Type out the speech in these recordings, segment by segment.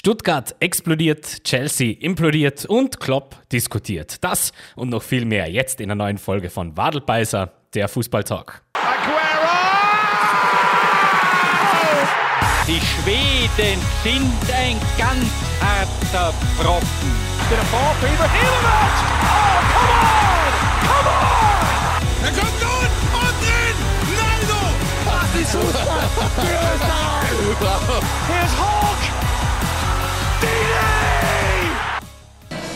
Stuttgart explodiert, Chelsea implodiert und Klopp diskutiert. Das und noch viel mehr jetzt in der neuen Folge von Wadelbeißer, der Fußballtalk. Die Schweden sind ein ganz harter Brocken. Der Ball for Ibrahimovic! Oh, come on! Come on! Er kommt nun und drin! Naldo! Das ist Fußball! Here's Hulk!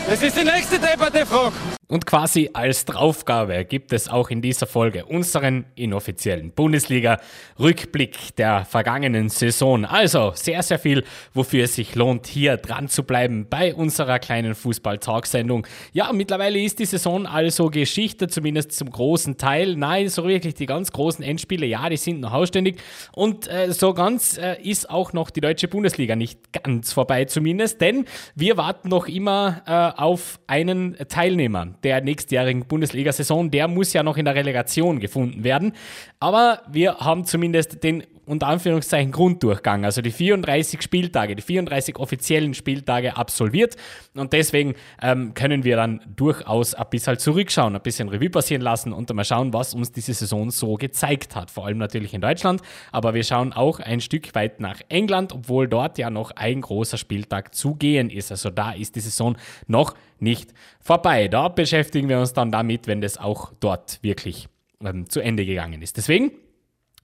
Das ist die nächste Debatte, Frog. Und quasi als Draufgabe gibt es auch in dieser Folge unseren inoffiziellen Bundesliga-Rückblick der vergangenen Saison. Also sehr, sehr viel, wofür es sich lohnt, hier dran zu bleiben bei unserer kleinen Fußball-Talk-Sendung. Ja, mittlerweile ist die Saison also Geschichte, zumindest zum großen Teil. Nein, so wirklich die ganz großen Endspiele, ja, die sind noch ausständig. Und äh, so ganz äh, ist auch noch die deutsche Bundesliga nicht ganz vorbei zumindest, denn wir warten noch immer äh, auf einen Teilnehmer der nächstjährigen Bundesliga-Saison, der muss ja noch in der Relegation gefunden werden. Aber wir haben zumindest den unter Anführungszeichen Grunddurchgang, also die 34 Spieltage, die 34 offiziellen Spieltage absolviert. Und deswegen ähm, können wir dann durchaus ein bisschen zurückschauen, ein bisschen Revue passieren lassen und mal schauen, was uns diese Saison so gezeigt hat. Vor allem natürlich in Deutschland, aber wir schauen auch ein Stück weit nach England, obwohl dort ja noch ein großer Spieltag zu gehen ist. Also da ist die Saison noch nicht vorbei. Da beschäftigen wir uns dann damit, wenn das auch dort wirklich ähm, zu Ende gegangen ist. Deswegen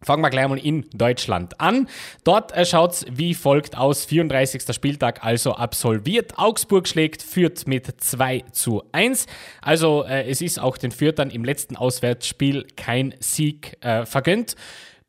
Fangen wir gleich mal in Deutschland an. Dort schaut es wie folgt aus. 34. Spieltag also absolviert. Augsburg schlägt Fürth mit 2 zu 1. Also äh, es ist auch den Fürthern im letzten Auswärtsspiel kein Sieg äh, vergönnt.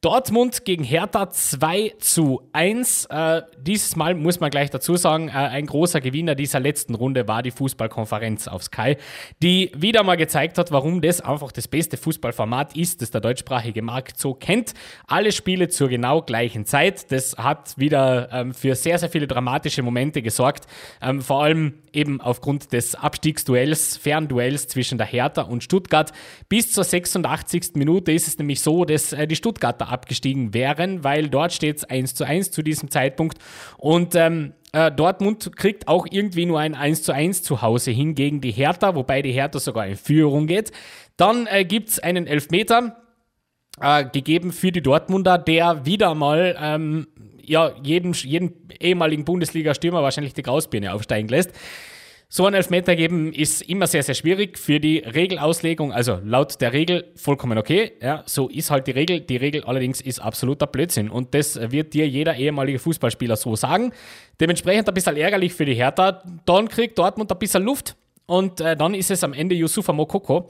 Dortmund gegen Hertha 2 zu 1. Äh, dieses Mal muss man gleich dazu sagen, äh, ein großer Gewinner dieser letzten Runde war die Fußballkonferenz auf Sky, die wieder mal gezeigt hat, warum das einfach das beste Fußballformat ist, das der deutschsprachige Markt so kennt. Alle Spiele zur genau gleichen Zeit. Das hat wieder ähm, für sehr, sehr viele dramatische Momente gesorgt. Ähm, vor allem eben aufgrund des Abstiegsduells, Fernduells zwischen der Hertha und Stuttgart. Bis zur 86. Minute ist es nämlich so, dass äh, die Stuttgarter abgestiegen wären, weil dort steht es 1 zu 1 zu diesem Zeitpunkt. Und ähm, äh, Dortmund kriegt auch irgendwie nur ein 1 zu 1 zu Hause hin gegen die Hertha, wobei die Hertha sogar in Führung geht. Dann äh, gibt es einen Elfmeter. Äh, gegeben für die Dortmunder, der wieder mal ähm, ja, jeden, jeden ehemaligen Bundesliga-Stürmer wahrscheinlich die Grausbirne aufsteigen lässt. So ein Elfmeter geben ist immer sehr, sehr schwierig für die Regelauslegung. Also laut der Regel vollkommen okay. Ja, so ist halt die Regel. Die Regel allerdings ist absoluter Blödsinn. Und das wird dir jeder ehemalige Fußballspieler so sagen. Dementsprechend ein bisschen ärgerlich für die Hertha. Dann kriegt Dortmund ein bisschen Luft. Und äh, dann ist es am Ende Yusufa Mokoko,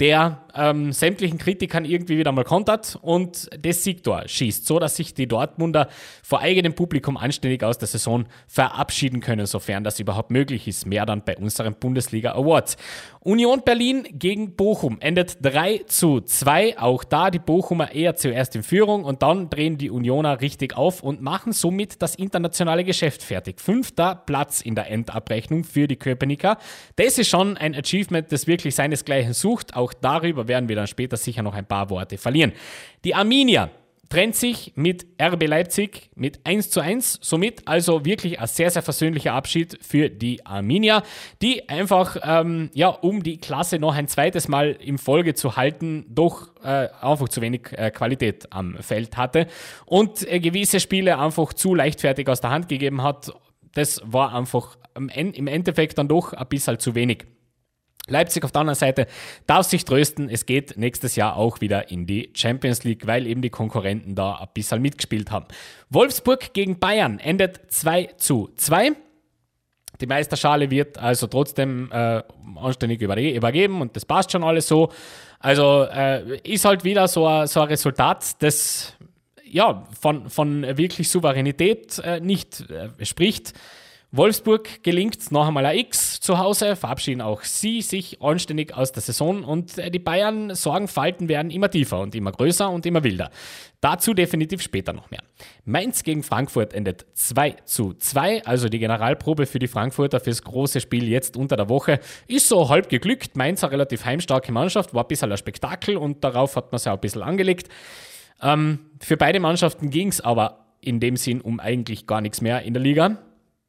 der ähm, sämtlichen Kritikern irgendwie wieder mal kontert und das Siegtor schießt, so dass sich die Dortmunder vor eigenem Publikum anständig aus der Saison verabschieden können, sofern das überhaupt möglich ist. Mehr dann bei unseren Bundesliga Awards. Union Berlin gegen Bochum endet 3 zu 2. Auch da die Bochumer eher zuerst in Führung und dann drehen die Unioner richtig auf und machen somit das internationale Geschäft fertig. Fünfter Platz in der Endabrechnung für die Köpenicker. Das ist schon ein Achievement, das wirklich seinesgleichen sucht. Auch darüber werden wir dann später sicher noch ein paar Worte verlieren. Die Arminia trennt sich mit RB Leipzig mit 1 zu 1. Somit also wirklich ein sehr, sehr versöhnlicher Abschied für die Arminia, die einfach, ähm, ja, um die Klasse noch ein zweites Mal im Folge zu halten, doch äh, einfach zu wenig äh, Qualität am Feld hatte und äh, gewisse Spiele einfach zu leichtfertig aus der Hand gegeben hat. Das war einfach im Endeffekt dann doch ein bisschen zu wenig. Leipzig auf der anderen Seite darf sich trösten, es geht nächstes Jahr auch wieder in die Champions League, weil eben die Konkurrenten da ein bisschen mitgespielt haben. Wolfsburg gegen Bayern endet 2 zu 2. Die Meisterschale wird also trotzdem äh, anständig übergeben und das passt schon alles so. Also äh, ist halt wieder so ein, so ein Resultat, das ja von, von wirklich Souveränität äh, nicht äh, spricht. Wolfsburg gelingt noch einmal ein X zu Hause, verabschieden auch sie sich anständig aus der Saison und äh, die Bayern Sorgenfalten werden immer tiefer und immer größer und immer wilder. Dazu definitiv später noch mehr. Mainz gegen Frankfurt endet 2 zu 2, also die Generalprobe für die Frankfurter fürs große Spiel jetzt unter der Woche ist so halb geglückt. Mainz eine relativ heimstarke Mannschaft, war ein bisschen ein Spektakel und darauf hat man sich auch ein bisschen angelegt. Ähm, für beide Mannschaften ging es aber in dem Sinn um eigentlich gar nichts mehr in der Liga.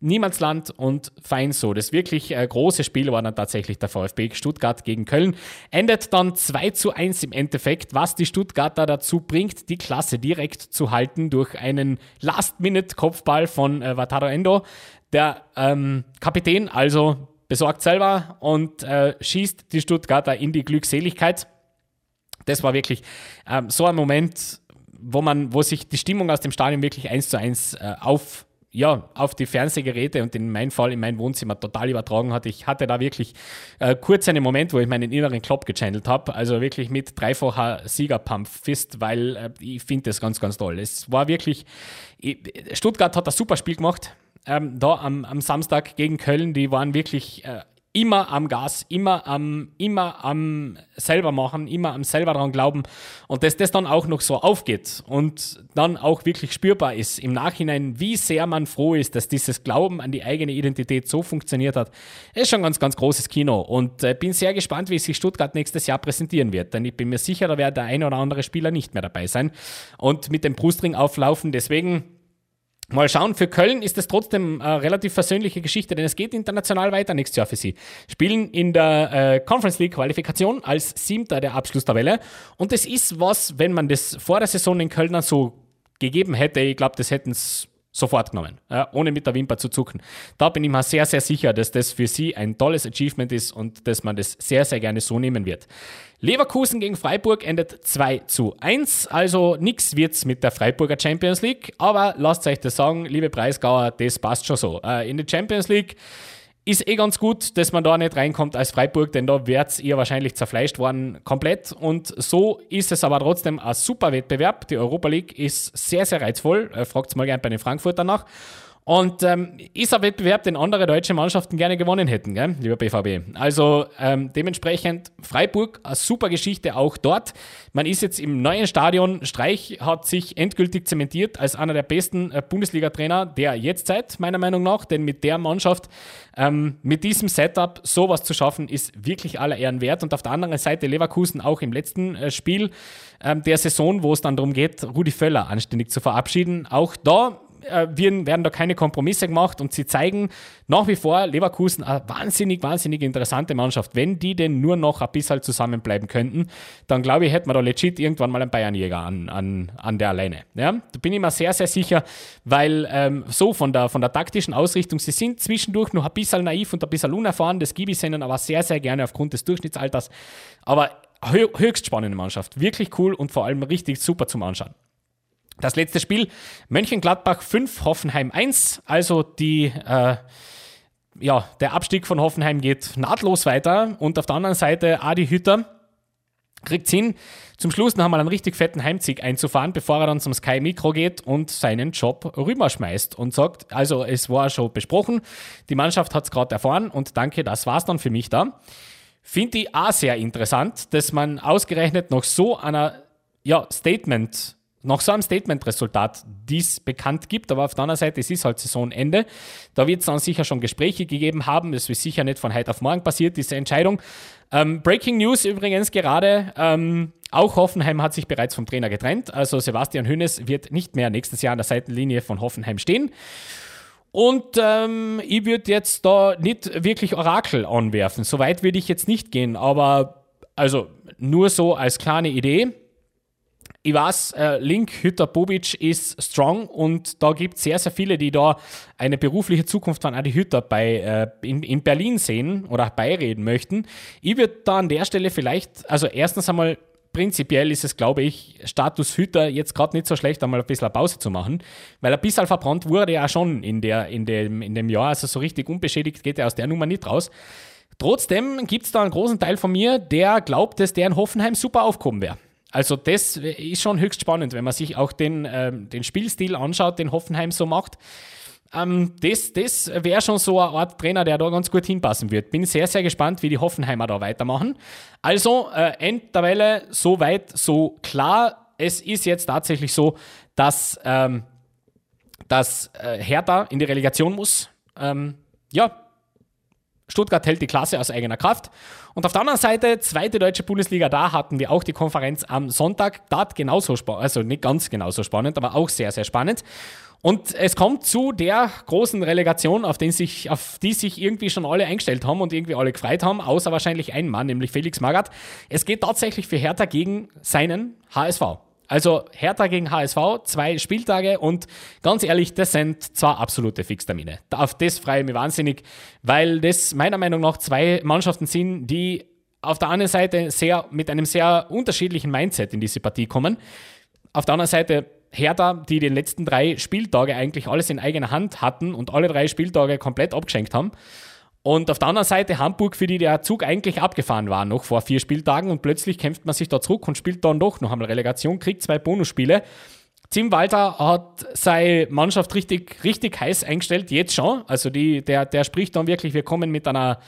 Niemandsland und fein so. Das wirklich äh, große Spiel war dann tatsächlich der VfB Stuttgart gegen Köln. Endet dann 2 zu 1 im Endeffekt, was die Stuttgarter dazu bringt, die Klasse direkt zu halten durch einen Last-Minute-Kopfball von äh, Wataru Endo. Der ähm, Kapitän also besorgt selber und äh, schießt die Stuttgarter in die Glückseligkeit. Das war wirklich ähm, so ein Moment, wo man, wo sich die Stimmung aus dem Stadion wirklich eins zu eins äh, auf ja, auf die Fernsehgeräte und in meinem Fall in mein Wohnzimmer total übertragen hat. Ich hatte da wirklich äh, kurz einen Moment, wo ich meinen inneren Klopp gechannelt habe. Also wirklich mit dreifacher Siegerpump-Fist, weil äh, ich finde das ganz, ganz toll. Es war wirklich, ich, Stuttgart hat ein super Spiel gemacht. Ähm, da am, am, Samstag gegen Köln, die waren wirklich äh, immer am Gas, immer am, immer am selber machen, immer am selber dran glauben. Und dass das dann auch noch so aufgeht und dann auch wirklich spürbar ist im Nachhinein, wie sehr man froh ist, dass dieses Glauben an die eigene Identität so funktioniert hat, ist schon ganz, ganz großes Kino. Und äh, bin sehr gespannt, wie sich Stuttgart nächstes Jahr präsentieren wird, denn ich bin mir sicher, da wird der ein oder andere Spieler nicht mehr dabei sein. Und mit dem Brustring auflaufen, deswegen Mal schauen, für Köln ist es trotzdem eine relativ versöhnliche Geschichte, denn es geht international weiter nächstes Jahr für sie. Spielen in der äh, Conference League Qualifikation als Siebter der Abschlusstabelle. Und das ist was, wenn man das vor der Saison in Köln dann so gegeben hätte, ich glaube, das hätten es sofort genommen, ja, ohne mit der Wimper zu zucken. Da bin ich mir sehr, sehr sicher, dass das für sie ein tolles Achievement ist und dass man das sehr, sehr gerne so nehmen wird. Leverkusen gegen Freiburg endet 2 zu 1, also nichts wird's mit der Freiburger Champions League, aber lasst euch das sagen, liebe Preisgauer, das passt schon so. Äh, in der Champions League ist eh ganz gut, dass man da nicht reinkommt als Freiburg, denn da wird ihr wahrscheinlich zerfleischt worden komplett. Und so ist es aber trotzdem ein super Wettbewerb. Die Europa League ist sehr, sehr reizvoll. Äh, Fragt mal gerne bei den Frankfurtern nach. Und ähm, ist ein Wettbewerb, den andere deutsche Mannschaften gerne gewonnen hätten, gell, lieber BVB. Also ähm, dementsprechend Freiburg, eine super Geschichte auch dort. Man ist jetzt im neuen Stadion. Streich hat sich endgültig zementiert als einer der besten äh, Bundesliga-Trainer der Jetztzeit, meiner Meinung nach. Denn mit der Mannschaft, ähm, mit diesem Setup sowas zu schaffen, ist wirklich aller Ehren wert. Und auf der anderen Seite Leverkusen auch im letzten äh, Spiel ähm, der Saison, wo es dann darum geht, Rudi Völler anständig zu verabschieden. Auch da äh, werden, da keine Kompromisse gemacht und sie zeigen nach wie vor Leverkusen eine wahnsinnig, wahnsinnig interessante Mannschaft. Wenn die denn nur noch ein bisschen zusammenbleiben könnten, dann glaube ich, hätten wir da legit irgendwann mal einen Bayernjäger an, an, an der Alleine. Ja? Da bin ich mir sehr, sehr sicher, weil ähm, so von der, von der taktischen Ausrichtung, sie sind zwischendurch noch ein bisschen naiv und ein bisschen unerfahren, das gebe ich ihnen aber sehr, sehr gerne aufgrund des Durchschnittsalters. Aber höchst spannende Mannschaft, wirklich cool und vor allem richtig super zum Anschauen. Das letzte Spiel, Mönchengladbach 5, Hoffenheim 1. Also die, äh, ja, der Abstieg von Hoffenheim geht nahtlos weiter. Und auf der anderen Seite Adi Hütter kriegt es hin, zum Schluss noch einmal einen richtig fetten Heimzig einzufahren, bevor er dann zum Sky Mikro geht und seinen Job rüberschmeißt und sagt, also es war schon besprochen, die Mannschaft hat es gerade erfahren und danke, das war's dann für mich da. Finde ich auch sehr interessant, dass man ausgerechnet noch so einer ja, Statement nach so einem Statement-Resultat dies bekannt gibt, aber auf der anderen Seite, es ist halt Saisonende. Da wird es dann sicher schon Gespräche gegeben haben. Das ist sicher nicht von heute auf morgen passiert, diese Entscheidung. Ähm, Breaking News übrigens gerade. Ähm, auch Hoffenheim hat sich bereits vom Trainer getrennt. Also Sebastian Hönes wird nicht mehr nächstes Jahr an der Seitenlinie von Hoffenheim stehen. Und ähm, ich würde jetzt da nicht wirklich Orakel anwerfen. Soweit würde ich jetzt nicht gehen, aber also nur so als kleine Idee ich weiß, äh, Link Hütter Bobic ist strong und da gibt es sehr, sehr viele, die da eine berufliche Zukunft von Adi Hütter bei, äh, in, in Berlin sehen oder beireden möchten. Ich würde da an der Stelle vielleicht, also erstens einmal prinzipiell ist es, glaube ich, Status Hütter jetzt gerade nicht so schlecht, einmal ein bisschen eine Pause zu machen, weil ein bisschen verbrannt wurde er schon in, der, in, dem, in dem Jahr, also so richtig unbeschädigt geht er aus der Nummer nicht raus. Trotzdem gibt es da einen großen Teil von mir, der glaubt, dass der in Hoffenheim super aufgehoben wäre. Also das ist schon höchst spannend, wenn man sich auch den, ähm, den Spielstil anschaut, den Hoffenheim so macht. Ähm, das das wäre schon so eine Art Trainer, der da ganz gut hinpassen wird. Bin sehr, sehr gespannt, wie die Hoffenheimer da weitermachen. Also äh, Endtabelle so weit, so klar. Es ist jetzt tatsächlich so, dass, ähm, dass äh, Hertha in die Relegation muss. Ähm, ja, Stuttgart hält die Klasse aus eigener Kraft. Und auf der anderen Seite, zweite deutsche Bundesliga, da hatten wir auch die Konferenz am Sonntag. Dort genauso spannend, also nicht ganz genauso spannend, aber auch sehr, sehr spannend. Und es kommt zu der großen Relegation, auf, den sich, auf die sich irgendwie schon alle eingestellt haben und irgendwie alle gefreut haben, außer wahrscheinlich ein Mann, nämlich Felix Magath. Es geht tatsächlich für Hertha gegen seinen HSV. Also Hertha gegen HSV, zwei Spieltage und ganz ehrlich, das sind zwei absolute Fixtermine. Auf das freue ich mich wahnsinnig, weil das meiner Meinung nach zwei Mannschaften sind, die auf der einen Seite sehr, mit einem sehr unterschiedlichen Mindset in diese Partie kommen. Auf der anderen Seite Hertha, die die letzten drei Spieltage eigentlich alles in eigener Hand hatten und alle drei Spieltage komplett abgeschenkt haben. Und auf der anderen Seite Hamburg, für die der Zug eigentlich abgefahren war, noch vor vier Spieltagen und plötzlich kämpft man sich da zurück und spielt dann doch noch einmal Relegation, kriegt zwei Bonusspiele. Tim Walter hat seine Mannschaft richtig, richtig heiß eingestellt, jetzt schon. Also die, der, der spricht dann wirklich, wir kommen mit einer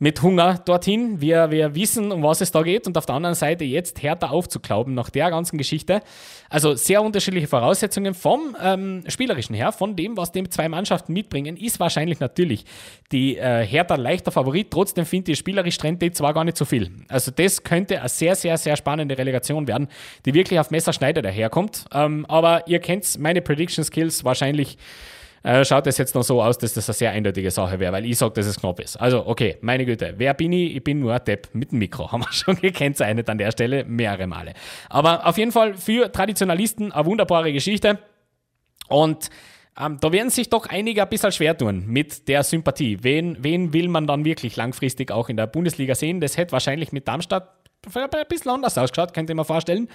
mit Hunger dorthin. Wir, wir wissen, um was es da geht und auf der anderen Seite jetzt härter aufzuklauben nach der ganzen Geschichte. Also sehr unterschiedliche Voraussetzungen vom ähm, Spielerischen her, von dem, was die zwei Mannschaften mitbringen, ist wahrscheinlich natürlich die äh, Hertha leichter Favorit. Trotzdem finde ich, spielerisch trennt die zwar gar nicht so viel. Also das könnte eine sehr, sehr, sehr spannende Relegation werden, die wirklich auf Messerschneider daherkommt. Ähm, aber ihr kennt meine Prediction Skills wahrscheinlich äh, schaut es jetzt noch so aus, dass das eine sehr eindeutige Sache wäre, weil ich sage, dass es knapp ist. Also, okay, meine Güte, wer bin ich? Ich bin nur ein Depp mit dem Mikro. Haben wir schon gekennzeichnet an der Stelle mehrere Male. Aber auf jeden Fall für Traditionalisten eine wunderbare Geschichte. Und ähm, da werden sich doch einige ein bisschen schwer tun mit der Sympathie. Wen, wen will man dann wirklich langfristig auch in der Bundesliga sehen? Das hätte wahrscheinlich mit Darmstadt ein bisschen anders ausgeschaut, könnt ihr mir vorstellen.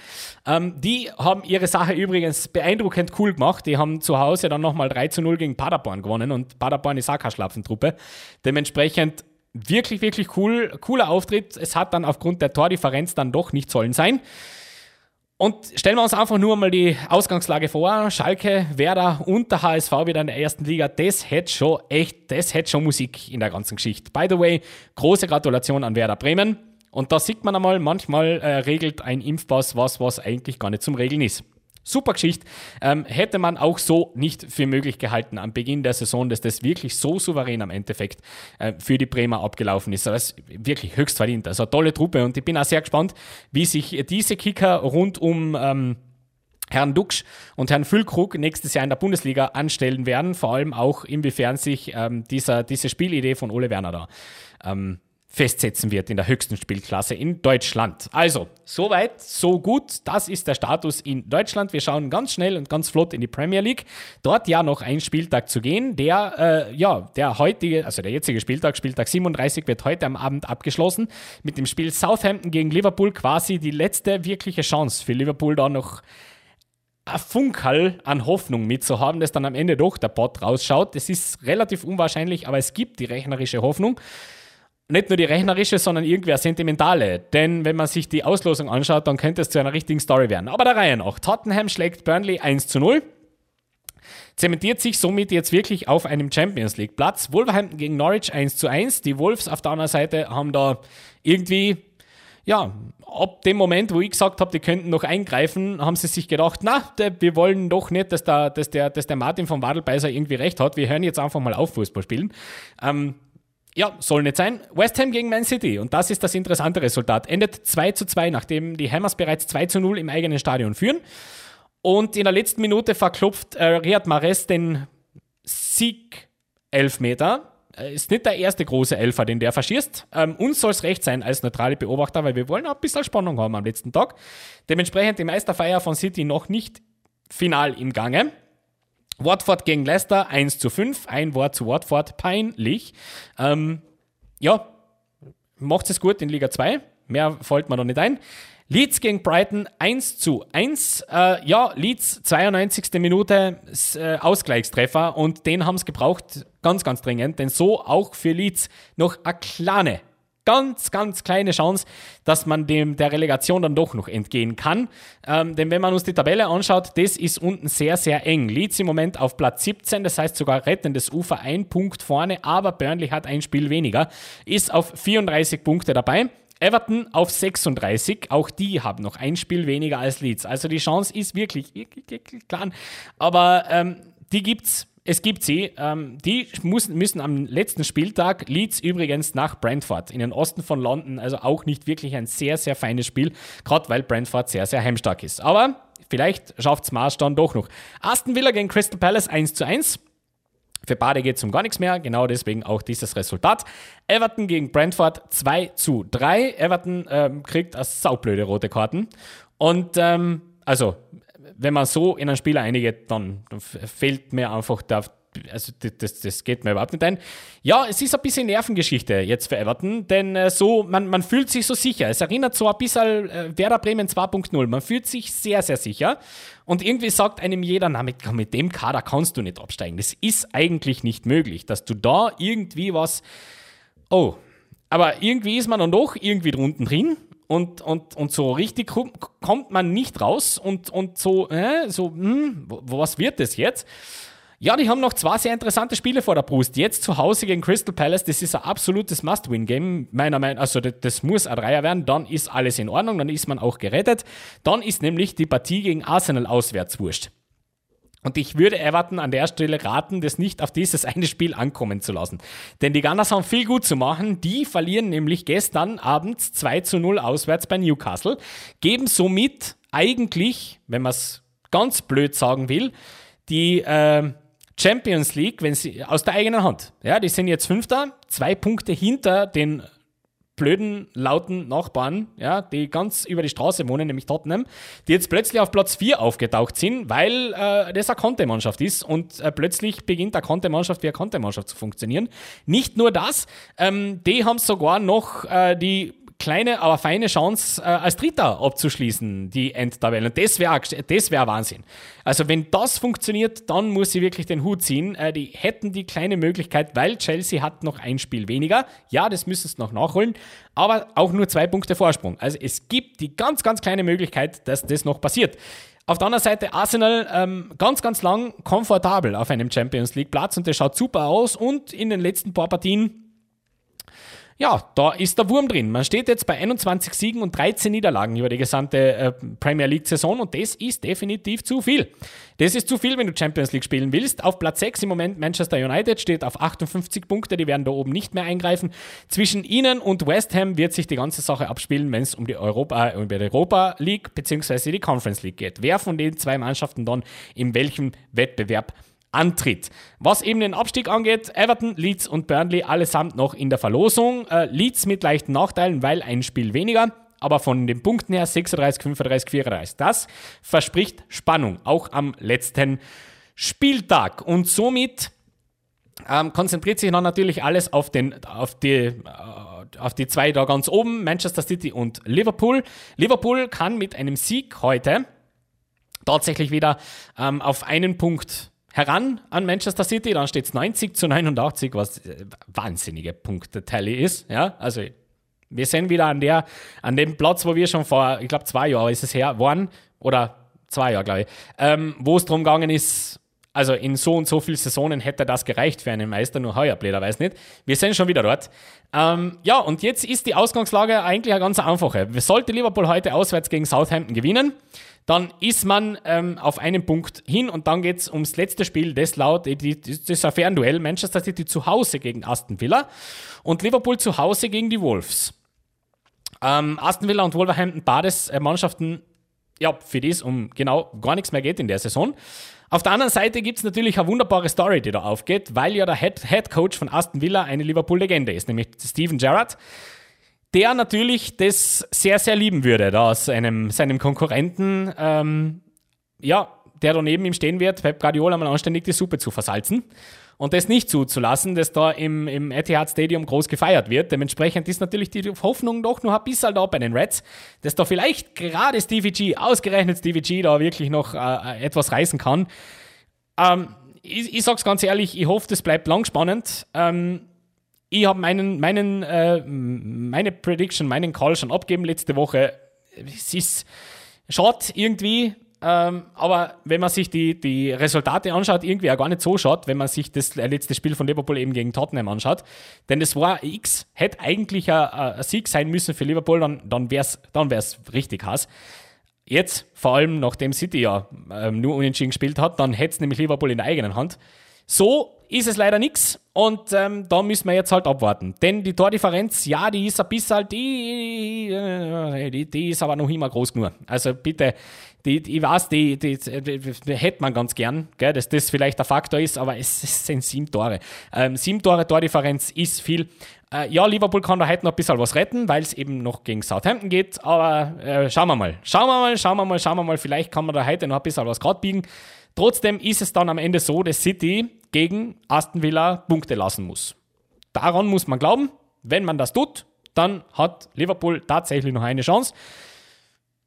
Ähm, die haben ihre Sache übrigens beeindruckend cool gemacht. Die haben zu Hause dann nochmal 3 zu 0 gegen Paderborn gewonnen und Paderborn ist auch keine Schlapfentruppe. Dementsprechend wirklich, wirklich cool, cooler Auftritt. Es hat dann aufgrund der Tordifferenz dann doch nicht sollen sein. Und stellen wir uns einfach nur mal die Ausgangslage vor. Schalke, Werder und der HSV wieder in der ersten Liga. Das hätte schon echt, das hätte schon Musik in der ganzen Geschichte. By the way, große Gratulation an Werder Bremen. Und da sieht man einmal, manchmal äh, regelt ein Impfpass was, was eigentlich gar nicht zum Regeln ist. Super Geschichte. Ähm, hätte man auch so nicht für möglich gehalten am Beginn der Saison, dass das wirklich so souverän am Endeffekt äh, für die Bremer abgelaufen ist. Das ist wirklich höchst verdient. Also tolle Truppe und ich bin auch sehr gespannt, wie sich diese Kicker rund um ähm, Herrn Duxch und Herrn Füllkrug nächstes Jahr in der Bundesliga anstellen werden. Vor allem auch, inwiefern sich ähm, dieser, diese Spielidee von Ole Werner da ähm, festsetzen wird in der höchsten Spielklasse in Deutschland. Also, soweit, so gut. Das ist der Status in Deutschland. Wir schauen ganz schnell und ganz flott in die Premier League. Dort ja noch ein Spieltag zu gehen. Der, äh, ja, der heutige, also der jetzige Spieltag, Spieltag 37, wird heute am Abend abgeschlossen mit dem Spiel Southampton gegen Liverpool. Quasi die letzte wirkliche Chance für Liverpool da noch ein Funkerl an Hoffnung mitzuhaben, dass dann am Ende doch der Bot rausschaut. Das ist relativ unwahrscheinlich, aber es gibt die rechnerische Hoffnung nicht nur die rechnerische, sondern irgendwie eine sentimentale. Denn wenn man sich die Auslosung anschaut, dann könnte es zu einer richtigen Story werden. Aber der Reihe nach. Tottenham schlägt Burnley 1 zu 0. Zementiert sich somit jetzt wirklich auf einem Champions League Platz. Wolverhampton gegen Norwich 1 zu 1. Die Wolves auf der anderen Seite haben da irgendwie, ja, ab dem Moment, wo ich gesagt habe, die könnten noch eingreifen, haben sie sich gedacht, na, wir wollen doch nicht, dass der, dass der, dass der Martin von Wadelbeiser irgendwie recht hat. Wir hören jetzt einfach mal auf Fußball spielen. Ähm, ja, soll nicht sein. West Ham gegen Man City. Und das ist das interessante Resultat. Endet 2 zu 2, nachdem die Hammers bereits 2 zu 0 im eigenen Stadion führen. Und in der letzten Minute verklopft äh, Riyad Mahrez den Sieg-Elfmeter. Äh, ist nicht der erste große Elfer, den der verschießt. Ähm, uns soll es recht sein als neutrale Beobachter, weil wir wollen auch ein bisschen Spannung haben am letzten Tag. Dementsprechend die Meisterfeier von City noch nicht final im Gange. Watford gegen Leicester 1 zu 5. Ein Wort zu Watford, peinlich. Ähm, ja, macht es gut in Liga 2. Mehr fällt mir noch nicht ein. Leeds gegen Brighton 1 zu 1. Äh, ja, Leeds 92. Minute äh, Ausgleichstreffer und den haben sie gebraucht, ganz, ganz dringend, denn so auch für Leeds noch eine kleine ganz, ganz kleine Chance, dass man dem der Relegation dann doch noch entgehen kann. Ähm, denn wenn man uns die Tabelle anschaut, das ist unten sehr, sehr eng. Leeds im Moment auf Platz 17, das heißt sogar rettendes Ufer, ein Punkt vorne, aber Burnley hat ein Spiel weniger, ist auf 34 Punkte dabei. Everton auf 36, auch die haben noch ein Spiel weniger als Leeds. Also die Chance ist wirklich, wirklich, wirklich klein. Aber ähm, die gibt's es gibt sie. Ähm, die muss, müssen am letzten Spieltag, Leeds übrigens nach Brentford in den Osten von London, also auch nicht wirklich ein sehr, sehr feines Spiel, gerade weil Brentford sehr, sehr heimstark ist. Aber vielleicht schafft es Mars dann doch noch. Aston Villa gegen Crystal Palace 1 zu 1. Für beide geht es um gar nichts mehr, genau deswegen auch dieses Resultat. Everton gegen Brentford 2 zu 3. Everton ähm, kriegt eine saublöde rote Karten. Und ähm, also, wenn man so in einen Spieler einigt, dann fehlt mir einfach der, also das, das geht mir überhaupt nicht ein. Ja, es ist ein bisschen Nervengeschichte jetzt für Everton, denn äh, so, man, man fühlt sich so sicher. Es erinnert so ein bisschen äh, Werder Bremen 2.0. Man fühlt sich sehr, sehr sicher. Und irgendwie sagt einem jeder, na, mit, mit dem Kader kannst du nicht absteigen. Das ist eigentlich nicht möglich, dass du da irgendwie was. Oh, aber irgendwie ist man dann doch irgendwie drunten drin und, und, und so richtig kommt man nicht raus und, und so, äh, so, hm, was wird das jetzt? Ja, die haben noch zwei sehr interessante Spiele vor der Brust. Jetzt zu Hause gegen Crystal Palace, das ist ein absolutes Must-Win-Game, meiner Meinung nach. Also, das, das, muss ein Dreier werden, dann ist alles in Ordnung, dann ist man auch gerettet. Dann ist nämlich die Partie gegen Arsenal auswärts wurscht. Und ich würde Everton an der Stelle raten, das nicht auf dieses eine Spiel ankommen zu lassen. Denn die Gunners haben viel gut zu machen. Die verlieren nämlich gestern abends 2 zu 0 auswärts bei Newcastle, geben somit eigentlich, wenn man es ganz blöd sagen will, die äh, Champions League, wenn sie aus der eigenen Hand. Ja, die sind jetzt Fünfter, zwei Punkte hinter den blöden, lauten Nachbarn, ja, die ganz über die Straße wohnen, nämlich Tottenham, die jetzt plötzlich auf Platz 4 aufgetaucht sind, weil äh, das eine Kontemannschaft ist und äh, plötzlich beginnt eine Kontemannschaft wie eine Kontemannschaft zu funktionieren. Nicht nur das, ähm, die haben sogar noch äh, die kleine, aber feine Chance, äh, als Dritter abzuschließen, die Endtabelle. Und das wäre das wär Wahnsinn. Also, wenn das funktioniert, dann muss sie wirklich den Hut ziehen. Äh, die hätten die kleine Möglichkeit, weil Chelsea hat noch ein Spiel weniger. Ja, das müssen sie noch nachholen, aber auch nur zwei Punkte Vorsprung. Also, es gibt die ganz, ganz kleine Möglichkeit, dass das noch passiert. Auf der anderen Seite Arsenal ähm, ganz, ganz lang komfortabel auf einem Champions League Platz und das schaut super aus und in den letzten paar Partien ja, da ist der Wurm drin. Man steht jetzt bei 21 Siegen und 13 Niederlagen über die gesamte äh, Premier League-Saison und das ist definitiv zu viel. Das ist zu viel, wenn du Champions League spielen willst. Auf Platz 6 im Moment Manchester United steht auf 58 Punkte, die werden da oben nicht mehr eingreifen. Zwischen ihnen und West Ham wird sich die ganze Sache abspielen, wenn es um die Europa, äh, um die Europa League bzw. die Conference League geht. Wer von den zwei Mannschaften dann in welchem Wettbewerb antritt. Was eben den Abstieg angeht, Everton, Leeds und Burnley allesamt noch in der Verlosung. Äh, Leeds mit leichten Nachteilen, weil ein Spiel weniger. Aber von den Punkten her 36, 35, 34. Das verspricht Spannung, auch am letzten Spieltag. Und somit ähm, konzentriert sich dann natürlich alles auf, den, auf, die, äh, auf die zwei da ganz oben, Manchester City und Liverpool. Liverpool kann mit einem Sieg heute tatsächlich wieder ähm, auf einen Punkt heran an Manchester City, dann steht es 90 zu 89, was äh, wahnsinnige Punkte-Tally ist. Ja, also wir sind wieder an, der, an dem Platz, wo wir schon vor, ich glaube, zwei Jahren ist es her, waren, oder zwei Jahre, glaube ich, ähm, wo es darum gegangen ist, also in so und so vielen Saisonen hätte das gereicht für einen Meister, nur heuer blöderweise nicht. Wir sind schon wieder dort. Ähm, ja, und jetzt ist die Ausgangslage eigentlich eine ganz einfache. Sollte Liverpool heute auswärts gegen Southampton gewinnen, dann ist man ähm, auf einen Punkt hin und dann geht es ums letzte Spiel, das laut, das ist ein Fernduell, Manchester City zu Hause gegen Aston Villa und Liverpool zu Hause gegen die Wolves. Ähm, Aston Villa und Wolverhampton, beides äh, Mannschaften, ja, für die es um genau gar nichts mehr geht in der Saison. Auf der anderen Seite gibt es natürlich eine wunderbare Story, die da aufgeht, weil ja der Head, Head Coach von Aston Villa eine Liverpool-Legende ist, nämlich Steven Gerrard der natürlich das sehr, sehr lieben würde, da aus einem, seinem Konkurrenten, ähm, ja, der da neben ihm stehen wird, Pep Guardiola mal anständig die Suppe zu versalzen und das nicht zuzulassen, dass da im, im Etihad Stadium groß gefeiert wird. Dementsprechend ist natürlich die Hoffnung doch noch ein bisschen da bei den Reds, dass da vielleicht gerade Stevie G, ausgerechnet Stevie G, da wirklich noch äh, etwas reißen kann. Ähm, ich, ich sag's ganz ehrlich, ich hoffe, das bleibt lang spannend. Ähm, ich habe meinen, meinen, äh, meine Prediction, meinen Call schon abgegeben letzte Woche. Es ist schade irgendwie, ähm, aber wenn man sich die, die Resultate anschaut, irgendwie auch gar nicht so schaut, wenn man sich das letzte Spiel von Liverpool eben gegen Tottenham anschaut. Denn das war X, hätte eigentlich ein, ein Sieg sein müssen für Liverpool, dann, dann wäre es dann wär's richtig Hass. Jetzt, vor allem nachdem City ja ähm, nur unentschieden gespielt hat, dann hätte es nämlich Liverpool in der eigenen Hand. So ist es leider nichts und ähm, da müssen wir jetzt halt abwarten. Denn die Tordifferenz, ja, die ist ein bisschen, die, äh, die, die ist aber noch immer groß genug. Also bitte, die, ich weiß, die, die, die, hätte man ganz gern, gell, dass das vielleicht der Faktor ist, aber es, es sind sieben Tore. Ähm, sieben Tore Tordifferenz ist viel. Äh, ja, Liverpool kann da heute noch ein bisschen was retten, weil es eben noch gegen Southampton geht, aber äh, schauen wir mal. Schauen wir mal, schauen wir mal, schauen wir mal. Vielleicht kann man da heute noch ein bisschen was gerade biegen. Trotzdem ist es dann am Ende so, dass City gegen Aston Villa Punkte lassen muss. Daran muss man glauben. Wenn man das tut, dann hat Liverpool tatsächlich noch eine Chance.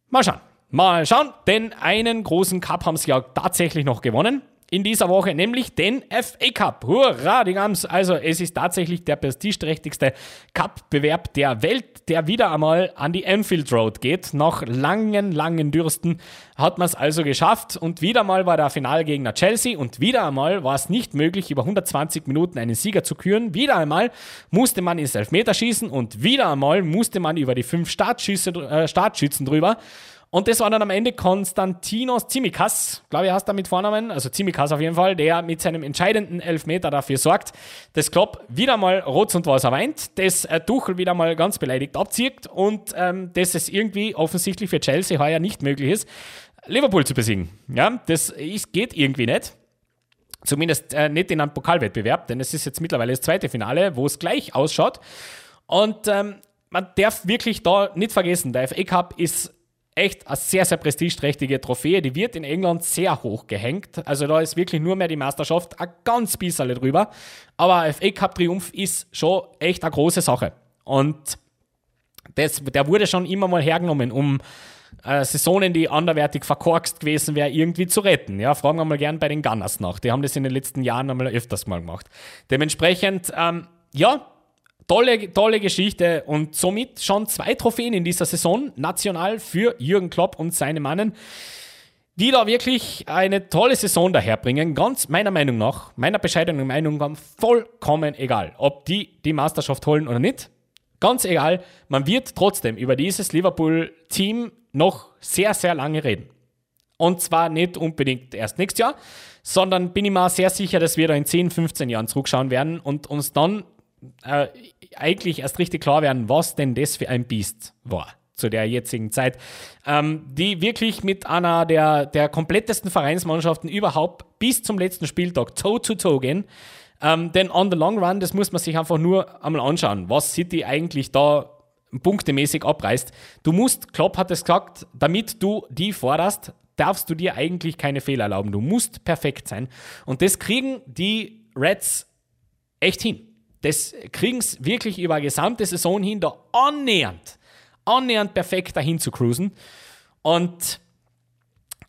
Mal schauen. Mal schauen, denn einen großen Cup haben sie ja tatsächlich noch gewonnen in dieser Woche, nämlich den FA Cup. Hurra, die Gams! Also, es ist tatsächlich der prestigeträchtigste Cup-Bewerb der Welt, der wieder einmal an die Anfield Road geht. Nach langen, langen Dürsten hat man es also geschafft und wieder mal war der Finalgegner Chelsea und wieder einmal war es nicht möglich, über 120 Minuten einen Sieger zu küren. Wieder einmal musste man ins Elfmeterschießen und wieder einmal musste man über die fünf Startschüsse, äh, Startschützen drüber. Und das war dann am Ende Konstantinos Tsimikas, glaube ich, heißt er mit Vornamen, also Tsimikas auf jeden Fall, der mit seinem entscheidenden Elfmeter dafür sorgt, dass Klopp wieder mal Rot und Wasser weint, dass äh, Tuchel wieder mal ganz beleidigt abzieht und ähm, dass es irgendwie offensichtlich für Chelsea heuer nicht möglich ist, Liverpool zu besiegen. Ja, das ist, geht irgendwie nicht. Zumindest äh, nicht in einem Pokalwettbewerb, denn es ist jetzt mittlerweile das zweite Finale, wo es gleich ausschaut. Und ähm, man darf wirklich da nicht vergessen, der FA Cup ist echt eine sehr, sehr prestigeträchtige Trophäe. Die wird in England sehr hoch gehängt. Also da ist wirklich nur mehr die Meisterschaft ein ganz bisschen drüber. Aber FA Cup Triumph ist schon echt eine große Sache. Und das, der wurde schon immer mal hergenommen, um äh, Saisonen, die anderwertig verkorkst gewesen wäre, irgendwie zu retten. Ja, fragen wir mal gern bei den Gunners nach. Die haben das in den letzten Jahren einmal öfters mal gemacht. Dementsprechend, ähm, ja, Tolle, tolle Geschichte und somit schon zwei Trophäen in dieser Saison national für Jürgen Klopp und seine Mannen, die da wirklich eine tolle Saison daherbringen. Ganz meiner Meinung nach, meiner bescheidenen Meinung vollkommen egal, ob die die Meisterschaft holen oder nicht. Ganz egal, man wird trotzdem über dieses Liverpool-Team noch sehr, sehr lange reden. Und zwar nicht unbedingt erst nächstes Jahr, sondern bin ich mir sehr sicher, dass wir da in 10, 15 Jahren zurückschauen werden und uns dann äh, eigentlich erst richtig klar werden, was denn das für ein Biest war zu der jetzigen Zeit, ähm, die wirklich mit einer der, der komplettesten Vereinsmannschaften überhaupt bis zum letzten Spieltag toe-to-toe gehen. Ähm, denn on the long run, das muss man sich einfach nur einmal anschauen, was City eigentlich da punktemäßig abreißt. Du musst, Klopp hat es gesagt, damit du die forderst, darfst du dir eigentlich keine Fehler erlauben. Du musst perfekt sein. Und das kriegen die Reds echt hin das kriegen sie wirklich über eine gesamte Saison hin, da annähernd, annähernd perfekt dahin zu cruisen. Und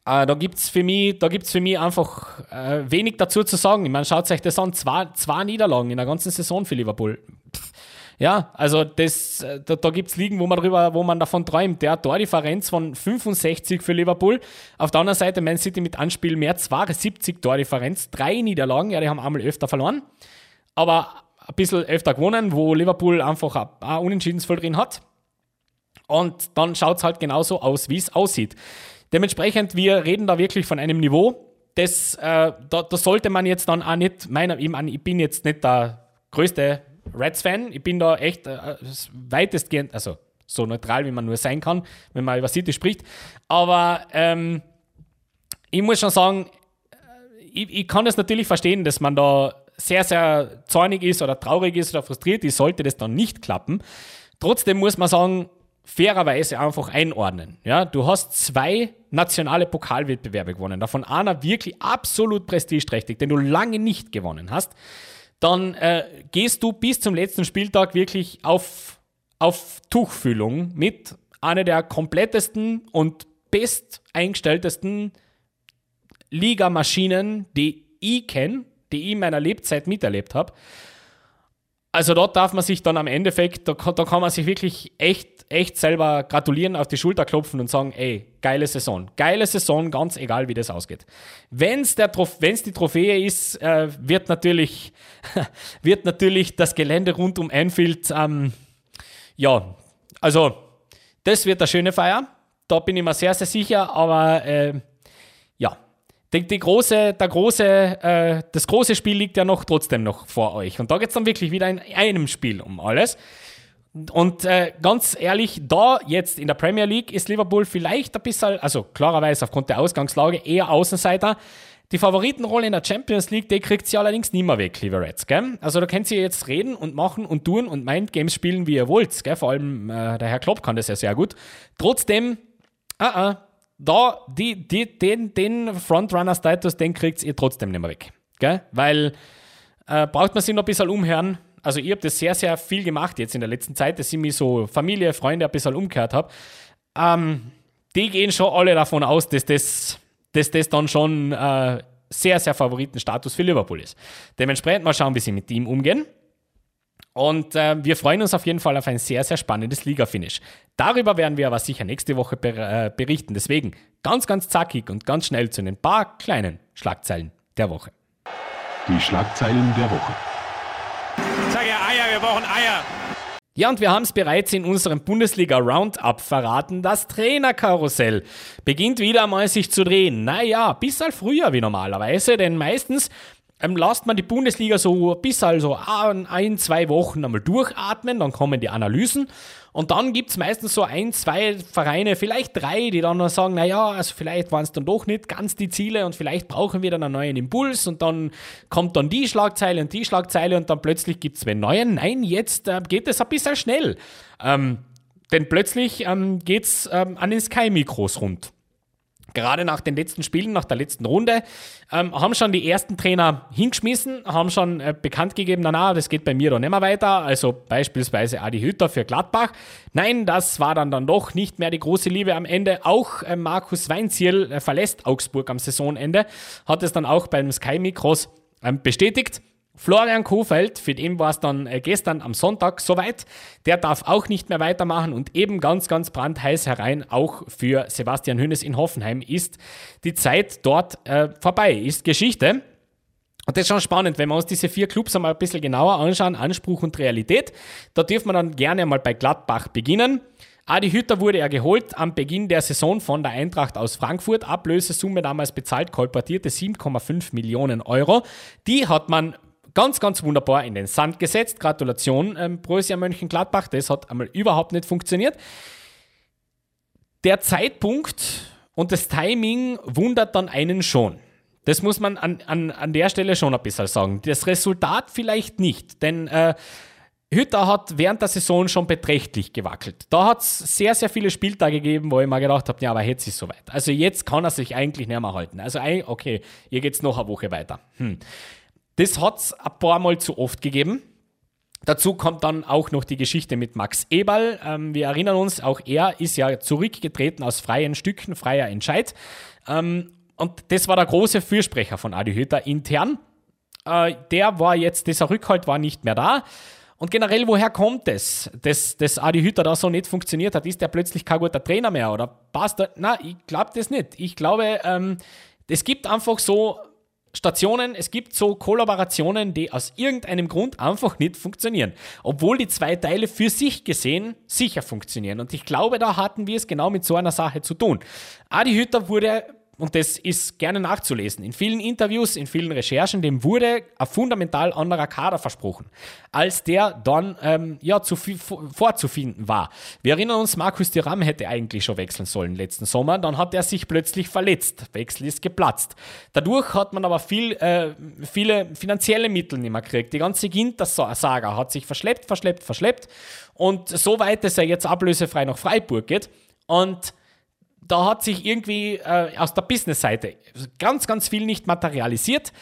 äh, da gibt es für, mich, für mich einfach äh, wenig dazu zu sagen. Ich meine, schaut euch das an, zwei, zwei Niederlagen in der ganzen Saison für Liverpool. Pff. Ja, also das, äh, da, da gibt es Ligen, wo man, drüber, wo man davon träumt. Der Tordifferenz von 65 für Liverpool. Auf der anderen Seite Man City mit Anspiel mehr 72 Tordifferenz. Drei Niederlagen, ja, die haben einmal öfter verloren. Aber ein bisschen öfter gewonnen, wo Liverpool einfach ein Unentschiedensvoll drin hat. Und dann schaut es halt genauso aus, wie es aussieht. Dementsprechend, wir reden da wirklich von einem Niveau, das, äh, da, da, sollte man jetzt dann auch nicht, meiner, ich, meine, ich bin jetzt nicht der größte Reds-Fan, ich bin da echt äh, weitestgehend, also so neutral, wie man nur sein kann, wenn man über City spricht. Aber ähm, ich muss schon sagen, äh, ich, ich kann das natürlich verstehen, dass man da sehr, sehr zornig ist oder traurig ist oder frustriert ist, sollte das dann nicht klappen. Trotzdem muss man sagen, fairerweise einfach einordnen. Ja, du hast zwei nationale Pokalwettbewerbe gewonnen, davon einer wirklich absolut prestigeträchtig, den du lange nicht gewonnen hast. Dann äh, gehst du bis zum letzten Spieltag wirklich auf, auf Tuchfühlung mit einer der komplettesten und best eingestelltesten Ligamaschinen, die ich kenne die ich in meiner Lebzeit miterlebt habe. Also dort darf man sich dann am Endeffekt, da, da kann man sich wirklich echt, echt selber gratulieren, auf die Schulter klopfen und sagen, ey, geile Saison. Geile Saison, ganz egal, wie das ausgeht. Wenn es die Trophäe ist, äh, wird, natürlich, wird natürlich das Gelände rund um Anfield, ähm, ja, also das wird eine schöne Feier. Da bin ich mir sehr, sehr sicher, aber äh, ja, die, die große, der große, äh, das große Spiel liegt ja noch trotzdem noch vor euch. Und da geht es dann wirklich wieder in einem Spiel um alles. Und äh, ganz ehrlich, da jetzt in der Premier League ist Liverpool vielleicht ein bisschen, also klarerweise aufgrund der Ausgangslage, eher Außenseiter. Die Favoritenrolle in der Champions League, die kriegt sie allerdings nicht mehr weg, liebe Reds. Gell? Also da könnt ihr jetzt reden und machen und tun und Mindgames spielen, wie ihr wollt. Gell? Vor allem äh, der Herr Klopp kann das ja sehr gut. Trotzdem, uh -uh, da, die, die, den, den Frontrunner-Status, den kriegt ihr trotzdem nicht mehr weg. Gell? Weil äh, braucht man sich noch ein bisschen umhören. Also ich habe das sehr, sehr viel gemacht jetzt in der letzten Zeit, dass ich mich so Familie, Freunde ein bisschen umgehört habe. Ähm, die gehen schon alle davon aus, dass das dass das dann schon äh, sehr, sehr Favoritenstatus für Liverpool ist. Dementsprechend mal schauen, wie sie mit ihm umgehen. Und äh, wir freuen uns auf jeden Fall auf ein sehr, sehr spannendes Liga-Finish. Darüber werden wir aber sicher nächste Woche ber äh, berichten. Deswegen ganz, ganz zackig und ganz schnell zu den paar kleinen Schlagzeilen der Woche. Die Schlagzeilen der Woche. Ich sage ja Eier, wir brauchen Eier. Ja, und wir haben es bereits in unserem Bundesliga-Roundup verraten. Das Trainerkarussell beginnt wieder einmal sich zu drehen. Naja, bis halt früher wie normalerweise, denn meistens ähm, lasst man die Bundesliga so bis also ein, zwei Wochen einmal durchatmen, dann kommen die Analysen und dann gibt es meistens so ein, zwei Vereine, vielleicht drei, die dann noch sagen, naja, also vielleicht waren es dann doch nicht ganz die Ziele und vielleicht brauchen wir dann einen neuen Impuls und dann kommt dann die Schlagzeile und die Schlagzeile und dann plötzlich gibt es einen neuen. Nein, jetzt äh, geht es ein bisschen schnell. Ähm, denn plötzlich ähm, geht es ähm, an den Sky-Mikros rund gerade nach den letzten Spielen, nach der letzten Runde, ähm, haben schon die ersten Trainer hingeschmissen, haben schon äh, bekannt gegeben, na, na, das geht bei mir doch nicht mehr weiter. Also beispielsweise Adi Hütter für Gladbach. Nein, das war dann dann doch nicht mehr die große Liebe am Ende. Auch äh, Markus Weinzierl äh, verlässt Augsburg am Saisonende, hat es dann auch beim Sky Mikros ähm, bestätigt. Florian Kofeld, für den war es dann äh, gestern am Sonntag soweit. Der darf auch nicht mehr weitermachen und eben ganz, ganz brandheiß herein, auch für Sebastian Hönes in Hoffenheim ist die Zeit dort äh, vorbei, ist Geschichte. Und das ist schon spannend, wenn wir uns diese vier Clubs einmal ein bisschen genauer anschauen, Anspruch und Realität. Da dürfen wir dann gerne mal bei Gladbach beginnen. Adi Hütter wurde er geholt am Beginn der Saison von der Eintracht aus Frankfurt. Ablösesumme damals bezahlt, kolportierte 7,5 Millionen Euro. Die hat man ganz, ganz wunderbar in den Sand gesetzt. Gratulation, ähm, Borussia Mönchengladbach. Das hat einmal überhaupt nicht funktioniert. Der Zeitpunkt und das Timing wundert dann einen schon. Das muss man an, an, an der Stelle schon ein bisschen sagen. Das Resultat vielleicht nicht, denn äh, Hütter hat während der Saison schon beträchtlich gewackelt. Da hat es sehr, sehr viele Spieltage gegeben, wo ich mir gedacht habe, ja, aber jetzt ist es soweit. Also jetzt kann er sich eigentlich nicht mehr halten. Also okay, hier geht es noch eine Woche weiter. Hm. Das hat es ein paar Mal zu oft gegeben. Dazu kommt dann auch noch die Geschichte mit Max Eberl. Ähm, wir erinnern uns, auch er ist ja zurückgetreten aus freien Stücken, freier Entscheid. Ähm, und das war der große Fürsprecher von Adi Hütter intern. Äh, der war jetzt, dieser Rückhalt war nicht mehr da. Und generell, woher kommt es, dass, dass Adi Hütter da so nicht funktioniert hat? Ist der plötzlich kein guter Trainer mehr oder passt er? Na, ich glaube das nicht. Ich glaube, ähm, es gibt einfach so Stationen, es gibt so Kollaborationen, die aus irgendeinem Grund einfach nicht funktionieren. Obwohl die zwei Teile für sich gesehen sicher funktionieren. Und ich glaube, da hatten wir es genau mit so einer Sache zu tun. Adi Hütter wurde und das ist gerne nachzulesen. In vielen Interviews, in vielen Recherchen, dem wurde ein fundamental anderer Kader versprochen, als der dann ähm, ja, zu viel, vorzufinden war. Wir erinnern uns, Markus Thuram hätte eigentlich schon wechseln sollen letzten Sommer, dann hat er sich plötzlich verletzt. Wechsel ist geplatzt. Dadurch hat man aber viel, äh, viele finanzielle Mittel nicht mehr gekriegt. Die ganze Ginter-Saga hat sich verschleppt, verschleppt, verschleppt und so weit, dass er jetzt ablösefrei nach Freiburg geht. Und da hat sich irgendwie äh, aus der Business-Seite ganz, ganz viel nicht materialisiert.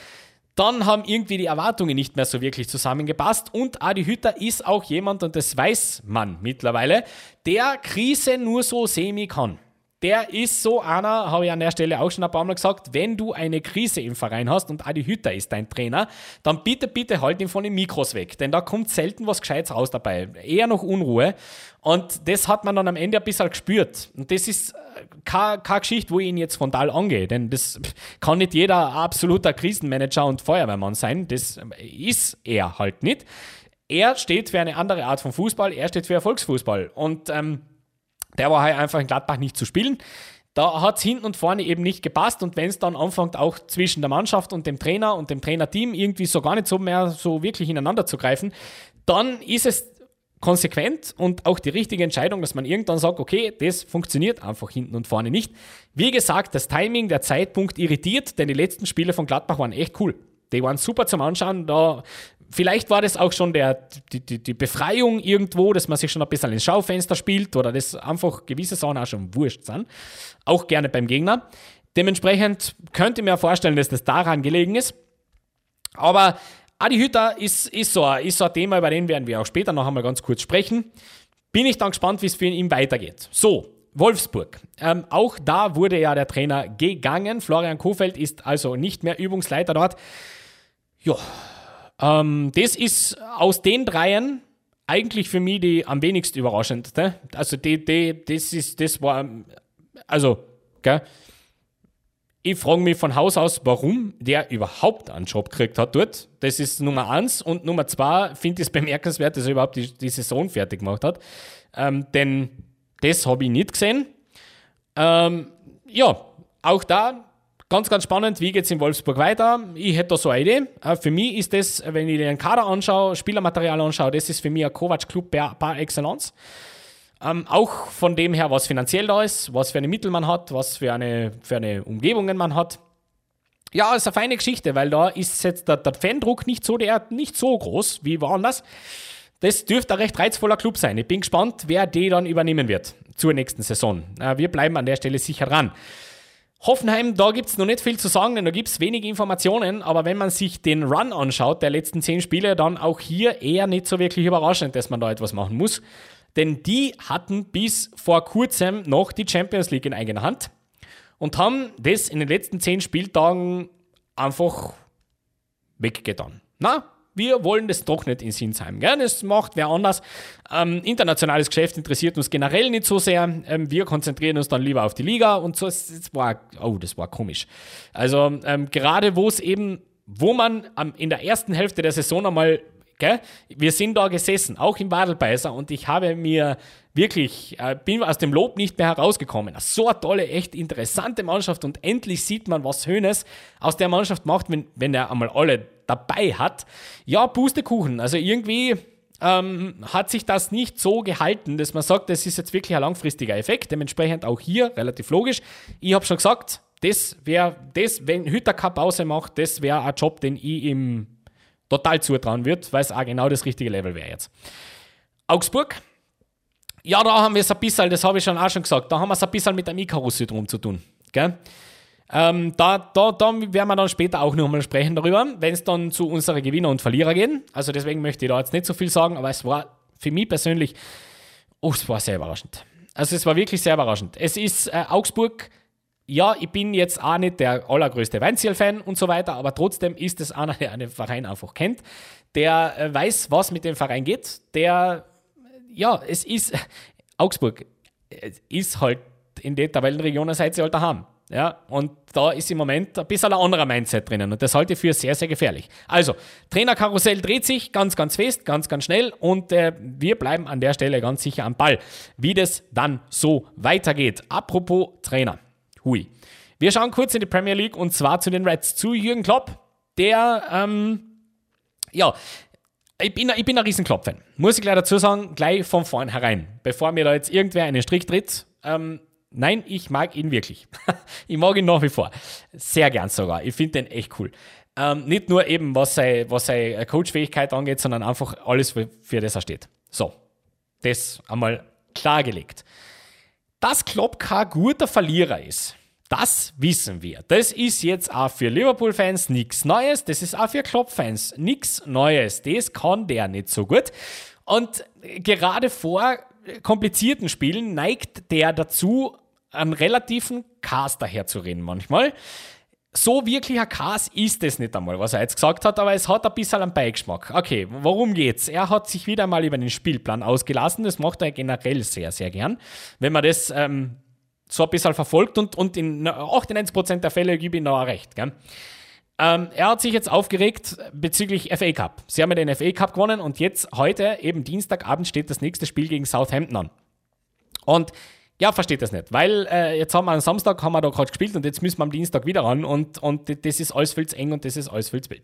Dann haben irgendwie die Erwartungen nicht mehr so wirklich zusammengepasst. Und Adi Hütter ist auch jemand, und das weiß man mittlerweile, der Krise nur so semi kann der ist so einer, habe ich an der Stelle auch schon ein paar Mal gesagt, wenn du eine Krise im Verein hast und Adi Hütter ist dein Trainer, dann bitte, bitte halt ihn von den Mikros weg, denn da kommt selten was Gescheites raus dabei. Eher noch Unruhe. Und das hat man dann am Ende ein bisschen gespürt. Und das ist keine, keine Geschichte, wo ich ihn jetzt frontal angehe, denn das kann nicht jeder absoluter Krisenmanager und Feuerwehrmann sein. Das ist er halt nicht. Er steht für eine andere Art von Fußball, er steht für Erfolgsfußball. Und ähm, der war halt einfach in Gladbach nicht zu spielen. da hat es hinten und vorne eben nicht gepasst und wenn es dann anfängt, auch zwischen der Mannschaft und dem Trainer und dem Trainerteam irgendwie so gar nicht so mehr so wirklich ineinander zu greifen, dann ist es konsequent und auch die richtige Entscheidung, dass man irgendwann sagt, okay, das funktioniert einfach hinten und vorne nicht. Wie gesagt, das Timing, der Zeitpunkt irritiert, denn die letzten Spiele von Gladbach waren echt cool. Die waren super zum Anschauen. Da, vielleicht war das auch schon der, die, die, die Befreiung irgendwo, dass man sich schon ein bisschen ins Schaufenster spielt oder dass einfach gewisse Sachen auch schon wurscht sind. Auch gerne beim Gegner. Dementsprechend könnte ich mir vorstellen, dass das daran gelegen ist. Aber Adi Hütter ist, ist, so, ist so ein Thema, über den werden wir auch später noch einmal ganz kurz sprechen. Bin ich dann gespannt, wie es für ihn weitergeht. So, Wolfsburg. Ähm, auch da wurde ja der Trainer gegangen. Florian Kofeld ist also nicht mehr Übungsleiter dort. Ja, ähm, das ist aus den dreien eigentlich für mich die am wenigsten überraschendste. Also die, die, das ist, das war, also, gell, ich frage mich von Haus aus, warum der überhaupt einen Job gekriegt hat dort. Das ist Nummer eins. Und Nummer zwei finde ich es bemerkenswert, dass er überhaupt die, die Saison fertig gemacht hat. Ähm, denn das habe ich nicht gesehen. Ähm, ja, auch da ganz, ganz spannend. Wie geht es in Wolfsburg weiter? Ich hätte da so eine Idee. Äh, für mich ist das, wenn ich den Kader anschaue, Spielermaterial anschaue, das ist für mich ein Kovac-Club par, par excellence. Ähm, auch von dem her, was finanziell da ist, was für eine Mittel man hat, was für eine, für eine Umgebungen man hat. Ja, ist eine feine Geschichte, weil da ist jetzt der, der Fandruck nicht so, der, nicht so groß wie woanders. Das dürfte ein recht reizvoller Club sein. Ich bin gespannt, wer die dann übernehmen wird zur nächsten Saison. Äh, wir bleiben an der Stelle sicher dran. Hoffenheim, da gibt es noch nicht viel zu sagen, denn da gibt es wenige Informationen, aber wenn man sich den Run anschaut der letzten zehn Spiele, dann auch hier eher nicht so wirklich überraschend, dass man da etwas machen muss denn die hatten bis vor kurzem noch die Champions League in eigener Hand und haben das in den letzten zehn Spieltagen einfach weggetan. Na, wir wollen das doch nicht in Sinsheim. Gell? Das macht wer anders. Ähm, internationales Geschäft interessiert uns generell nicht so sehr. Ähm, wir konzentrieren uns dann lieber auf die Liga und so. Das war, oh, das war komisch. Also ähm, gerade wo es eben, wo man in der ersten Hälfte der Saison einmal Gell? Wir sind da gesessen, auch im Wadelbeißer, und ich habe mir wirklich, äh, bin aus dem Lob nicht mehr herausgekommen. So eine tolle, echt interessante Mannschaft und endlich sieht man, was Hönes aus der Mannschaft macht, wenn, wenn er einmal alle dabei hat. Ja, Pustekuchen. Also irgendwie ähm, hat sich das nicht so gehalten, dass man sagt, das ist jetzt wirklich ein langfristiger Effekt. Dementsprechend auch hier relativ logisch. Ich habe schon gesagt, das wäre, das, wenn Hütter keine Pause macht, das wäre ein Job, den ich im total zutrauen wird, weil es auch genau das richtige Level wäre jetzt. Augsburg, ja, da haben wir es ein bisschen, das habe ich schon auch schon gesagt, da haben wir es ein bisschen mit dem Icarus-Syndrom zu tun. Gell? Ähm, da, da, da werden wir dann später auch noch mal sprechen darüber, wenn es dann zu unseren Gewinner und Verlierer geht. Also deswegen möchte ich da jetzt nicht so viel sagen, aber es war für mich persönlich, oh, es war sehr überraschend. Also es war wirklich sehr überraschend. Es ist äh, Augsburg ja, ich bin jetzt auch nicht der allergrößte Weinziel-Fan und so weiter, aber trotzdem ist es einer, der einen Verein einfach kennt, der äh, weiß, was mit dem Verein geht, der, ja, es ist, Augsburg ist halt in der Tabellenregion, seit sie halt daheim. Ja, und da ist im Moment ein bisschen ein anderer Mindset drinnen und das halte ich für sehr, sehr gefährlich. Also, Trainerkarussell dreht sich ganz, ganz fest, ganz, ganz schnell und äh, wir bleiben an der Stelle ganz sicher am Ball, wie das dann so weitergeht. Apropos Trainer. Hui. Wir schauen kurz in die Premier League und zwar zu den Reds, zu Jürgen Klopp, der, ähm, ja, ich bin, ich bin ein riesen Klopp-Fan. Muss ich gleich dazu sagen, gleich von vornherein, bevor mir da jetzt irgendwer einen Strich tritt. Ähm, nein, ich mag ihn wirklich. ich mag ihn nach wie vor. Sehr gern sogar. Ich finde den echt cool. Ähm, nicht nur eben, was seine, was seine Coachfähigkeit angeht, sondern einfach alles, für, für das er steht. So, das einmal klargelegt. Dass Klopp kein guter Verlierer ist, das wissen wir. Das ist jetzt auch für Liverpool-Fans nichts Neues. Das ist auch für Klopp-Fans nichts Neues. Das kann der nicht so gut. Und gerade vor komplizierten Spielen neigt der dazu, einen relativen Caster herzureden manchmal so wirklich ein Chaos ist es nicht einmal, was er jetzt gesagt hat, aber es hat ein bisschen einen Beigeschmack. Okay, worum geht's? Er hat sich wieder mal über den Spielplan ausgelassen. Das macht er generell sehr, sehr gern. Wenn man das ähm, so ein bisschen verfolgt und, und in 98% der Fälle gebe ich noch recht. Gell? Ähm, er hat sich jetzt aufgeregt bezüglich FA Cup. Sie haben ja den FA Cup gewonnen und jetzt heute, eben Dienstagabend, steht das nächste Spiel gegen Southampton an. Und Ja, versteht das nicht. Weil äh, jetzt haben wir am Samstag haben wir da gerade gespielt und jetzt müssen wir am Dienstag wieder ran und, und das ist alles viel zu eng und das ist alles viel zu wild.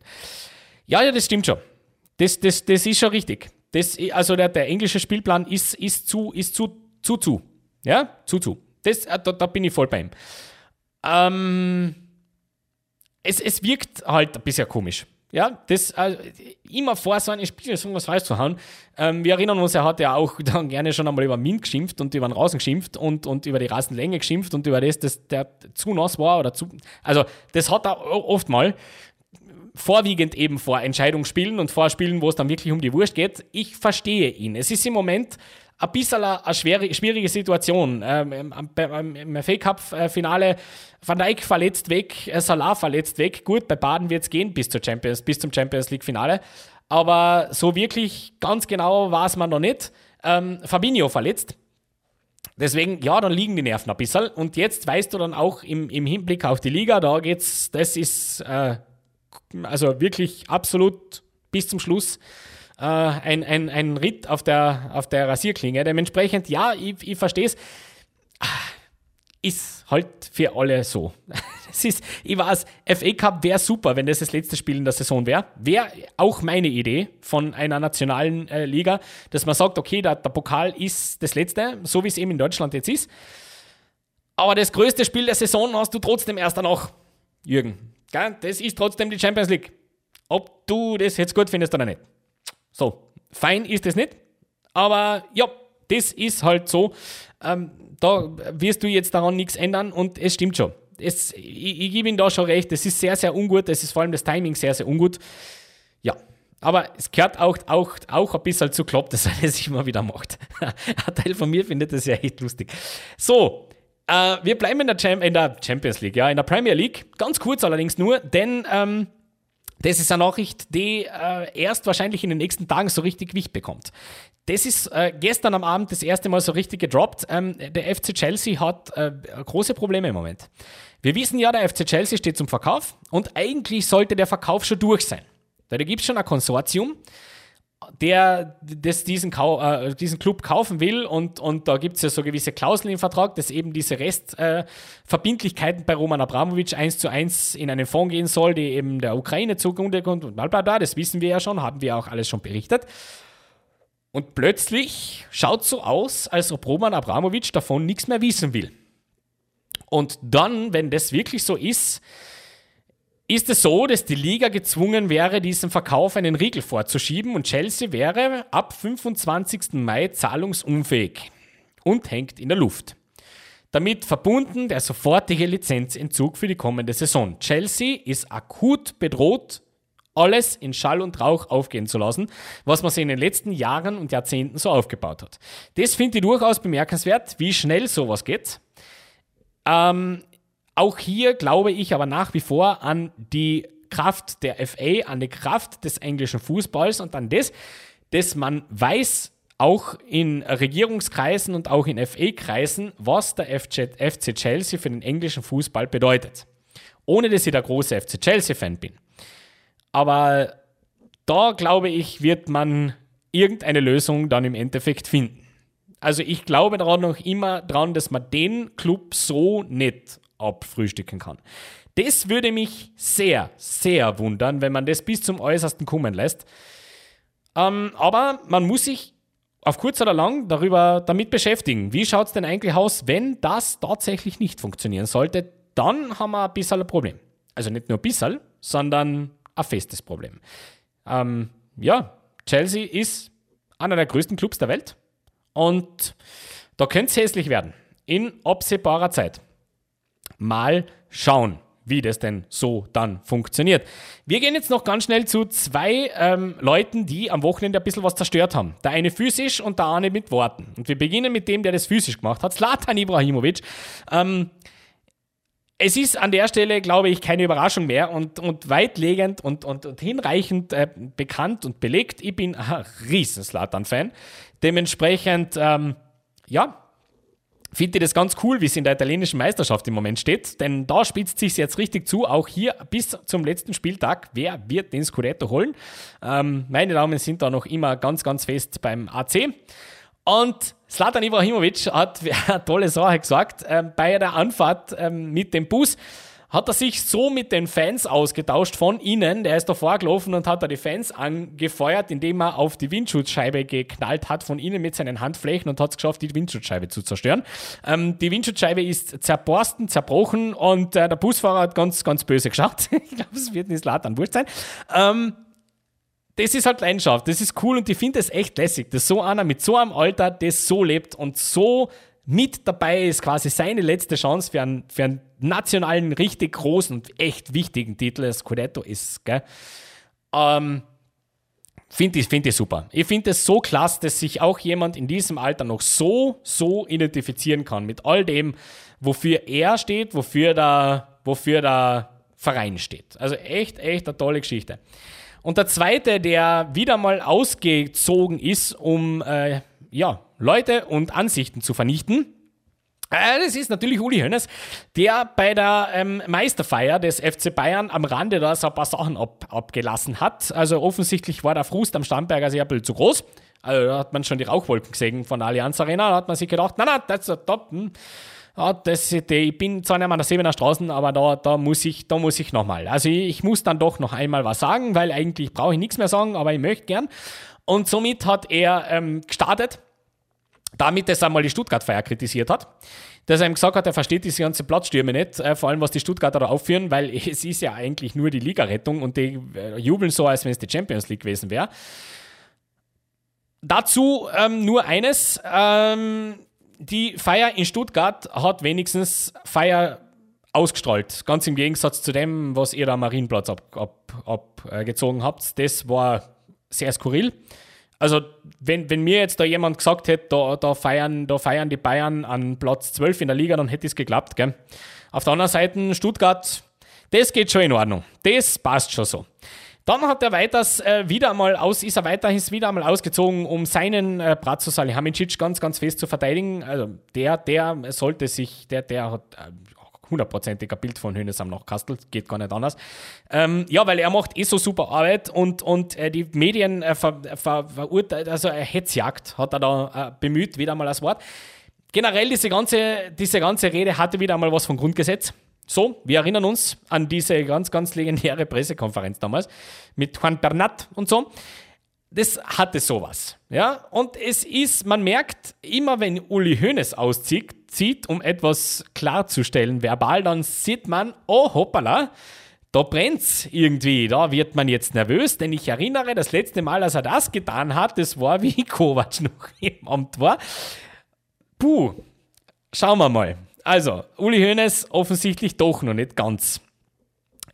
Ja, ja, das stimmt schon. Das, das, das ist schon richtig. Das, also der, der englische Spielplan ist, ist zu, ist zu, zu, zu. Ja, zu, zu. Das, äh, da, da bin ich voll bei ihm. Ähm, es, es wirkt halt ein bisschen komisch. Ja, das äh, immer vor so einem Spiel so was falsch zu hauen. Ähm, wir erinnern uns, er hat ja auch dann gerne schon einmal über Min geschimpft und über den Rasen geschimpft und, und über die Rasenlänge geschimpft und über das, dass der zu nass war oder zu. Also, das hat er oft mal. Vorwiegend eben vor Entscheidungsspielen und vor Spielen, wo es dann wirklich um die Wurst geht. Ich verstehe ihn. Es ist im Moment ein bisschen eine schwere, schwierige Situation. Ähm, Im FA Cup-Finale Van Dijk verletzt weg, äh, Salah verletzt weg. Gut, bei Baden wird es gehen bis, zur Champions, bis zum Champions League-Finale. Aber so wirklich ganz genau weiß man noch nicht. Ähm, Fabinho verletzt. Deswegen, ja, dann liegen die Nerven ein bisschen. Und jetzt weißt du dann auch im, im Hinblick auf die Liga, da geht's, das ist äh, also wirklich absolut bis zum Schluss äh, ein, ein, ein Ritt auf der, auf der Rasierklinge. Dementsprechend, ja, ich, ich verstehe es. Ist halt für alle so. Es ist, ich weiß, FA Cup wäre super, wenn das das letzte Spiel in der Saison wäre. Wäre auch meine Idee von einer nationalen äh, Liga, dass man sagt, okay, der, der Pokal ist das letzte, so wie es eben in Deutschland jetzt ist. Aber das größte Spiel der Saison hast du trotzdem erst danach, Jürgen. Das ist trotzdem die Champions League. Ob du das jetzt gut findest oder nicht. So, fein ist es nicht, aber ja, das ist halt so. Ähm, da wirst du jetzt daran nichts ändern und es stimmt schon. Es, ich, ich gebe ihm da schon recht, es ist sehr, sehr ungut, es ist vor allem das Timing sehr, sehr ungut. Ja, aber es gehört auch, auch, auch ein bisschen zu Klopp, dass er das immer wieder macht. ein Teil von mir findet das ja echt lustig. So, äh, wir bleiben in der, in der, Champions League, ja, in der Premier League. Ganz kurz allerdings nur, denn ähm, das ist eine Nachricht, die äh, erst wahrscheinlich in den nächsten Tagen so richtig Gewicht bekommt. Das ist äh, gestern am Abend das erste Mal so richtig gedroppt. Ähm, der FC Chelsea hat äh, große Probleme im Moment. Wir wissen ja, der FC Chelsea steht zum Verkauf und eigentlich sollte der Verkauf schon durch sein. Da gibt es schon ein Konsortium der das diesen, äh, diesen Club kaufen will und, und da gibt es ja so gewisse Klauseln im Vertrag, dass eben diese Restverbindlichkeiten äh, bei Roman Abramowitsch eins zu eins in einen Fonds gehen soll, die eben der Ukraine zugrunde kommt und bla bla bla, das wissen wir ja schon, haben wir auch alles schon berichtet. Und plötzlich schaut so aus, als ob Roman Abramowitsch davon nichts mehr wissen will. Und dann, wenn das wirklich so ist, ist es so, dass die Liga gezwungen wäre, diesem Verkauf einen Riegel vorzuschieben und Chelsea wäre ab 25. Mai zahlungsunfähig und hängt in der Luft. Damit verbunden der sofortige Lizenzentzug für die kommende Saison. Chelsea ist akut bedroht, alles in Schall und Rauch aufgehen zu lassen, was man sich in den letzten Jahren und Jahrzehnten so aufgebaut hat. Das finde ich durchaus bemerkenswert, wie schnell sowas geht. Ähm, auch hier glaube ich aber nach wie vor an die Kraft der FA, an die Kraft des englischen Fußballs und an das, dass man weiß, auch in Regierungskreisen und auch in FA-Kreisen, was der FC Chelsea für den englischen Fußball bedeutet. Ohne dass ich der große FC Chelsea-Fan bin. Aber da glaube ich, wird man irgendeine Lösung dann im Endeffekt finden. Also ich glaube daran noch immer daran, dass man den Club so nicht abfrühstücken kann. Das würde mich sehr, sehr wundern, wenn man das bis zum Äußersten kommen lässt. Ähm, aber man muss sich auf kurz oder lang darüber damit beschäftigen. Wie schaut es denn eigentlich aus, wenn das tatsächlich nicht funktionieren sollte? Dann haben wir ein bisschen ein Problem. Also nicht nur ein bisschen, sondern ein festes Problem. Ähm, ja, Chelsea ist einer der größten Clubs der Welt und da könnte es hässlich werden. In absehbarer Zeit. Mal schauen, wie das denn so dann funktioniert. Wir gehen jetzt noch ganz schnell zu zwei ähm, Leuten, die am Wochenende ein bisschen was zerstört haben. Der eine physisch und der andere mit Worten. Und wir beginnen mit dem, der das physisch gemacht hat, Slatan Ibrahimovic. Ähm, es ist an der Stelle, glaube ich, keine Überraschung mehr und, und weitlegend und, und, und hinreichend äh, bekannt und belegt. Ich bin ein riesen Slatan-Fan. Dementsprechend, ähm, ja, finde ich das ganz cool, wie es in der italienischen Meisterschaft im Moment steht, denn da spitzt sich jetzt richtig zu, auch hier bis zum letzten Spieltag, wer wird den Scudetto holen? Ähm, meine Daumen sind da noch immer ganz, ganz fest beim AC. Und Slatan Ibrahimovic hat eine tolle Sache gesagt. Ähm, bei der Anfahrt ähm, mit dem Bus hat er sich so mit den Fans ausgetauscht von ihnen. Der ist da vorgelaufen und hat da die Fans angefeuert, indem er auf die Windschutzscheibe geknallt hat von ihnen mit seinen Handflächen und hat es geschafft, die Windschutzscheibe zu zerstören. Ähm, die Windschutzscheibe ist zerborsten, zerbrochen und äh, der Busfahrer hat ganz, ganz böse geschaut. ich glaube, es wird nicht Slatan wurscht sein. Ähm, das ist halt Leidenschaft, das ist cool und ich finde es echt lässig, dass so einer mit so einem Alter das so lebt und so mit dabei ist, quasi seine letzte Chance für einen, für einen nationalen, richtig großen und echt wichtigen Titel, das Scudetto ist? Ähm, Finde ich, find ich super. Ich finde es so klasse, dass sich auch jemand in diesem Alter noch so, so identifizieren kann mit all dem, wofür er steht, wofür der, wofür der Verein steht. Also echt, echt eine tolle Geschichte. Und der zweite, der wieder mal ausgezogen ist, um äh, ja, Leute und Ansichten zu vernichten, äh, das ist natürlich Uli Hoeneß, der bei der ähm, Meisterfeier des FC Bayern am Rande da so ein paar Sachen ab, abgelassen hat. Also offensichtlich war der Frust am ein bisschen zu groß. Also da hat man schon die Rauchwolken gesehen von der Allianz Arena. Da hat man sich gedacht, na, na, das ist top. Hm. Ja, das, ich bin zwar nicht mehr an der Sebener Straßen, aber da, da muss ich, da muss ich nochmal. Also ich, ich, muss dann doch noch einmal was sagen, weil eigentlich brauche ich nichts mehr sagen, aber ich möchte gern. Und somit hat er ähm, gestartet, damit er einmal die Stuttgart-Feier kritisiert hat. Dass er ihm gesagt hat, er versteht diese ganze Platzstürme nicht, äh, vor allem was die Stuttgarter da aufführen, weil es ist ja eigentlich nur die Ligarettung und die äh, jubeln so, als wenn es die Champions League gewesen wäre. Dazu ähm, nur eines. Ähm, die Feier in Stuttgart hat wenigstens Feier ausgestrahlt. Ganz im Gegensatz zu dem, was ihr am Marienplatz abgezogen ab, äh, habt. Das war sehr skurril. Also, wenn, wenn mir jetzt da jemand gesagt hätte, da, da, feiern, da feiern die Bayern an Platz 12 in der Liga, dann hätte es geklappt. Gell? Auf der anderen Seite, Stuttgart, das geht schon in Ordnung. Das passt schon so. Dann hat er weiters äh, wieder einmal aus, ist er weiterhin wieder einmal ausgezogen, um seinen äh, Bratzo Salihamidzic ganz, ganz fest zu verteidigen. Also der, der sollte sich, der, der hat äh, hundertprozentiger Bild von Hönesam nach Kastel, geht gar nicht anders. Ähm, ja, weil er macht eh so super Arbeit und, und äh, die Medien äh, ver, ver, verurteilt, also äh, Hetzjagd hat er da äh, bemüht, wieder mal das Wort. Generell diese ganze, diese ganze Rede hatte wieder einmal was vom Grundgesetz. So, wir erinnern uns an diese ganz, ganz legendäre Pressekonferenz damals mit Juan Bernat und so. Das hatte sowas. Ja? Und es ist, man merkt, immer wenn Uli Hoeneß auszieht, zieht, um etwas klarzustellen, verbal, dann sieht man, oh hoppala, da brennt's irgendwie, da wird man jetzt nervös, denn ich erinnere, das letzte Mal, als er das getan hat, das war wie Kovac noch im Amt war. Puh, schauen wir mal. Also, Uli Hoeneß offensichtlich doch noch nicht ganz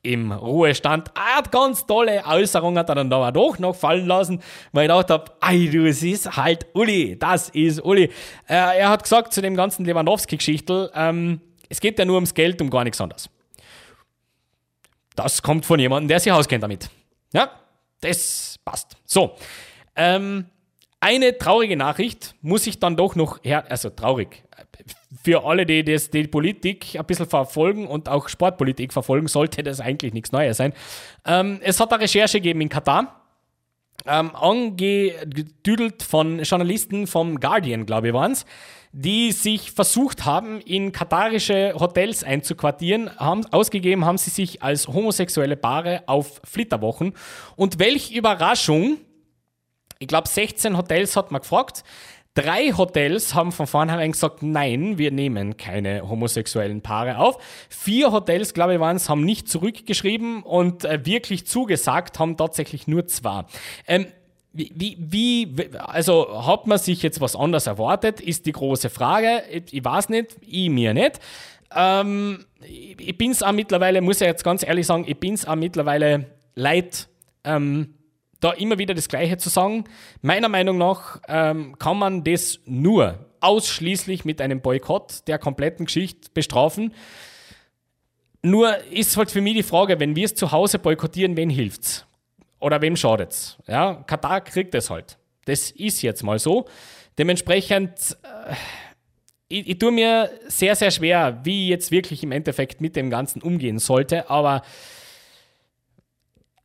im Ruhestand. Er hat ganz tolle Äußerungen hat er dann aber doch noch fallen lassen, weil ich gedacht habe, ey, du, es ist halt Uli, das ist Uli. Äh, er hat gesagt zu dem ganzen Lewandowski-Geschichtel, ähm, es geht ja nur ums Geld, um gar nichts anderes. Das kommt von jemandem, der sich auskennt damit. Ja, das passt. So, ähm, eine traurige Nachricht muss ich dann doch noch her, also traurig, für alle, die das, die Politik ein bisschen verfolgen und auch Sportpolitik verfolgen, sollte das eigentlich nichts Neues sein. Ähm, es hat eine Recherche gegeben in Katar. Ähm, angedüdelt von Journalisten vom Guardian, glaube ich, waren es, die sich versucht haben, in katarische Hotels einzuquartieren. Haben, ausgegeben haben sie sich als homosexuelle Paare auf Flitterwochen. Und welch Überraschung, ich glaube 16 Hotels hat man gefragt, Drei Hotels haben von vornherein gesagt, nein, wir nehmen keine homosexuellen Paare auf. Vier Hotels, glaube ich, waren es, haben nicht zurückgeschrieben und äh, wirklich zugesagt haben tatsächlich nur zwei. Ähm, wie, wie, also hat man sich jetzt was anderes erwartet, ist die große Frage. Ich, ich weiß nicht, ich mir nicht. Ähm, ich, ich bin es auch mittlerweile, muss ich jetzt ganz ehrlich sagen, ich bin es auch mittlerweile leid, ähm, da immer wieder das Gleiche zu sagen. Meiner Meinung nach ähm, kann man das nur ausschließlich mit einem Boykott der kompletten Geschichte bestrafen. Nur ist halt für mich die Frage, wenn wir es zu Hause boykottieren, wen hilft's? Oder wem schadet's? Ja, Katar kriegt es halt. Das ist jetzt mal so. Dementsprechend, äh, ich, ich tue mir sehr, sehr schwer, wie jetzt wirklich im Endeffekt mit dem Ganzen umgehen sollte, aber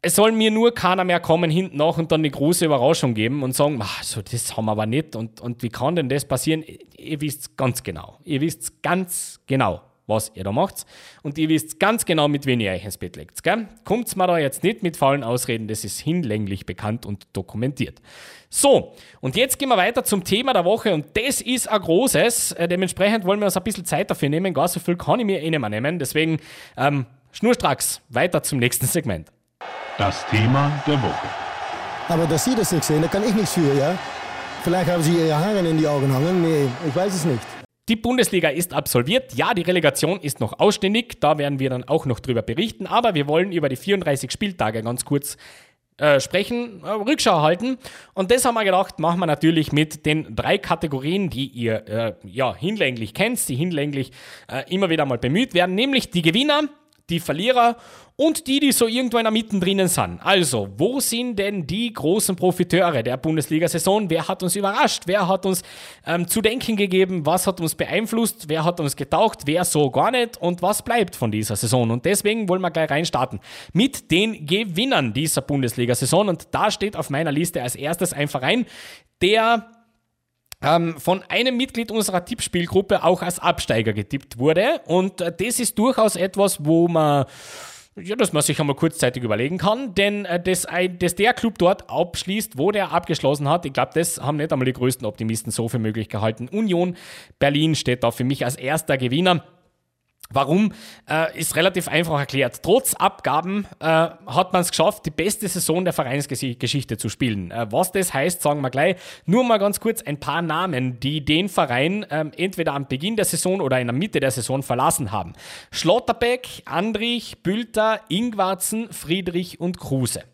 es soll mir nur keiner mehr kommen hinten nach und dann eine große Überraschung geben und sagen, ach, so, das haben wir aber nicht und, und wie kann denn das passieren? Ihr wisst ganz genau. Ihr wisst ganz genau, was ihr da macht. Und ihr wisst ganz genau, mit wem ihr euch ins Bett legt. Gell? Kommt's mir da jetzt nicht mit faulen Ausreden, das ist hinlänglich bekannt und dokumentiert. So, und jetzt gehen wir weiter zum Thema der Woche und das ist ein großes. Äh, dementsprechend wollen wir uns ein bisschen Zeit dafür nehmen. Gar so viel kann ich mir eh nicht mehr nehmen. Deswegen ähm, schnurstracks weiter zum nächsten Segment. Das Thema der Woche. Aber dass Sie das nicht sehen, da kann ich nichts für, ja? Vielleicht haben Sie Ihre Haare in die Augen hangen. Nee, ich weiß es nicht. Die Bundesliga ist absolviert. Ja, die Relegation ist noch ausständig. Da werden wir dann auch noch drüber berichten. Aber wir wollen über die 34 Spieltage ganz kurz äh, sprechen, äh, Rückschau halten. Und das haben wir gedacht, machen wir natürlich mit den drei Kategorien, die ihr äh, ja, hinlänglich kennt, die hinlänglich äh, immer wieder mal bemüht werden, nämlich die Gewinner, die Verlierer und die, die so irgendwo in der Mitte drinnen sind. Also, wo sind denn die großen Profiteure der Bundesliga-Saison? Wer hat uns überrascht? Wer hat uns ähm, zu denken gegeben? Was hat uns beeinflusst? Wer hat uns getaucht? Wer so gar nicht? Und was bleibt von dieser Saison? Und deswegen wollen wir gleich reinstarten mit den Gewinnern dieser Bundesliga-Saison. Und da steht auf meiner Liste als erstes ein Verein, der ähm, von einem Mitglied unserer Tippspielgruppe auch als Absteiger getippt wurde. Und äh, das ist durchaus etwas, wo man ja, dass man sich einmal kurzzeitig überlegen kann, denn äh, dass, dass der Club dort abschließt, wo der abgeschlossen hat, ich glaube, das haben nicht einmal die größten Optimisten so für möglich gehalten. Union Berlin steht da für mich als erster Gewinner. Warum, äh, ist relativ einfach erklärt. Trotz Abgaben äh, hat man es geschafft, die beste Saison der Vereinsgeschichte zu spielen. Äh, was das heißt, sagen wir gleich. Nur mal ganz kurz ein paar Namen, die den Verein ähm, entweder am Beginn der Saison oder in der Mitte der Saison verlassen haben. Schlotterbeck, Andrich, Bülter, Ingwarzen, Friedrich und Kruse.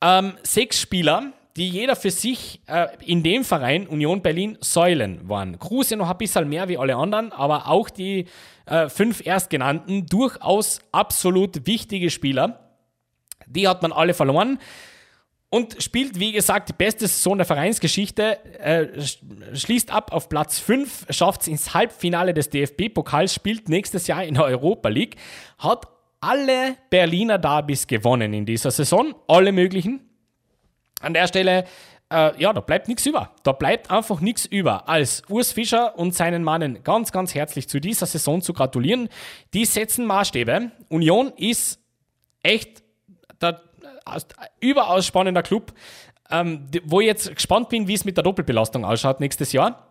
Ähm, sechs Spieler, die jeder für sich äh, in dem Verein Union Berlin Säulen waren. Kruse noch ein bisschen mehr wie alle anderen, aber auch die äh, fünf Erstgenannten durchaus absolut wichtige Spieler. Die hat man alle verloren und spielt, wie gesagt, die beste Saison der Vereinsgeschichte, äh, schließt ab auf Platz 5, schafft es ins Halbfinale des DFB-Pokals, spielt nächstes Jahr in der Europa League, hat alle Berliner Derbys gewonnen in dieser Saison, alle möglichen, an der Stelle, äh, ja, da bleibt nichts über. Da bleibt einfach nichts über, als Urs Fischer und seinen Mannen ganz, ganz herzlich zu dieser Saison zu gratulieren. Die setzen Maßstäbe. Union ist echt der überaus spannender Club, ähm, wo ich jetzt gespannt bin, wie es mit der Doppelbelastung ausschaut nächstes Jahr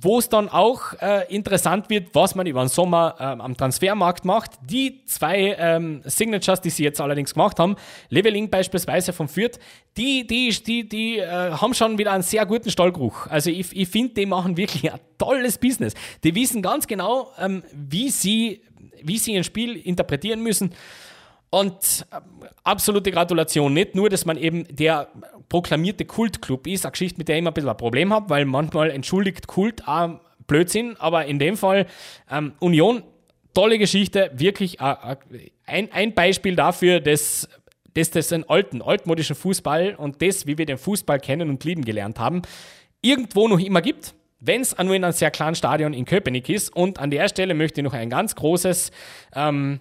wo es dann auch äh, interessant wird, was man über den Sommer ähm, am Transfermarkt macht. Die zwei ähm, Signatures, die sie jetzt allerdings gemacht haben, Leveling beispielsweise von Fürth, die, die, die, die äh, haben schon wieder einen sehr guten Stallgeruch. Also ich, ich finde, die machen wirklich ein tolles Business. Die wissen ganz genau, ähm, wie, sie, wie sie ihr Spiel interpretieren müssen. Und äh, absolute Gratulation. Nicht nur, dass man eben der proklamierte Kultclub ist, eine Geschichte, mit der ich immer ein bisschen ein Problem habe, weil manchmal entschuldigt Kult auch Blödsinn, aber in dem Fall ähm, Union, tolle Geschichte, wirklich äh, äh ein, ein Beispiel dafür, dass dass das einen alten, altmodischen Fußball und das, wie wir den Fußball kennen und lieben gelernt haben, irgendwo noch immer gibt. Wenn es nur in einem sehr kleinen Stadion in Köpenick ist. Und an der Stelle möchte ich noch ein ganz großes ähm,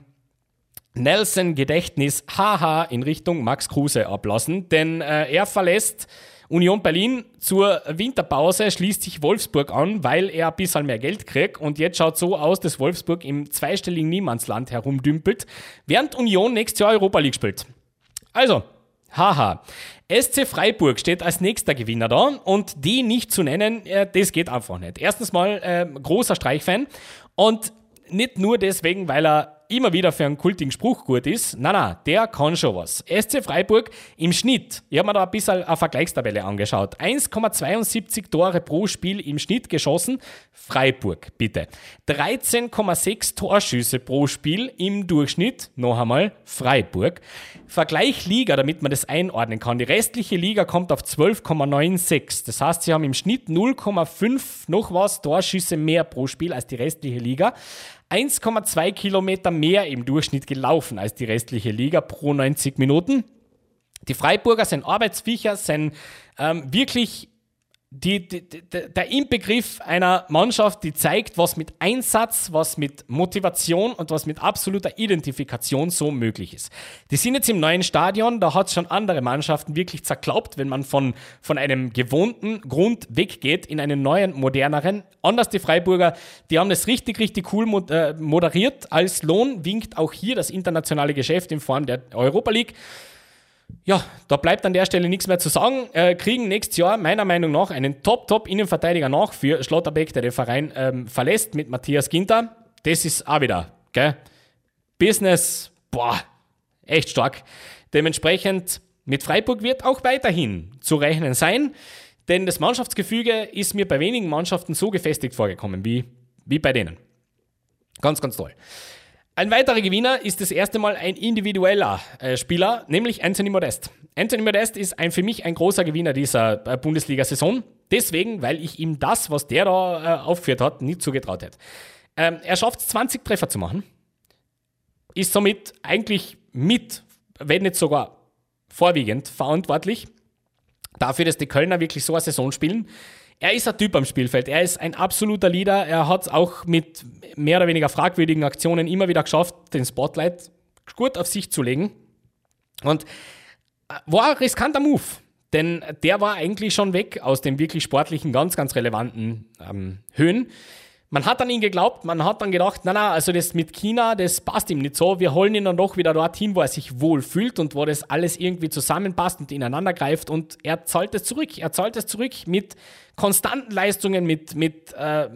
Nelson Gedächtnis haha in Richtung Max Kruse ablassen, denn äh, er verlässt Union Berlin zur Winterpause, schließt sich Wolfsburg an, weil er ein bisschen mehr Geld kriegt und jetzt schaut so aus, dass Wolfsburg im zweistelligen Niemandsland herumdümpelt, während Union nächstes Jahr Europa League spielt. Also, haha. SC Freiburg steht als nächster Gewinner da und die nicht zu nennen, äh, das geht einfach nicht. Erstens mal äh, großer Streichfan und nicht nur deswegen, weil er immer wieder für einen kultigen Spruch gut ist. Nein, nein, der kann schon was. SC Freiburg im Schnitt, ich habe mir da ein bisschen eine Vergleichstabelle angeschaut, 1,72 Tore pro Spiel im Schnitt geschossen. Freiburg, bitte. 13,6 Torschüsse pro Spiel im Durchschnitt, noch einmal Freiburg. Vergleich Liga, damit man das einordnen kann. Die restliche Liga kommt auf 12,96. Das heißt, sie haben im Schnitt 0,5 noch was Torschüsse mehr pro Spiel als die restliche Liga. 1,2 Kilometer mehr im Durchschnitt gelaufen als die restliche Liga pro 90 Minuten. Die Freiburger sind Arbeitsviecher, sind ähm, wirklich die, die, die, der Inbegriff einer Mannschaft, die zeigt, was mit Einsatz, was mit Motivation und was mit absoluter Identifikation so möglich ist. Die sind jetzt im neuen Stadion, da hat es schon andere Mannschaften wirklich zerklaubt, wenn man von, von einem gewohnten Grund weggeht in einen neuen, moderneren. Anders die Freiburger, die haben das richtig, richtig cool äh, moderiert. Als Lohn winkt auch hier das internationale Geschäft in Form der Europa League ja, da bleibt an der Stelle nichts mehr zu sagen. Äh, kriegen nächstes Jahr meiner Meinung nach einen Top-Top-Innenverteidiger nach für Schlotterbeck, der den Verein ähm, verlässt mit Matthias Ginter. Das ist auch wieder, gell? Business, boah, echt stark. Dementsprechend mit Freiburg wird auch weiterhin zu rechnen sein, denn das Mannschaftsgefüge ist mir bei wenigen Mannschaften so gefestigt vorgekommen wie, wie bei denen. Ganz, ganz toll. Ein weiterer Gewinner ist das erste Mal ein individueller äh, Spieler, nämlich Anthony Modest. Anthony Modest ist ein, für mich ein großer Gewinner dieser äh, Bundesliga-Saison. Deswegen, weil ich ihm das, was der da äh, aufgeführt hat, nicht zugetraut hätte. Ähm, er schafft es, 20 Treffer zu machen. Ist somit eigentlich mit, wenn nicht sogar vorwiegend, verantwortlich dafür, dass die Kölner wirklich so eine Saison spielen er ist ein Typ am Spielfeld. Er ist ein absoluter Leader. Er hat es auch mit mehr oder weniger fragwürdigen Aktionen immer wieder geschafft, den Spotlight gut auf sich zu legen. Und äh, war ein riskanter Move, denn der war eigentlich schon weg aus den wirklich sportlichen, ganz, ganz relevanten ähm, Höhen. Man hat an ihn geglaubt, man hat dann gedacht, na na, also das mit China, das passt ihm nicht so. Wir holen ihn dann doch wieder dorthin, wo er sich wohl fühlt und wo das alles irgendwie zusammenpasst und ineinander greift. Und er zahlt es zurück. Er zahlt es zurück mit konstanten Leistungen, mit, mit äh,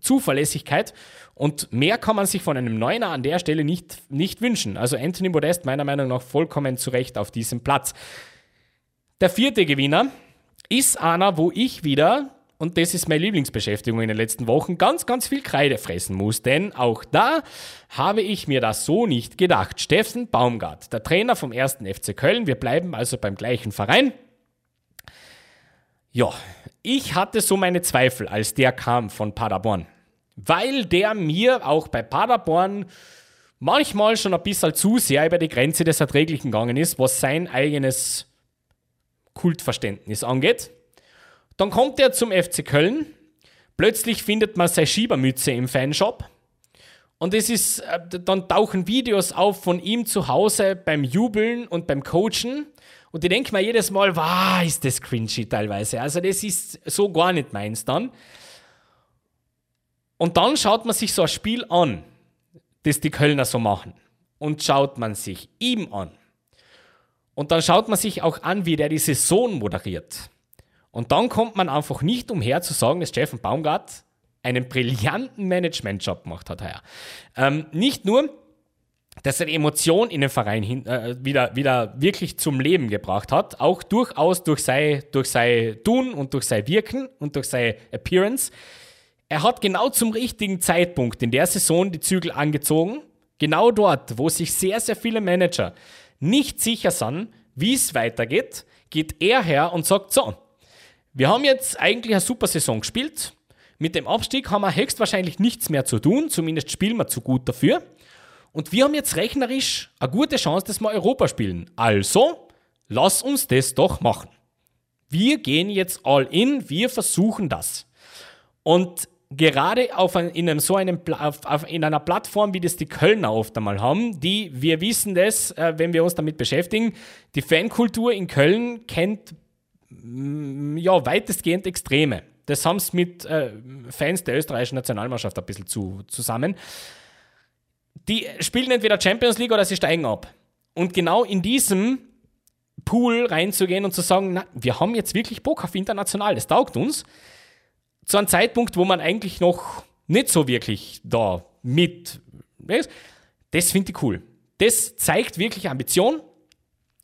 Zuverlässigkeit. Und mehr kann man sich von einem Neuner an der Stelle nicht, nicht wünschen. Also Anthony Modest meiner Meinung nach vollkommen zu Recht auf diesem Platz. Der vierte Gewinner ist einer, wo ich wieder und das ist meine Lieblingsbeschäftigung in den letzten Wochen, ganz, ganz viel Kreide fressen muss. Denn auch da habe ich mir das so nicht gedacht. Steffen Baumgart, der Trainer vom 1. FC Köln, wir bleiben also beim gleichen Verein. Ja, ich hatte so meine Zweifel, als der kam von Paderborn. Weil der mir auch bei Paderborn manchmal schon ein bisschen zu sehr über die Grenze des Erträglichen gegangen ist, was sein eigenes Kultverständnis angeht. Dann kommt er zum FC Köln. Plötzlich findet man seine Schiebermütze im Fanshop. Und es ist, äh, dann tauchen Videos auf von ihm zu Hause beim Jubeln und beim Coachen. Und ich denke mir jedes Mal, wow, ist das cringy teilweise. Also das ist so gar nicht meins dann. Und dann schaut man sich so ein Spiel an, das die Kölner so machen. Und schaut man sich ihm an. Und dann schaut man sich auch an, wie der die Saison moderiert. Und dann kommt man einfach nicht umher zu sagen, dass Steffen Baumgart einen brillanten Managementjob gemacht hat heuer. Ähm, nicht nur, dass er die Emotion in den Verein hin, äh, wieder, wieder wirklich zum Leben gebracht hat, auch durchaus durch sein, durch sein Tun und durch sein Wirken und durch seine Appearance. Er hat genau zum richtigen Zeitpunkt in der Saison die Zügel angezogen, genau dort, wo sich sehr, sehr viele Manager nicht sicher sind, wie es weitergeht, geht er her und sagt so, wir haben jetzt eigentlich eine super Saison gespielt. Mit dem Abstieg haben wir höchstwahrscheinlich nichts mehr zu tun, zumindest spielen wir zu gut dafür. Und wir haben jetzt rechnerisch eine gute Chance, dass wir Europa spielen. Also, lass uns das doch machen. Wir gehen jetzt all in, wir versuchen das. Und gerade auf ein, in, einem, so einem, auf, auf, in einer Plattform, wie das die Kölner oft einmal haben, die, wir wissen das, äh, wenn wir uns damit beschäftigen, die Fankultur in Köln kennt ja, weitestgehend Extreme. Das haben sie mit äh, Fans der österreichischen Nationalmannschaft ein bisschen zu, zusammen. Die spielen entweder Champions League oder sie steigen ab. Und genau in diesem Pool reinzugehen und zu sagen, na, wir haben jetzt wirklich Bock auf international, das taugt uns. Zu einem Zeitpunkt, wo man eigentlich noch nicht so wirklich da mit ist, das finde ich cool. Das zeigt wirklich Ambition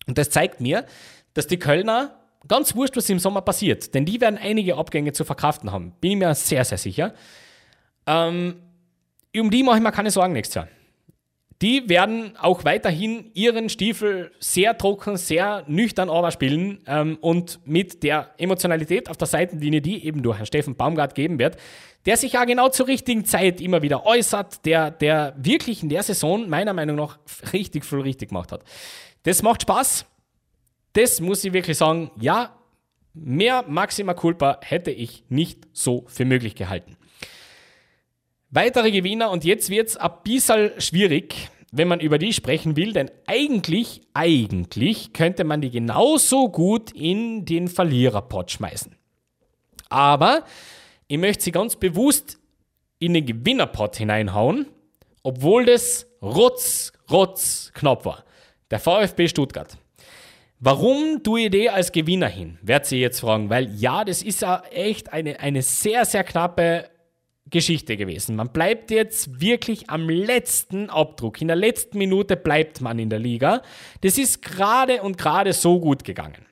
und das zeigt mir, dass die Kölner Ganz wurscht, was im Sommer passiert, denn die werden einige Abgänge zu verkraften haben. Bin ich mir sehr, sehr sicher. Ähm, um die mache ich mir keine Sorgen nächstes Jahr. Die werden auch weiterhin ihren Stiefel sehr trocken, sehr nüchtern aber spielen ähm, und mit der Emotionalität auf der Seitenlinie, die eben durch Herrn Steffen Baumgart geben wird, der sich ja genau zur richtigen Zeit immer wieder äußert, der, der wirklich in der Saison meiner Meinung nach richtig viel richtig gemacht hat. Das macht Spaß das muss ich wirklich sagen, ja, Mehr Maxima Culpa hätte ich nicht so für möglich gehalten. Weitere Gewinner und jetzt wird es ein bisschen schwierig, wenn man über die sprechen will, denn eigentlich, eigentlich könnte man die genauso gut in den Verliererpot schmeißen. Aber ich möchte sie ganz bewusst in den Gewinnerpot hineinhauen, obwohl das rotz, rotz knapp war. Der VfB Stuttgart. Warum tue ich die als Gewinner hin? Werdet ihr jetzt fragen, weil ja, das ist ja echt eine, eine sehr, sehr knappe Geschichte gewesen. Man bleibt jetzt wirklich am letzten Abdruck. In der letzten Minute bleibt man in der Liga. Das ist gerade und gerade so gut gegangen.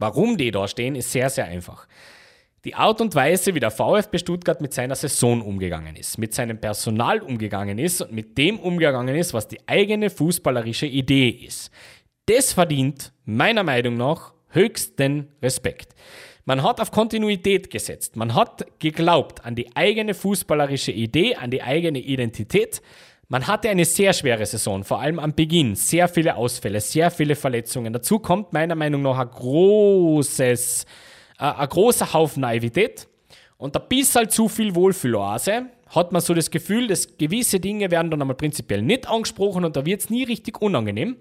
Warum die da stehen, ist sehr, sehr einfach. Die Art und Weise, wie der VfB Stuttgart mit seiner Saison umgegangen ist, mit seinem Personal umgegangen ist und mit dem umgegangen ist, was die eigene fußballerische Idee ist. Das verdient meiner Meinung nach höchsten Respekt. Man hat auf Kontinuität gesetzt. Man hat geglaubt an die eigene fußballerische Idee, an die eigene Identität. Man hatte eine sehr schwere Saison, vor allem am Beginn. Sehr viele Ausfälle, sehr viele Verletzungen. Dazu kommt meiner Meinung nach ein großes, äh, ein großer Haufen Naivität und ein bisschen zu viel Wohlfühloase. Hat man so das Gefühl, dass gewisse Dinge werden dann einmal prinzipiell nicht angesprochen und da wird es nie richtig unangenehm.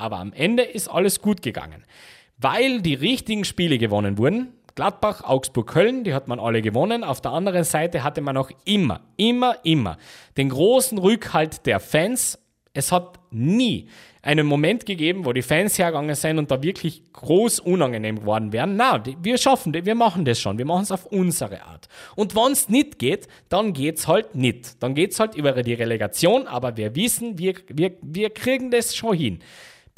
Aber am Ende ist alles gut gegangen, weil die richtigen Spiele gewonnen wurden. Gladbach, Augsburg, Köln, die hat man alle gewonnen. Auf der anderen Seite hatte man auch immer, immer, immer den großen Rückhalt der Fans. Es hat nie einen Moment gegeben, wo die Fans hergegangen sind und da wirklich groß unangenehm geworden wären. Na, wir schaffen das, wir machen das schon, wir machen es auf unsere Art. Und wenn es nicht geht, dann geht es halt nicht. Dann geht es halt über die Relegation, aber wir wissen, wir, wir, wir kriegen das schon hin.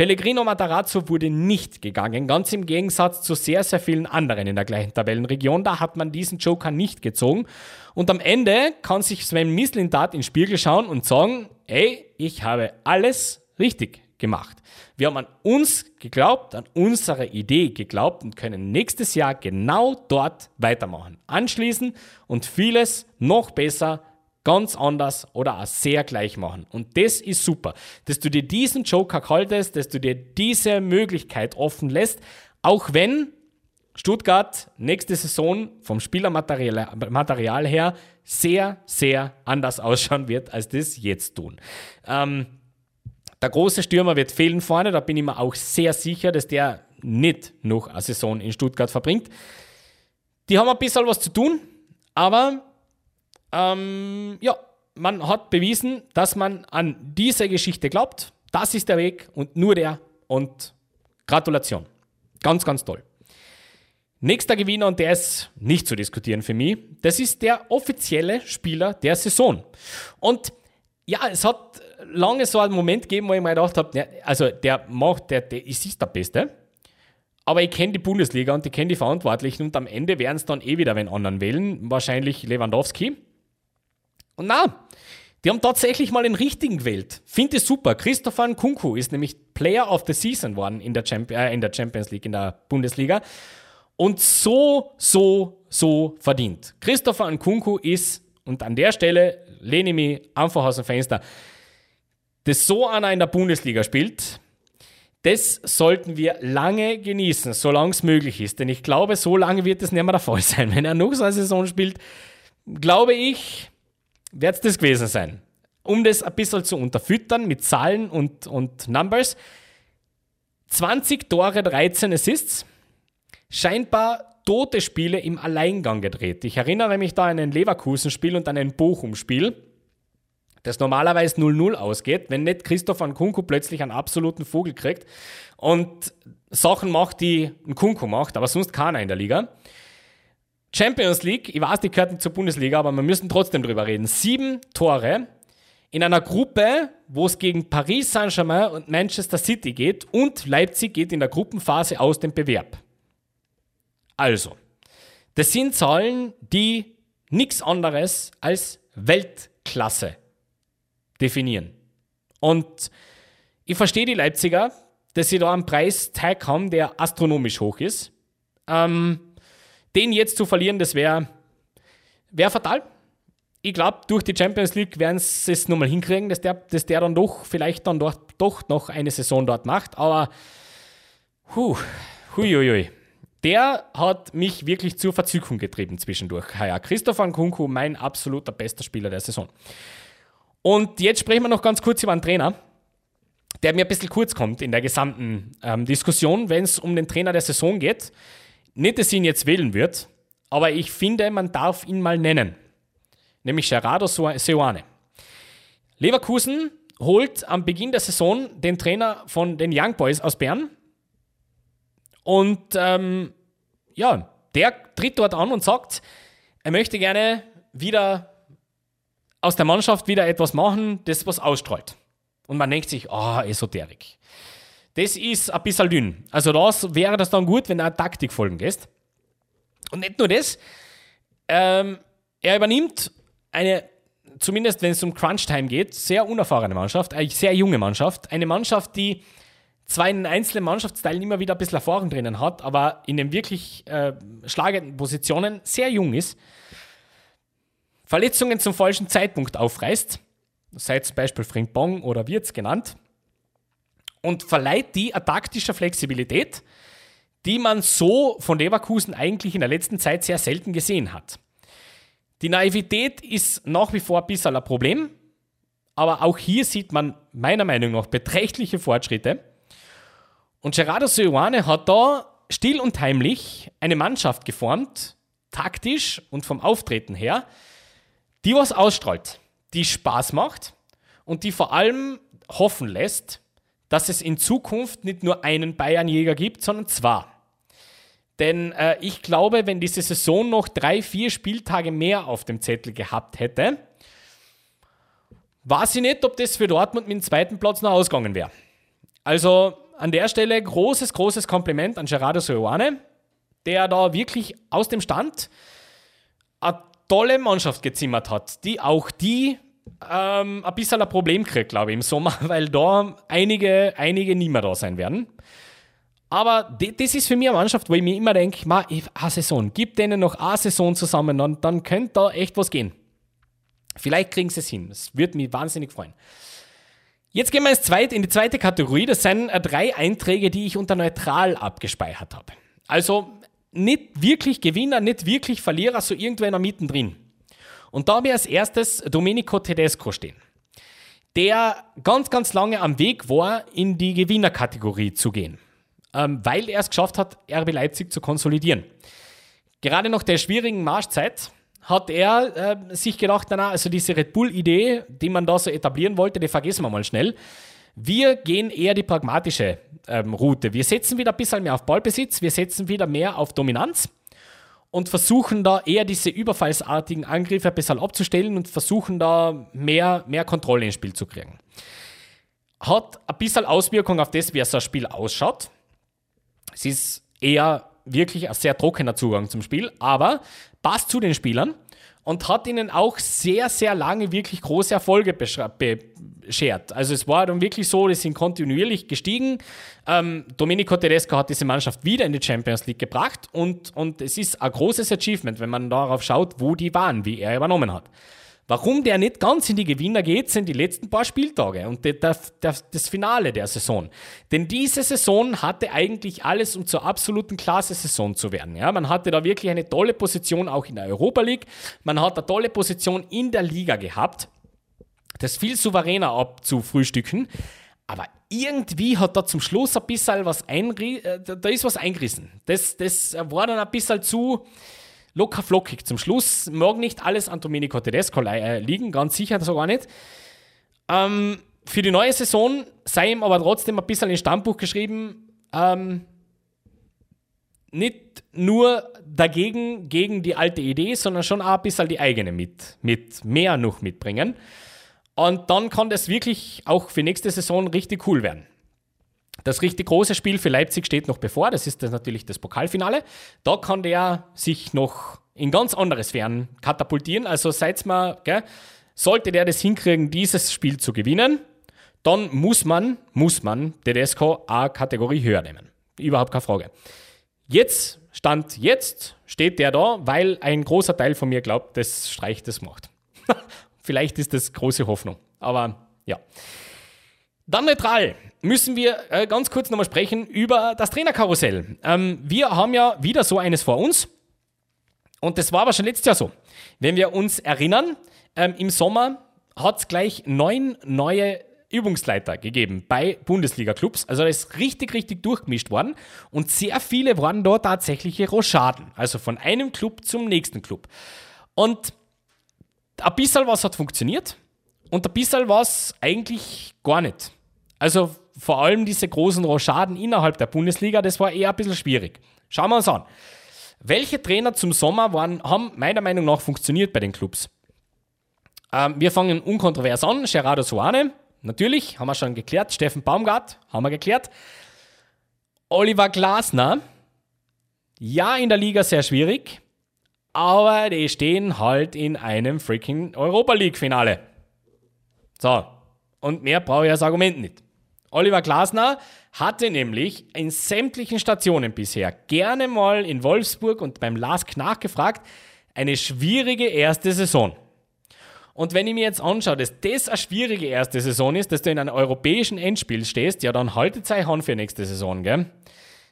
Pellegrino Matarazzo wurde nicht gegangen, ganz im Gegensatz zu sehr, sehr vielen anderen in der gleichen Tabellenregion. Da hat man diesen Joker nicht gezogen. Und am Ende kann sich Sven Mislintat in den Spiegel schauen und sagen, ey, ich habe alles richtig gemacht. Wir haben an uns geglaubt, an unsere Idee geglaubt und können nächstes Jahr genau dort weitermachen. Anschließen und vieles noch besser ganz anders oder auch sehr gleich machen. Und das ist super, dass du dir diesen Joker haltest, dass du dir diese Möglichkeit offen lässt, auch wenn Stuttgart nächste Saison vom Spielermaterial Material her sehr, sehr anders ausschauen wird, als das jetzt tun. Ähm, der große Stürmer wird fehlen vorne, da bin ich mir auch sehr sicher, dass der nicht noch eine Saison in Stuttgart verbringt. Die haben ein bisschen was zu tun, aber ähm, ja, man hat bewiesen, dass man an diese Geschichte glaubt. Das ist der Weg und nur der. Und Gratulation. Ganz, ganz toll. Nächster Gewinner, und der ist nicht zu diskutieren für mich, das ist der offizielle Spieler der Saison. Und ja, es hat lange so einen Moment gegeben, wo ich mir gedacht habe, also der macht, der, der ist der Beste. Aber ich kenne die Bundesliga und ich kenne die Verantwortlichen und am Ende werden es dann eh wieder wenn anderen wählen. Wahrscheinlich Lewandowski. Und na, die haben tatsächlich mal den richtigen gewählt. Finde ich super. Christopher Nkunku ist nämlich Player of the Season worden in der, Champ äh, in der Champions League, in der Bundesliga. Und so, so, so verdient. Christopher Nkunku ist, und an der Stelle lehne ich mich einfach aus dem Fenster, dass so einer in der Bundesliga spielt, das sollten wir lange genießen, solange es möglich ist. Denn ich glaube, so lange wird es nicht mehr der Fall sein. Wenn er noch so eine Saison spielt, glaube ich, wird es das gewesen sein. Um das ein bisschen zu unterfüttern mit Zahlen und, und Numbers. 20 Tore, 13 Assists. Scheinbar tote Spiele im Alleingang gedreht. Ich erinnere mich da an ein Leverkusen-Spiel und an ein Bochum-Spiel, das normalerweise 0-0 ausgeht, wenn nicht Christoph Nkunku plötzlich einen absoluten Vogel kriegt und Sachen macht, die Nkunku macht, aber sonst keiner in der Liga. Champions League, ich weiß, die gehört nicht zur Bundesliga, aber wir müssen trotzdem drüber reden. Sieben Tore in einer Gruppe, wo es gegen Paris Saint-Germain und Manchester City geht und Leipzig geht in der Gruppenphase aus dem Bewerb. Also, das sind Zahlen, die nichts anderes als Weltklasse definieren. Und ich verstehe die Leipziger, dass sie da einen Preis teilhaben, der astronomisch hoch ist. Ähm, den jetzt zu verlieren, das wäre wär fatal. Ich glaube, durch die Champions League werden sie es nochmal hinkriegen, dass der, dass der dann doch vielleicht dann dort, doch noch eine Saison dort macht. Aber, hui, hui, hui. der hat mich wirklich zur Verzückung getrieben zwischendurch. Ja, Christopher Nkunku, mein absoluter bester Spieler der Saison. Und jetzt sprechen wir noch ganz kurz über einen Trainer, der mir ein bisschen kurz kommt in der gesamten ähm, Diskussion, wenn es um den Trainer der Saison geht. Nicht, dass ihn jetzt wählen wird, aber ich finde, man darf ihn mal nennen. Nämlich Gerardo Seoane. Leverkusen holt am Beginn der Saison den Trainer von den Young Boys aus Bern. Und ähm, ja, der tritt dort an und sagt, er möchte gerne wieder aus der Mannschaft wieder etwas machen, das was ausstrahlt. Und man denkt sich, ah, oh, Esoterik. Das ist ein bisschen dünn. Also das wäre das dann gut, wenn er Taktik folgen lässt. Und nicht nur das, ähm, er übernimmt eine, zumindest wenn es um Crunch-Time geht, sehr unerfahrene Mannschaft, eine sehr junge Mannschaft. Eine Mannschaft, die zwar in einzelnen Mannschaftsteilen immer wieder ein bisschen Erfahrung drinnen hat, aber in den wirklich äh, schlagenden Positionen sehr jung ist. Verletzungen zum falschen Zeitpunkt aufreißt, sei zum Beispiel Frimpong oder Wirtz genannt, und verleiht die eine taktische Flexibilität, die man so von Leverkusen eigentlich in der letzten Zeit sehr selten gesehen hat. Die Naivität ist nach wie vor ein bisschen ein Problem, aber auch hier sieht man meiner Meinung nach beträchtliche Fortschritte. Und Gerardo Seoane hat da still und heimlich eine Mannschaft geformt, taktisch und vom Auftreten her, die was ausstrahlt, die Spaß macht und die vor allem hoffen lässt, dass es in Zukunft nicht nur einen Bayernjäger gibt, sondern zwei. Denn äh, ich glaube, wenn diese Saison noch drei, vier Spieltage mehr auf dem Zettel gehabt hätte, weiß ich nicht, ob das für Dortmund mit dem zweiten Platz noch ausgegangen wäre. Also an der Stelle großes, großes Kompliment an Gerardo Seoane, der da wirklich aus dem Stand tolle Mannschaft gezimmert hat, die auch die ähm, ein bisschen ein Problem kriegt, glaube ich, im Sommer, weil da einige, einige nicht mehr da sein werden. Aber das ist für mich eine Mannschaft, wo ich mir immer denke, eine Saison, gib denen noch eine Saison zusammen, dann, dann könnte da echt was gehen. Vielleicht kriegen sie es hin. Das würde mich wahnsinnig freuen. Jetzt gehen wir ins zweite, in die zweite Kategorie. Das sind äh, drei Einträge, die ich unter neutral abgespeichert habe. Also nicht wirklich Gewinner, nicht wirklich Verlierer, so irgendwo in der Mitte drin. Und da habe ich als erstes Domenico Tedesco stehen, der ganz, ganz lange am Weg war, in die Gewinnerkategorie zu gehen, ähm, weil er es geschafft hat, RB Leipzig zu konsolidieren. Gerade nach der schwierigen Marschzeit hat er äh, sich gedacht, na, also diese Red Bull-Idee, die man da so etablieren wollte, die vergessen wir mal schnell. Wir gehen eher die pragmatische ähm, Route. Wir setzen wieder ein bisschen mehr auf Ballbesitz, wir setzen wieder mehr auf Dominanz und versuchen da eher diese überfallsartigen Angriffe ein bisschen abzustellen und versuchen da mehr, mehr Kontrolle ins Spiel zu kriegen. Hat ein bisschen Auswirkung auf das, wie so ein Spiel ausschaut. Es ist eher wirklich ein sehr trockener Zugang zum Spiel, aber passt zu den Spielern und hat ihnen auch sehr, sehr lange wirklich große Erfolge beschert. Also es war dann wirklich so, die sind kontinuierlich gestiegen. Ähm, Domenico Tedesco hat diese Mannschaft wieder in die Champions League gebracht und, und es ist ein großes Achievement, wenn man darauf schaut, wo die waren, wie er übernommen hat. Warum der nicht ganz in die Gewinner geht, sind die letzten paar Spieltage und der, der, das Finale der Saison. Denn diese Saison hatte eigentlich alles, um zur absoluten Klasse-Saison zu werden. Ja, man hatte da wirklich eine tolle Position auch in der Europa League. Man hat eine tolle Position in der Liga gehabt. Das viel souveräner abzufrühstücken. Aber irgendwie hat da zum Schluss ein bisschen was eingerissen. Äh, da ist was eingerissen. Das, das war dann ein bisschen zu locker flockig. Zum Schluss mag nicht alles an Domenico Tedesco äh, liegen, ganz sicher sogar nicht. Ähm, für die neue Saison sei ihm aber trotzdem ein bisschen ins Stammbuch geschrieben, ähm, nicht nur dagegen, gegen die alte Idee, sondern schon auch ein bisschen die eigene mit, mit mehr noch mitbringen. Und dann kann das wirklich auch für nächste Saison richtig cool werden. Das richtig große Spiel für Leipzig steht noch bevor. Das ist das natürlich das Pokalfinale. Da kann der sich noch in ganz andere Sphären katapultieren. Also seid mal, gell, sollte der das hinkriegen, dieses Spiel zu gewinnen, dann muss man, muss man Tedesco eine Kategorie höher nehmen. Überhaupt keine Frage. Jetzt, Stand jetzt, steht der da, weil ein großer Teil von mir glaubt, dass Streich das macht. Vielleicht ist das große Hoffnung. Aber ja. Dann neutral müssen wir äh, ganz kurz nochmal sprechen über das Trainerkarussell. Ähm, wir haben ja wieder so eines vor uns. Und das war aber schon letztes Jahr so. Wenn wir uns erinnern, ähm, im Sommer hat es gleich neun neue Übungsleiter gegeben bei Bundesliga-Clubs. Also da ist richtig, richtig durchgemischt worden. Und sehr viele waren dort tatsächliche Rochaden. Also von einem Club zum nächsten Club. Und ein bisschen was hat funktioniert und ein bisschen was eigentlich gar nicht. Also vor allem diese großen Rochaden innerhalb der Bundesliga, das war eher ein bisschen schwierig. Schauen wir uns an. Welche Trainer zum Sommer waren, haben meiner Meinung nach funktioniert bei den Clubs? Ähm, wir fangen unkontrovers an. Gerardo Soane, natürlich, haben wir schon geklärt. Steffen Baumgart, haben wir geklärt. Oliver Glasner, ja, in der Liga sehr schwierig, aber die stehen halt in einem freaking Europa League-Finale. So, und mehr brauche ich als Argument nicht. Oliver Glasner hatte nämlich in sämtlichen Stationen bisher gerne mal in Wolfsburg und beim LASK nachgefragt, eine schwierige erste Saison. Und wenn ich mir jetzt anschaue, dass das eine schwierige erste Saison ist, dass du in einem europäischen Endspiel stehst, ja, dann haltet euch an für nächste Saison, gell?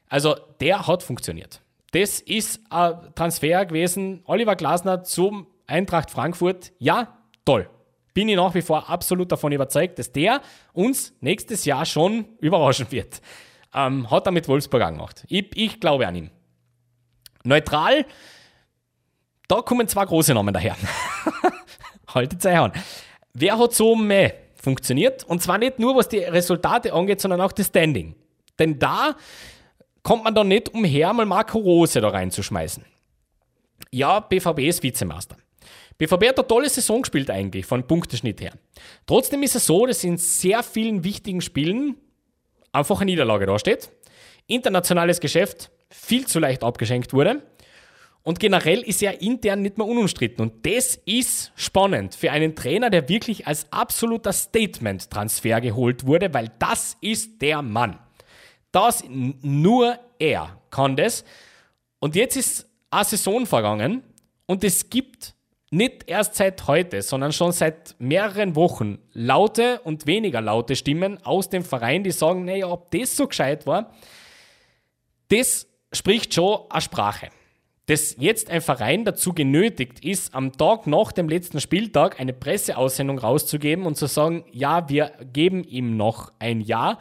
Also, der hat funktioniert. Das ist ein Transfer gewesen. Oliver Glasner zum Eintracht Frankfurt. Ja, toll bin ich nach wie vor absolut davon überzeugt, dass der uns nächstes Jahr schon überraschen wird. Ähm, hat er mit Wolfsburg angemacht. Ich, ich glaube an ihn. Neutral, da kommen zwei große Namen daher. Haltet euch an. Wer hat so mehr funktioniert? Und zwar nicht nur, was die Resultate angeht, sondern auch das Standing. Denn da kommt man dann nicht umher, mal Marco Rose da reinzuschmeißen. Ja, BVB ist Vizemeister. BVB hat eine tolle Saison gespielt eigentlich, von Punkteschnitt her. Trotzdem ist es so, dass in sehr vielen wichtigen Spielen einfach eine Niederlage dasteht. Internationales Geschäft viel zu leicht abgeschenkt wurde. Und generell ist er intern nicht mehr unumstritten. Und das ist spannend für einen Trainer, der wirklich als absoluter Statement-Transfer geholt wurde, weil das ist der Mann. Das nur er kann das. Und jetzt ist eine Saison vergangen und es gibt nicht erst seit heute, sondern schon seit mehreren Wochen laute und weniger laute Stimmen aus dem Verein, die sagen, naja, ob das so gescheit war, das spricht schon eine Sprache. Dass jetzt ein Verein dazu genötigt ist, am Tag nach dem letzten Spieltag eine Presseaussendung rauszugeben und zu sagen, ja, wir geben ihm noch ein Jahr.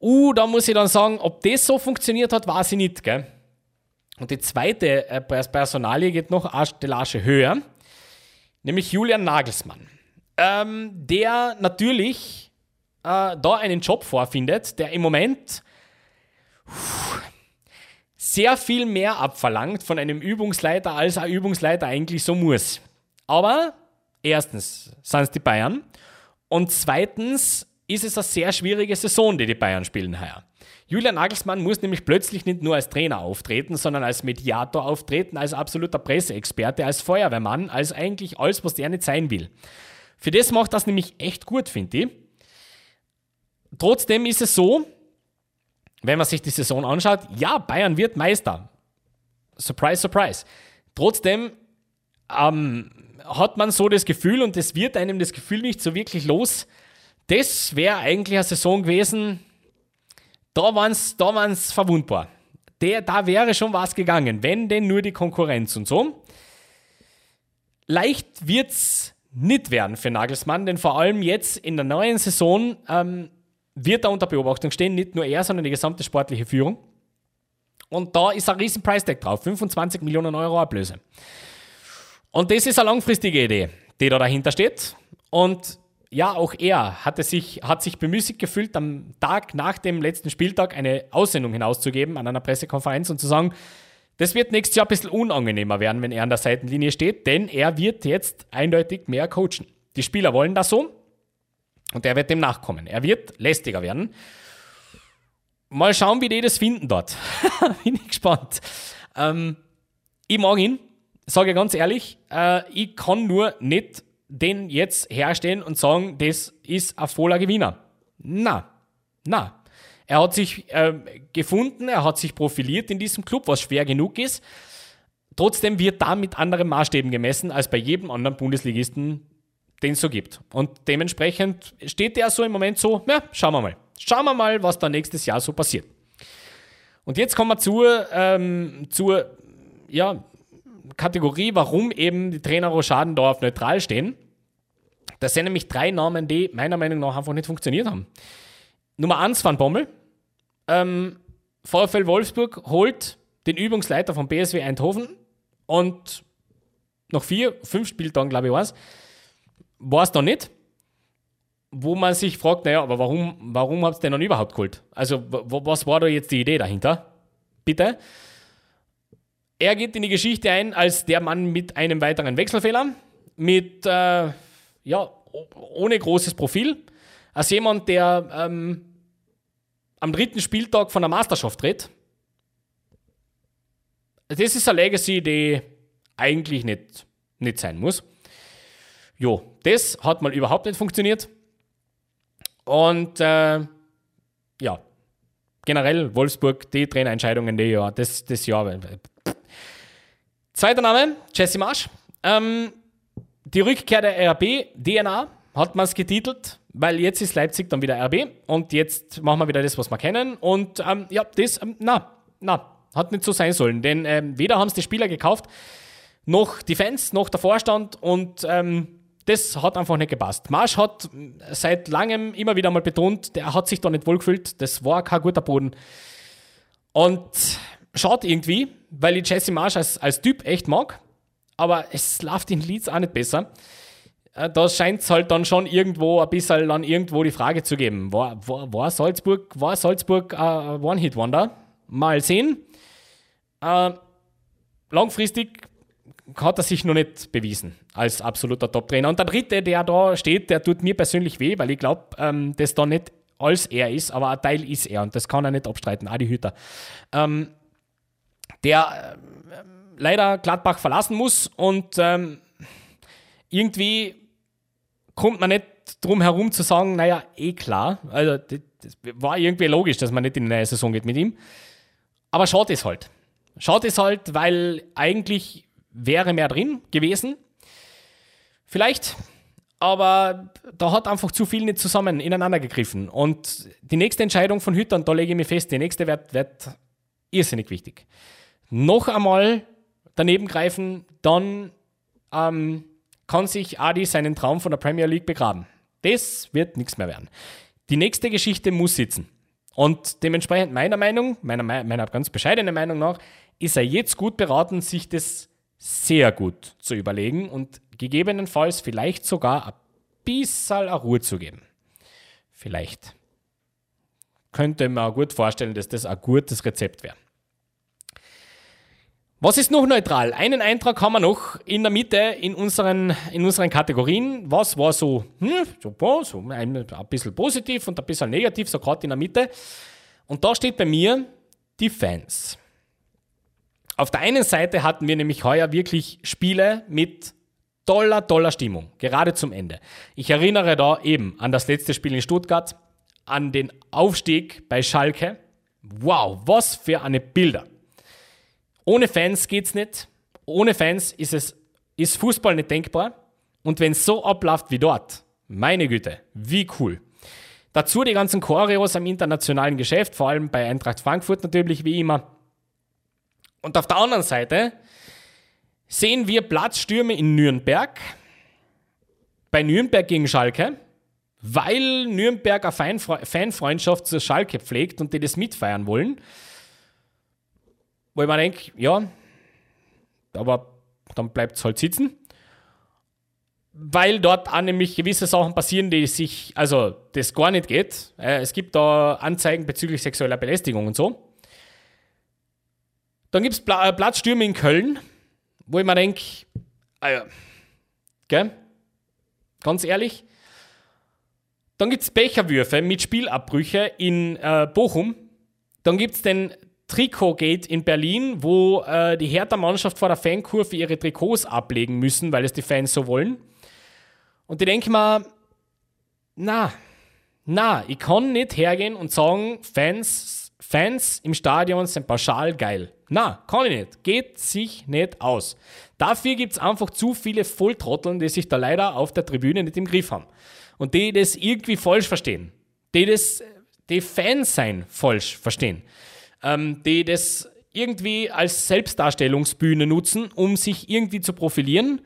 Uh, da muss ich dann sagen, ob das so funktioniert hat, weiß ich nicht. Gell? Und die zweite äh, Personalie geht noch eine Stellage höher nämlich Julian Nagelsmann, ähm, der natürlich äh, da einen Job vorfindet, der im Moment sehr viel mehr abverlangt von einem Übungsleiter, als ein Übungsleiter eigentlich so muss. Aber erstens sind es die Bayern und zweitens ist es eine sehr schwierige Saison, die die Bayern spielen heuer. Julian Nagelsmann muss nämlich plötzlich nicht nur als Trainer auftreten, sondern als Mediator auftreten, als absoluter Presseexperte, als Feuerwehrmann, als eigentlich alles, was der nicht sein will. Für das macht das nämlich echt gut, finde ich. Trotzdem ist es so, wenn man sich die Saison anschaut, ja, Bayern wird Meister. Surprise, surprise. Trotzdem ähm, hat man so das Gefühl, und es wird einem das Gefühl nicht so wirklich los, das wäre eigentlich eine Saison gewesen, da waren es da waren's verwundbar. Der, da wäre schon was gegangen, wenn denn nur die Konkurrenz und so. Leicht wird es nicht werden für Nagelsmann, denn vor allem jetzt in der neuen Saison ähm, wird er unter Beobachtung stehen, nicht nur er, sondern die gesamte sportliche Führung. Und da ist ein riesen Price Tag drauf, 25 Millionen Euro Ablöse. Und das ist eine langfristige Idee, die da dahinter steht. Und ja, auch er hatte sich, hat sich bemüßigt gefühlt, am Tag nach dem letzten Spieltag eine Aussendung hinauszugeben an einer Pressekonferenz und zu sagen, das wird nächstes Jahr ein bisschen unangenehmer werden, wenn er an der Seitenlinie steht, denn er wird jetzt eindeutig mehr coachen. Die Spieler wollen das so und er wird dem nachkommen. Er wird lästiger werden. Mal schauen, wie die das finden dort. Bin ich gespannt. Ähm, ich mag ihn, sage ganz ehrlich. Äh, ich kann nur nicht den jetzt herstellen und sagen, das ist ein voller Gewinner. Na, na. Er hat sich äh, gefunden, er hat sich profiliert in diesem Club, was schwer genug ist. Trotzdem wird da mit anderen Maßstäben gemessen als bei jedem anderen Bundesligisten, den es so gibt. Und dementsprechend steht der so im Moment so, ja, schauen wir mal. Schauen wir mal, was da nächstes Jahr so passiert. Und jetzt kommen wir zur, ähm, zur ja, Kategorie, warum eben die Trainer Rochaden da auf neutral stehen. Das sind nämlich drei Namen, die meiner Meinung nach einfach nicht funktioniert haben. Nummer eins Van Bommel. Ähm, VfL Wolfsburg holt den Übungsleiter von BSW Eindhoven und nach vier, fünf Spieltagen, glaube ich, war es, war es da nicht. Wo man sich fragt, naja, aber warum, warum habt ihr den dann überhaupt geholt? Also, was war da jetzt die Idee dahinter? Bitte. Er geht in die Geschichte ein als der Mann mit einem weiteren Wechselfehler, mit, äh, ja, ohne großes Profil, als jemand, der ähm, am dritten Spieltag von der Meisterschaft dreht. Das ist eine Legacy, die eigentlich nicht, nicht sein muss. Jo, das hat mal überhaupt nicht funktioniert. Und äh, ja, generell Wolfsburg, die Trainerentscheidungen, die ja, das, das Jahr. Zweiter Name, Jesse Marsch. Ähm, die Rückkehr der RB, DNA, hat man es getitelt, weil jetzt ist Leipzig dann wieder RB und jetzt machen wir wieder das, was wir kennen. Und ähm, ja, das, ähm, na, na, hat nicht so sein sollen, denn ähm, weder haben es die Spieler gekauft, noch die Fans, noch der Vorstand und ähm, das hat einfach nicht gepasst. Marsch hat seit langem immer wieder mal betont, der hat sich da nicht wohlgefühlt, das war kein guter Boden. Und schaut irgendwie, weil ich Jesse Marsch als, als Typ echt mag, aber es läuft in Leeds auch nicht besser. Äh, da scheint es halt dann schon irgendwo ein bisschen dann irgendwo die Frage zu geben. War, war, war Salzburg, war Salzburg ein One-Hit-Wonder? Mal sehen. Äh, langfristig hat er sich noch nicht bewiesen als absoluter Top-Trainer. Und der dritte, der da steht, der tut mir persönlich weh, weil ich glaube, ähm, dass da nicht alles er ist, aber ein Teil ist er und das kann er nicht abstreiten, Adi Hütter. Ähm, der äh, leider Gladbach verlassen muss und ähm, irgendwie kommt man nicht drum herum zu sagen, naja, eh klar, also das, das war irgendwie logisch, dass man nicht in die neue Saison geht mit ihm. Aber schaut es halt. Schaut es halt, weil eigentlich wäre mehr drin gewesen. Vielleicht, aber da hat einfach zu viel nicht zusammen ineinander gegriffen. Und die nächste Entscheidung von Hüttern, da lege ich mir fest, die nächste wird, wird irrsinnig wichtig. Noch einmal daneben greifen, dann ähm, kann sich Adi seinen Traum von der Premier League begraben. Das wird nichts mehr werden. Die nächste Geschichte muss sitzen. Und dementsprechend meiner Meinung, meiner, meiner ganz bescheidenen Meinung nach, ist er jetzt gut beraten, sich das sehr gut zu überlegen und gegebenenfalls vielleicht sogar ein bisschen Ruhe zu geben. Vielleicht. Könnte man gut vorstellen, dass das ein gutes Rezept wäre. Was ist noch neutral? Einen Eintrag haben wir noch in der Mitte in unseren, in unseren Kategorien. Was war so, hm, so, so ein, ein bisschen positiv und ein bisschen negativ, so gerade in der Mitte. Und da steht bei mir die Fans. Auf der einen Seite hatten wir nämlich heuer wirklich Spiele mit toller, toller Stimmung, gerade zum Ende. Ich erinnere da eben an das letzte Spiel in Stuttgart, an den Aufstieg bei Schalke. Wow, was für eine Bilder. Ohne Fans geht's nicht. Ohne Fans ist es ist Fußball nicht denkbar. Und wenn es so abläuft wie dort, meine Güte, wie cool. Dazu die ganzen Choreos am internationalen Geschäft, vor allem bei Eintracht Frankfurt natürlich wie immer. Und auf der anderen Seite sehen wir Platzstürme in Nürnberg, bei Nürnberg gegen Schalke, weil Nürnberg eine Fanfreundschaft zur Schalke pflegt und die das mitfeiern wollen. Wo ich mir denke, ja, aber dann bleibt es halt sitzen. Weil dort auch nämlich gewisse Sachen passieren, die sich, also das gar nicht geht. Äh, es gibt da Anzeigen bezüglich sexueller Belästigung und so. Dann gibt es Pla äh, Platzstürme in Köln, wo ich mir denke, ah ja, gell? Ganz ehrlich. Dann gibt es Becherwürfe mit Spielabbrüche in äh, Bochum. Dann gibt es den Trikotgate in Berlin, wo äh, die Hertha-Mannschaft vor der Fankurve ihre Trikots ablegen müssen, weil es die Fans so wollen. Und ich denke mir, na, na, ich kann nicht hergehen und sagen, Fans Fans im Stadion sind pauschal geil. Na, kann ich nicht. Geht sich nicht aus. Dafür gibt es einfach zu viele Volltrotteln, die sich da leider auf der Tribüne nicht im Griff haben. Und die das irgendwie falsch verstehen. Die das, die Fans sein falsch verstehen. Ähm, die das irgendwie als Selbstdarstellungsbühne nutzen, um sich irgendwie zu profilieren.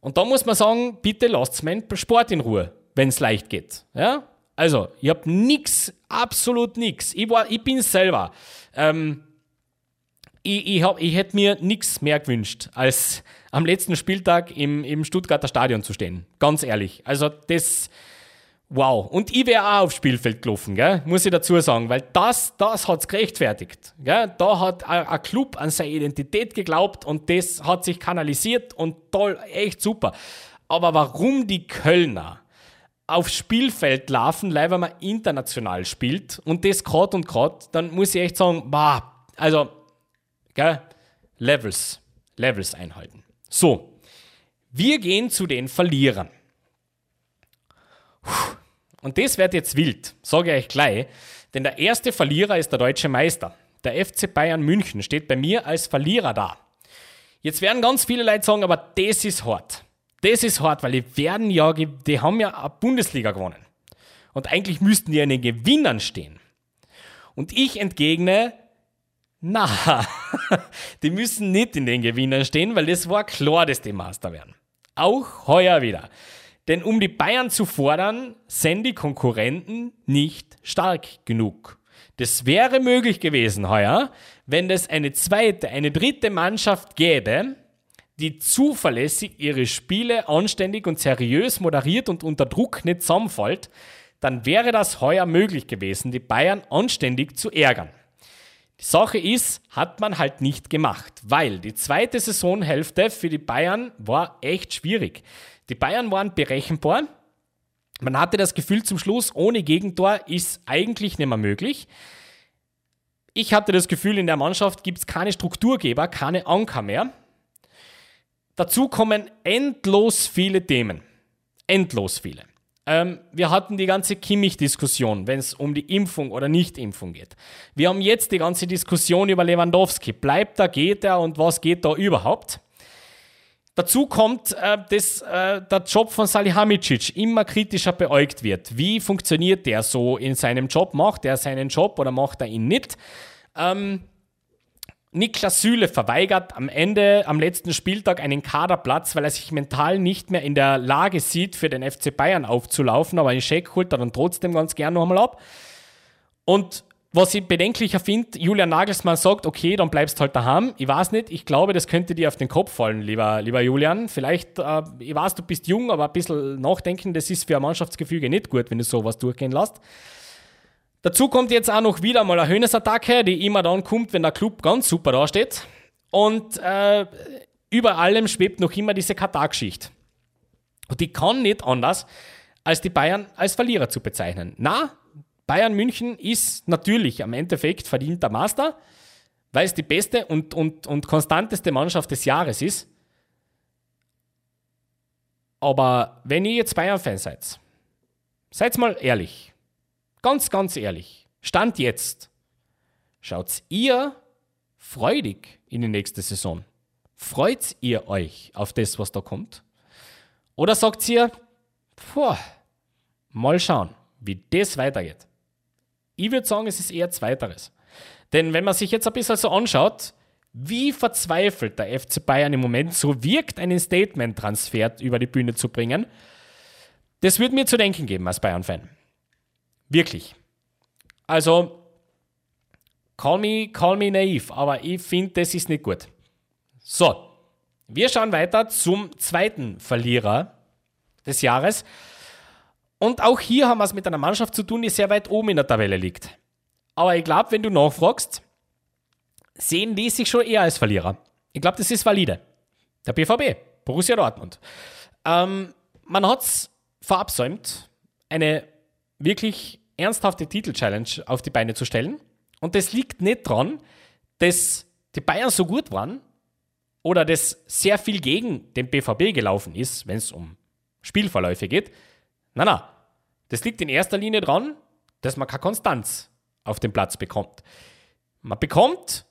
Und da muss man sagen, bitte lasst meinen Sport in Ruhe, wenn es leicht geht. Ja? Also, ich habe nichts, absolut nichts. Ich, ich bin selber. Ähm, ich, ich, ich hätte mir nichts mehr gewünscht, als am letzten Spieltag im, im Stuttgarter Stadion zu stehen. Ganz ehrlich. Also, das. Wow. Und ich wäre auch aufs Spielfeld gelaufen, gell? muss ich dazu sagen, weil das, das hat es gerechtfertigt. Gell? Da hat ein Club an seine Identität geglaubt und das hat sich kanalisiert und toll, echt super. Aber warum die Kölner aufs Spielfeld laufen, leider wenn man international spielt und das gerade und gerade, dann muss ich echt sagen, bah, also, gell, Levels, Levels einhalten. So, wir gehen zu den Verlierern. Und das wird jetzt wild, sage ich euch gleich, denn der erste Verlierer ist der deutsche Meister. Der FC Bayern München steht bei mir als Verlierer da. Jetzt werden ganz viele Leute sagen, aber das ist hart. Das ist hart, weil die werden ja, die haben ja eine Bundesliga gewonnen. Und eigentlich müssten die in den Gewinnern stehen. Und ich entgegne, na, die müssen nicht in den Gewinnern stehen, weil das war klar, dass die Master werden. Auch heuer wieder. Denn um die Bayern zu fordern, sind die Konkurrenten nicht stark genug. Das wäre möglich gewesen heuer, wenn es eine zweite, eine dritte Mannschaft gäbe, die zuverlässig ihre Spiele anständig und seriös moderiert und unter Druck nicht zusammenfällt, dann wäre das heuer möglich gewesen, die Bayern anständig zu ärgern. Die Sache ist, hat man halt nicht gemacht, weil die zweite Saisonhälfte für die Bayern war echt schwierig. Die Bayern waren berechenbar. Man hatte das Gefühl zum Schluss, ohne Gegentor ist eigentlich nicht mehr möglich. Ich hatte das Gefühl, in der Mannschaft gibt es keine Strukturgeber, keine Anker mehr. Dazu kommen endlos viele Themen. Endlos viele. Ähm, wir hatten die ganze Kimmich-Diskussion, wenn es um die Impfung oder Nicht-Impfung geht. Wir haben jetzt die ganze Diskussion über Lewandowski. Bleibt er, geht er und was geht da überhaupt? Dazu kommt, äh, dass äh, der Job von Salihamidzic immer kritischer beäugt wird. Wie funktioniert der so in seinem Job? Macht er seinen Job oder macht er ihn nicht? Ähm, Niklas Süle verweigert am Ende, am letzten Spieltag einen Kaderplatz, weil er sich mental nicht mehr in der Lage sieht, für den FC Bayern aufzulaufen, aber einen Scheck holt er dann trotzdem ganz gern noch einmal ab. Und was ich bedenklicher finde, Julian Nagelsmann sagt, okay, dann bleibst halt daheim. Ich weiß nicht, ich glaube, das könnte dir auf den Kopf fallen, lieber, lieber Julian. Vielleicht, äh, ich weiß, du bist jung, aber ein bisschen nachdenken, das ist für ein Mannschaftsgefüge nicht gut, wenn du sowas durchgehen lässt. Dazu kommt jetzt auch noch wieder mal eine Höhnesattacke, die immer dann kommt, wenn der Club ganz super dasteht. Und äh, über allem schwebt noch immer diese Katar-Geschichte. Und die kann nicht anders, als die Bayern als Verlierer zu bezeichnen. Na, Bayern München ist natürlich am Endeffekt verdienter Master, weil es die beste und, und, und konstanteste Mannschaft des Jahres ist. Aber wenn ihr jetzt Bayern-Fan seid, seid mal ehrlich. Ganz, ganz ehrlich, Stand jetzt, schaut ihr freudig in die nächste Saison? Freut ihr euch auf das, was da kommt? Oder sagt ihr, boah, mal schauen, wie das weitergeht? Ich würde sagen, es ist eher Zweiteres. Denn wenn man sich jetzt ein bisschen so anschaut, wie verzweifelt der FC Bayern im Moment so wirkt, einen Statement-Transfer über die Bühne zu bringen, das würde mir zu denken geben als Bayern-Fan. Wirklich. Also, call me, call me naiv, aber ich finde, das ist nicht gut. So, wir schauen weiter zum zweiten Verlierer des Jahres. Und auch hier haben wir es mit einer Mannschaft zu tun, die sehr weit oben in der Tabelle liegt. Aber ich glaube, wenn du nachfragst, sehen die sich schon eher als Verlierer. Ich glaube, das ist valide. Der BVB, Borussia Dortmund. Ähm, man hat es verabsäumt, eine wirklich ernsthafte Titel-Challenge auf die Beine zu stellen. Und das liegt nicht daran, dass die Bayern so gut waren oder dass sehr viel gegen den BVB gelaufen ist, wenn es um Spielverläufe geht. Nein, nein. Das liegt in erster Linie daran, dass man keine Konstanz auf den Platz bekommt. Man bekommt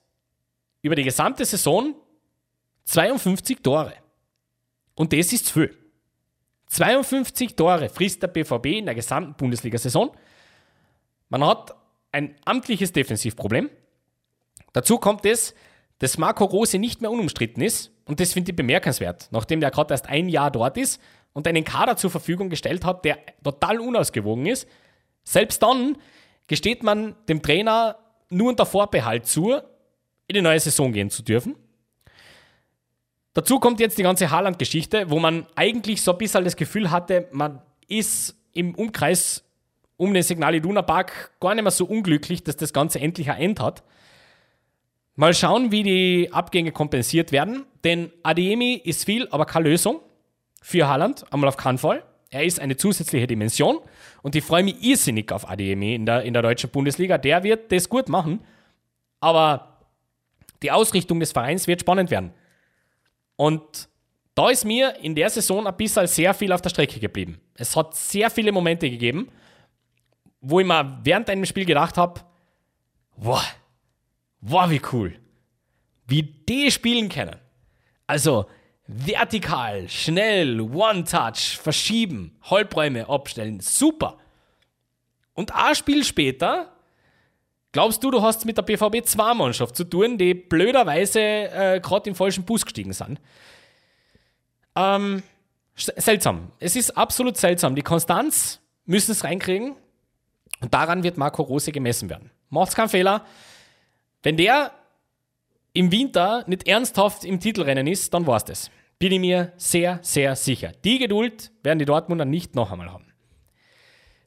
über die gesamte Saison 52 Tore. Und das ist zu viel. 52 Tore frisst der BVB in der gesamten Bundesliga-Saison. Man hat ein amtliches Defensivproblem. Dazu kommt es, dass Marco Rose nicht mehr unumstritten ist. Und das finde ich bemerkenswert, nachdem der gerade erst ein Jahr dort ist und einen Kader zur Verfügung gestellt hat, der total unausgewogen ist. Selbst dann gesteht man dem Trainer nur unter Vorbehalt zu, in die neue Saison gehen zu dürfen. Dazu kommt jetzt die ganze Haaland-Geschichte, wo man eigentlich so ein bisschen das Gefühl hatte, man ist im Umkreis um den Signal Iduna Park gar nicht mehr so unglücklich, dass das Ganze endlich ein End hat. Mal schauen, wie die Abgänge kompensiert werden, denn Ademi ist viel, aber keine Lösung für Haaland, einmal auf keinen Fall. Er ist eine zusätzliche Dimension und ich freue mich irrsinnig auf Ademi in der, in der deutschen Bundesliga. Der wird das gut machen, aber die Ausrichtung des Vereins wird spannend werden. Und da ist mir in der Saison ein bisschen sehr viel auf der Strecke geblieben. Es hat sehr viele Momente gegeben, wo ich mir während einem Spiel gedacht habe, wow, wow, wie cool. Wie die spielen können. Also vertikal, schnell, One-Touch, verschieben, Halbräume abstellen, super. Und ein Spiel später glaubst du, du hast mit der BVB 2 Mannschaft zu tun, die blöderweise äh, gerade im falschen Bus gestiegen sind. Ähm, seltsam. Es ist absolut seltsam. Die Konstanz müssen es reinkriegen. Und daran wird Marco Rose gemessen werden. Macht's keinen Fehler. Wenn der im Winter nicht ernsthaft im Titelrennen ist, dann war's das. Bin ich mir sehr, sehr sicher. Die Geduld werden die Dortmunder nicht noch einmal haben.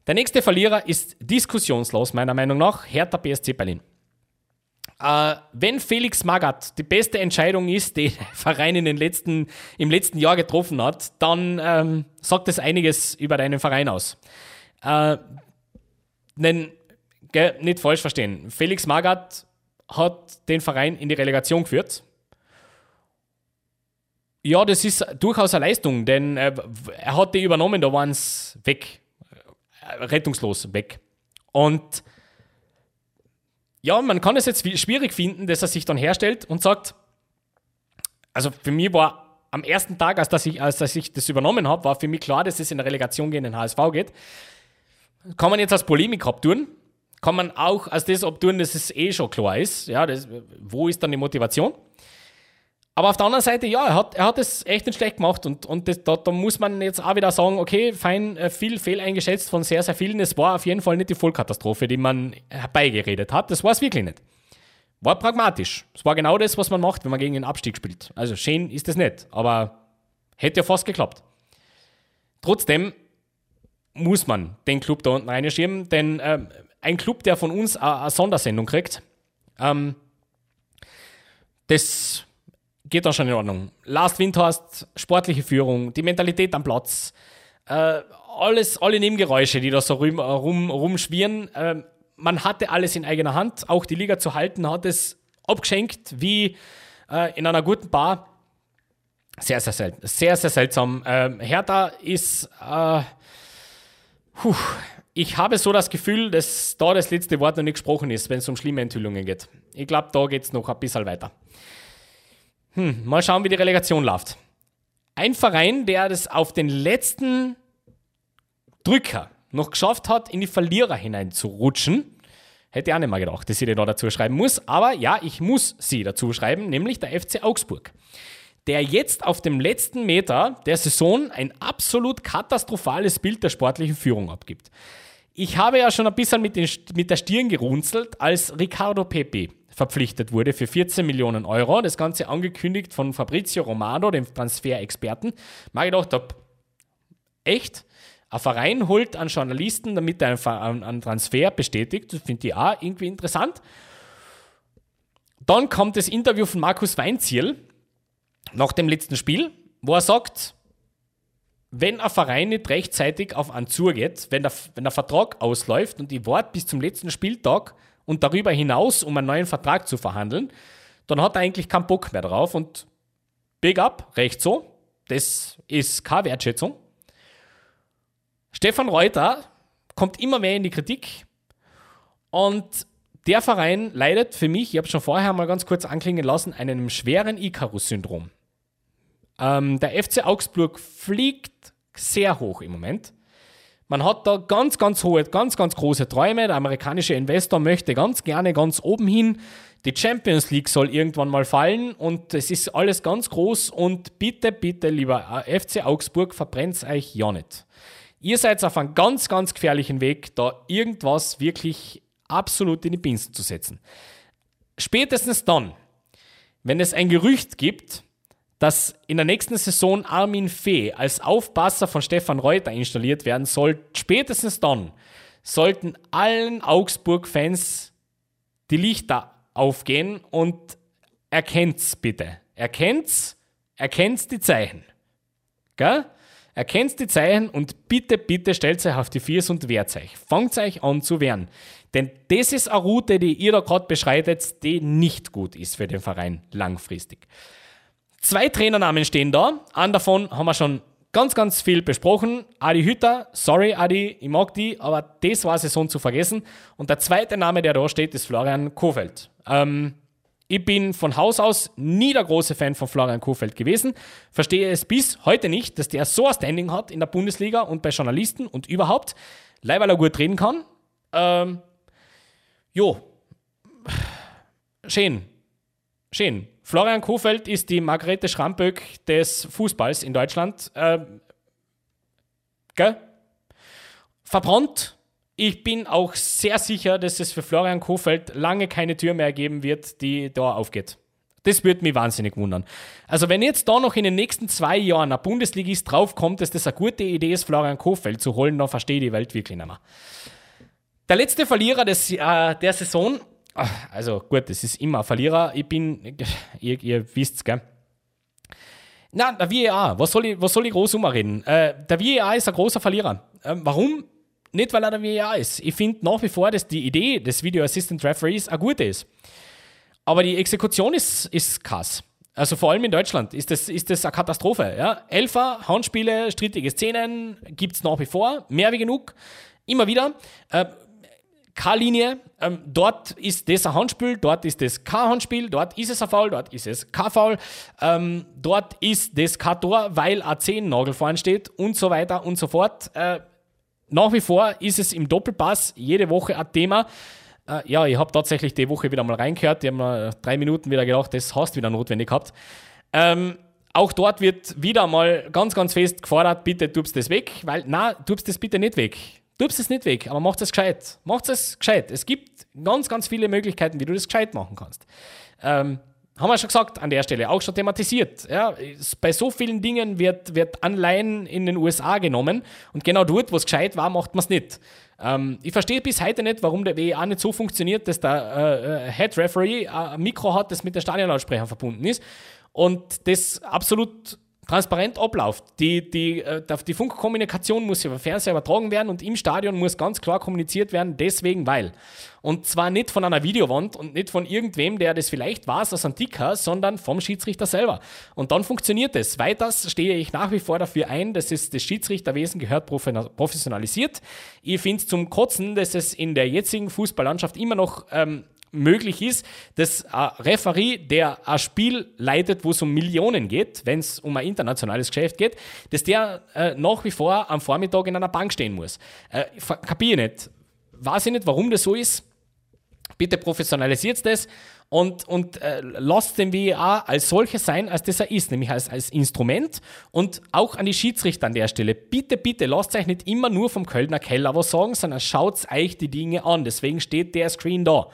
Der nächste Verlierer ist diskussionslos, meiner Meinung nach, Hertha BSC Berlin. Äh, wenn Felix Magath die beste Entscheidung ist, die der Verein in den letzten, im letzten Jahr getroffen hat, dann ähm, sagt das einiges über deinen Verein aus. Äh, denn, gell, nicht falsch verstehen, Felix Magath hat den Verein in die Relegation geführt. Ja, das ist durchaus eine Leistung, denn äh, er hat die übernommen, da waren es weg, äh, rettungslos weg. Und ja, man kann es jetzt schwierig finden, dass er sich dann herstellt und sagt, also für mich war am ersten Tag, als, dass ich, als dass ich das übernommen habe, war für mich klar, dass es in der Relegation gegen den HSV geht. Kann man jetzt als Polemik abtun, kann man auch als das abtun, dass es eh schon klar ist. Ja, das, wo ist dann die Motivation? Aber auf der anderen Seite, ja, er hat, er hat es echt nicht schlecht gemacht und, und das, da, da, muss man jetzt auch wieder sagen, okay, fein, äh, viel fehleingeschätzt von sehr, sehr vielen. Es war auf jeden Fall nicht die Vollkatastrophe, die man herbeigeredet hat. Das war es wirklich nicht. War pragmatisch. Es war genau das, was man macht, wenn man gegen den Abstieg spielt. Also schön ist das nicht, aber hätte ja fast geklappt. Trotzdem muss man den Club da unten reinschieben, denn äh, ein Club, der von uns eine Sondersendung kriegt, ähm, das geht dann schon in Ordnung. Last Windhorst, sportliche Führung, die Mentalität am Platz, äh, alles, alle Nebengeräusche, die da so rum, rum, rumschwirren. Äh, man hatte alles in eigener Hand. Auch die Liga zu halten hat es abgeschenkt wie äh, in einer guten Bar. Sehr, sehr selten. Sehr, sehr seltsam. Ähm, Hertha ist. Äh, puh, ich habe so das Gefühl, dass da das letzte Wort noch nicht gesprochen ist, wenn es um schlimme Enthüllungen geht. Ich glaube, da geht es noch ein bisschen weiter. Hm, mal schauen, wie die Relegation läuft. Ein Verein, der das auf den letzten Drücker noch geschafft hat, in die Verlierer hineinzurutschen, hätte ich auch nicht mal gedacht, dass ich den da dazu schreiben muss. Aber ja, ich muss sie dazu schreiben, nämlich der FC Augsburg. Der jetzt auf dem letzten Meter der Saison ein absolut katastrophales Bild der sportlichen Führung abgibt. Ich habe ja schon ein bisschen mit, den, mit der Stirn gerunzelt, als Ricardo Pepe verpflichtet wurde für 14 Millionen Euro. Das Ganze angekündigt von Fabrizio Romano, dem Transferexperten. Mal gedacht habe, echt? Ein Verein holt einen Journalisten, damit er einen Transfer bestätigt. Das finde ich auch irgendwie interessant. Dann kommt das Interview von Markus Weinziel nach dem letzten Spiel, wo er sagt, wenn ein Verein nicht rechtzeitig auf einen zugeht, wenn der, wenn der Vertrag ausläuft und ich warte bis zum letzten Spieltag, und darüber hinaus, um einen neuen Vertrag zu verhandeln, dann hat er eigentlich keinen Bock mehr drauf und Big up, recht so. Das ist keine Wertschätzung. Stefan Reuter kommt immer mehr in die Kritik und Der Verein leidet für mich, ich habe schon vorher mal ganz kurz anklingen lassen, einem schweren Icarus-Syndrom. Ähm, der FC Augsburg fliegt sehr hoch im Moment. Man hat da ganz, ganz hohe, ganz, ganz große Träume. Der amerikanische Investor möchte ganz gerne ganz oben hin. Die Champions League soll irgendwann mal fallen und es ist alles ganz groß. Und bitte, bitte, lieber FC Augsburg, verbrennt euch ja nicht. Ihr seid auf einem ganz, ganz gefährlichen Weg, da irgendwas wirklich absolut in die Binsen zu setzen. Spätestens dann, wenn es ein Gerücht gibt, dass in der nächsten Saison Armin Fee als Aufpasser von Stefan Reuter installiert werden soll, spätestens dann sollten allen Augsburg-Fans die Lichter aufgehen und erkennt's bitte. Erkennt's, erkennt's die Zeichen. Gell? Erkennt die Zeichen und bitte, bitte stellt euch auf die Viers und wehrt euch. Fangt euch an zu wehren. Denn das ist eine Route, die ihr da gerade beschreitet, die nicht gut ist für den Verein langfristig. Zwei Trainernamen stehen da. Einen davon haben wir schon ganz, ganz viel besprochen. Adi Hütter, sorry Adi, ich mag die, aber das war Saison zu vergessen. Und der zweite Name, der da steht, ist Florian Kofeld. Ähm, ich bin von Haus aus nie der große Fan von Florian Kofeld gewesen. Verstehe es bis heute nicht, dass der so ein Standing hat in der Bundesliga und bei Journalisten und überhaupt, leider weil er gut reden kann. Ähm, jo, schön. Schön. Florian Kofeld ist die Margarete Schramböck des Fußballs in Deutschland. Äh, gell? Verbrannt. Ich bin auch sehr sicher, dass es für Florian Kofeld lange keine Tür mehr geben wird, die da aufgeht. Das würde mich wahnsinnig wundern. Also, wenn jetzt da noch in den nächsten zwei Jahren ein Bundesligist draufkommt, dass das eine gute Idee ist, Florian Kofeld zu holen, dann verstehe ich die Welt wirklich nicht mehr. Der letzte Verlierer des, äh, der Saison also gut, das ist immer ein Verlierer. Ich bin, ihr, ihr wisst's, gell? Na, der VAR, was soll ich, was soll ich groß umreden? Äh, der VAR ist ein großer Verlierer. Äh, warum? Nicht, weil er der VAR ist. Ich finde nach wie vor, dass die Idee des Video Assistant Referees eine gute ist. Aber die Exekution ist, ist krass. Also vor allem in Deutschland ist das, ist das eine Katastrophe. Ja? Elfer, Handspiele, strittige Szenen gibt es nach wie vor, mehr wie genug, immer wieder. Äh, K-Linie, ähm, dort ist das ein Handspiel, dort ist das K-Handspiel, dort ist es ein Foul, dort ist es K-Foul, ähm, dort ist das K-Tor, weil ein 10 Nagel vorne steht und so weiter und so fort. Äh, nach wie vor ist es im Doppelpass jede Woche ein Thema. Äh, ja, ich habe tatsächlich die Woche wieder mal reingehört, die haben mir drei Minuten wieder gedacht, das hast du wieder notwendig gehabt. Ähm, auch dort wird wieder mal ganz, ganz fest gefordert, bitte tust das weg, weil, na, tust das bitte nicht weg. Tust es nicht weg, aber macht es gescheit. Macht es gescheit. Es gibt ganz, ganz viele Möglichkeiten, wie du das gescheit machen kannst. Ähm, haben wir schon gesagt an der Stelle, auch schon thematisiert. Ja, bei so vielen Dingen wird, wird Anleihen in den USA genommen und genau dort, wo es gescheit war, macht man es nicht. Ähm, ich verstehe bis heute nicht, warum der WEA nicht so funktioniert, dass der äh, Head Referee ein Mikro hat, das mit der Stadionlautsprecher verbunden ist und das absolut transparent abläuft. Die, die, äh, die Funkkommunikation muss über Fernseher übertragen werden und im Stadion muss ganz klar kommuniziert werden, deswegen weil. Und zwar nicht von einer Videowand und nicht von irgendwem, der das vielleicht weiß aus einem Ticker, sondern vom Schiedsrichter selber. Und dann funktioniert es. Weiters stehe ich nach wie vor dafür ein, dass es das Schiedsrichterwesen gehört professionalisiert. Ich finde es zum Kotzen, dass es in der jetzigen Fußballlandschaft immer noch ähm, möglich ist, dass ein Referee, der ein Spiel leitet, wo es um Millionen geht, wenn es um ein internationales Geschäft geht, dass der äh, nach wie vor am Vormittag in einer Bank stehen muss. Äh, kapiere nicht. Weiß ich nicht, warum das so ist. Bitte professionalisiert das und, und äh, lasst den WEA als solches sein, als das er ist, nämlich als, als Instrument und auch an die Schiedsrichter an der Stelle. Bitte, bitte lasst euch nicht immer nur vom Kölner Keller was sagen, sondern schaut euch die Dinge an. Deswegen steht der Screen da.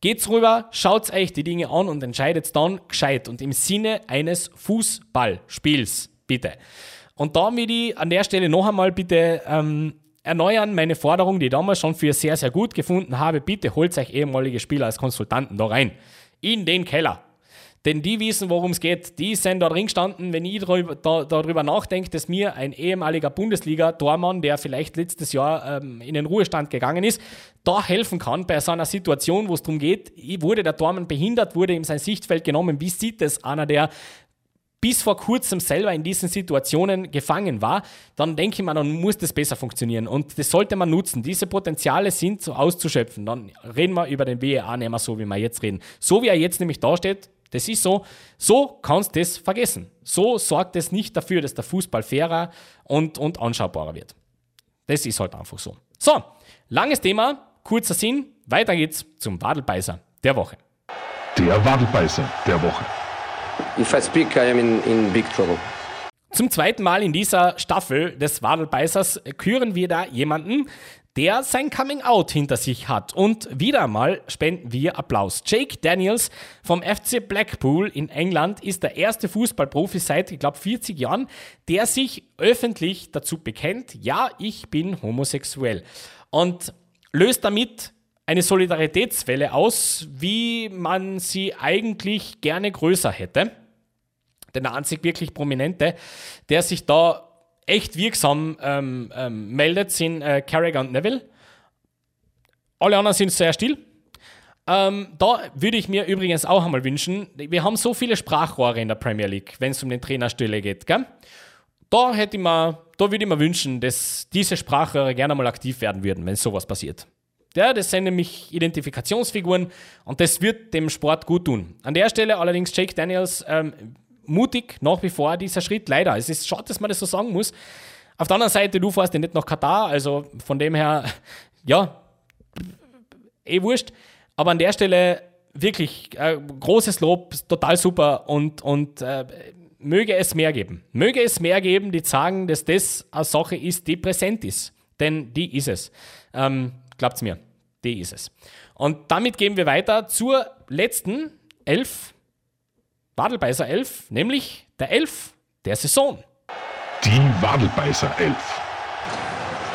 Geht's rüber, schaut euch die Dinge an und entscheidet dann gescheit und im Sinne eines Fußballspiels, bitte. Und da will ich an der Stelle noch einmal bitte ähm, erneuern meine Forderung, die ich damals schon für sehr, sehr gut gefunden habe. Bitte holt euch ehemalige Spieler als Konsultanten da rein. In den Keller. Denn die wissen, worum es geht. Die sind da drin gestanden. Wenn ich darüber, da, darüber nachdenke, dass mir ein ehemaliger Bundesliga-Tormann, der vielleicht letztes Jahr ähm, in den Ruhestand gegangen ist, da helfen kann bei so einer Situation, wo es darum geht, wurde der Tormann behindert, wurde ihm sein Sichtfeld genommen. Wie sieht es einer, der bis vor kurzem selber in diesen Situationen gefangen war, dann denke ich mal, dann muss das besser funktionieren. Und das sollte man nutzen. Diese Potenziale sind so auszuschöpfen. Dann reden wir über den WEA nicht mehr so, wie wir jetzt reden. So wie er jetzt nämlich dasteht, das ist so, so kannst du das vergessen. So sorgt es nicht dafür, dass der Fußball fairer und, und anschaubarer wird. Das ist halt einfach so. So, langes Thema, kurzer Sinn. Weiter geht's zum Wadelbeißer der Woche. Der Wadelbeißer der Woche. If I speak, I am in, in big trouble. Zum zweiten Mal in dieser Staffel des Wadelbeißers küren wir da jemanden, der sein Coming Out hinter sich hat. Und wieder einmal spenden wir Applaus. Jake Daniels vom FC Blackpool in England ist der erste Fußballprofi seit, ich glaube, 40 Jahren, der sich öffentlich dazu bekennt, ja, ich bin homosexuell. Und löst damit eine Solidaritätswelle aus, wie man sie eigentlich gerne größer hätte. Denn der einzig wirklich Prominente, der sich da echt wirksam ähm, ähm, meldet, sind äh, Carragher und Neville. Alle anderen sind sehr still. Ähm, da würde ich mir übrigens auch einmal wünschen, wir haben so viele Sprachrohre in der Premier League, wenn es um den Trainerstelle geht. Gell? Da, hätte ich mir, da würde ich mir wünschen, dass diese Sprachrohre gerne mal aktiv werden würden, wenn sowas passiert. Ja, das sind nämlich Identifikationsfiguren und das wird dem Sport gut tun. An der Stelle allerdings Jake Daniels ähm, mutig nach wie vor dieser Schritt, leider. Es ist schade, dass man das so sagen muss. Auf der anderen Seite, du fährst ja nicht nach Katar, also von dem her, ja, eh wurscht. Aber an der Stelle wirklich äh, großes Lob, total super und, und äh, möge es mehr geben. Möge es mehr geben, die sagen, dass das eine Sache ist, die präsent ist. Denn die ist es. Ähm, Glaubt's mir, die ist es. Und damit gehen wir weiter zur letzten Elf, Wadelbeißer Elf, nämlich der Elf der Saison. Die Wadelbeißer Elf.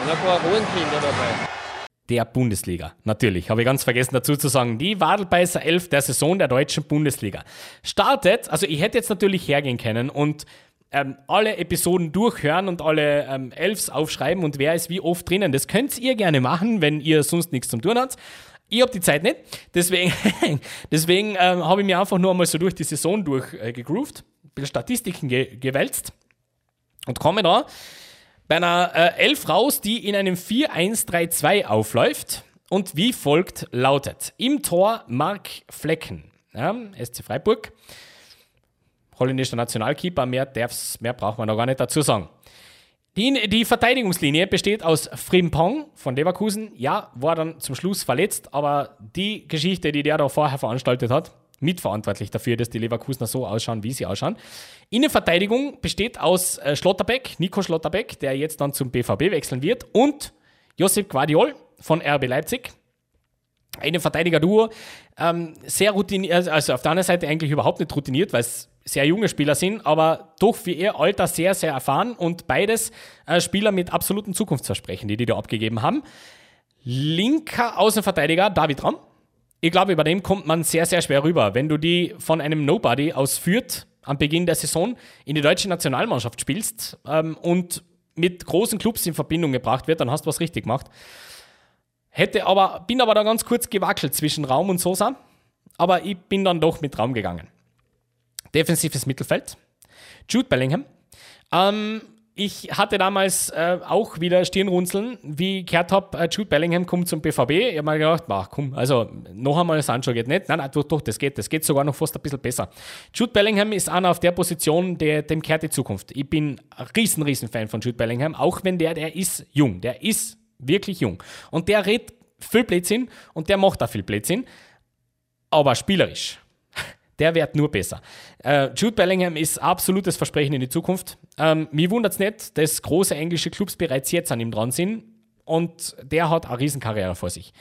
Und ein paar Hohenkinder dabei. Der Bundesliga, natürlich, habe ich ganz vergessen dazu zu sagen. Die Wadelbeißer 11 der Saison der deutschen Bundesliga. Startet, also ich hätte jetzt natürlich hergehen können und ähm, alle Episoden durchhören und alle ähm, Elfs aufschreiben und wer ist wie oft drinnen. Das könnt ihr gerne machen, wenn ihr sonst nichts zum tun habt. Ich habe die Zeit nicht, deswegen, deswegen ähm, habe ich mir einfach nur einmal so durch die Saison durchgegroovt, äh, ein bisschen Statistiken ge gewälzt und komme da bei einer äh, Elf raus, die in einem 4-1-3-2 aufläuft und wie folgt lautet. Im Tor Mark Flecken, ja, SC Freiburg holländischer Nationalkeeper, mehr, mehr braucht man noch gar nicht dazu sagen. Die, die Verteidigungslinie besteht aus Frimpong von Leverkusen. Ja, war dann zum Schluss verletzt, aber die Geschichte, die der da vorher veranstaltet hat, mitverantwortlich dafür, dass die Leverkusener so ausschauen, wie sie ausschauen. Innenverteidigung besteht aus äh, Schlotterbeck, Nico Schlotterbeck, der jetzt dann zum BVB wechseln wird, und Josip Guardiol von RB Leipzig. Eine Verteidiger-Duo, ähm, sehr routiniert, also auf der anderen Seite eigentlich überhaupt nicht routiniert, weil es sehr junge Spieler sind, aber doch für ihr Alter sehr, sehr erfahren und beides äh, Spieler mit absoluten Zukunftsversprechen, die die da abgegeben haben. Linker Außenverteidiger David Ramm. Ich glaube, über dem kommt man sehr, sehr schwer rüber. Wenn du die von einem Nobody aus führt am Beginn der Saison in die deutsche Nationalmannschaft spielst ähm, und mit großen Clubs in Verbindung gebracht wird, dann hast du was richtig gemacht. Hätte aber, bin aber da ganz kurz gewackelt zwischen Raum und Sosa, aber ich bin dann doch mit Raum gegangen. Defensives Mittelfeld. Jude Bellingham. Ähm, ich hatte damals äh, auch wieder Stirnrunzeln, wie gehört habe, äh, Jude Bellingham kommt zum BVB. Ich habe mir gedacht, ach komm, also noch einmal Sancho geht nicht. Nein, nein, doch, doch, das geht. Das geht sogar noch fast ein bisschen besser. Jude Bellingham ist einer auf der Position, der, dem kehrt die Zukunft. Ich bin ein riesen, riesen Fan von Jude Bellingham, auch wenn der, der ist jung. Der ist wirklich jung. Und der redet viel Blödsinn und der macht auch viel Blödsinn. Aber spielerisch der wird nur besser. Äh, Jude Bellingham ist absolutes Versprechen in die Zukunft. Ähm, mir wundert es nicht, dass große englische Clubs bereits jetzt an ihm dran sind und der hat eine Riesenkarriere vor sich,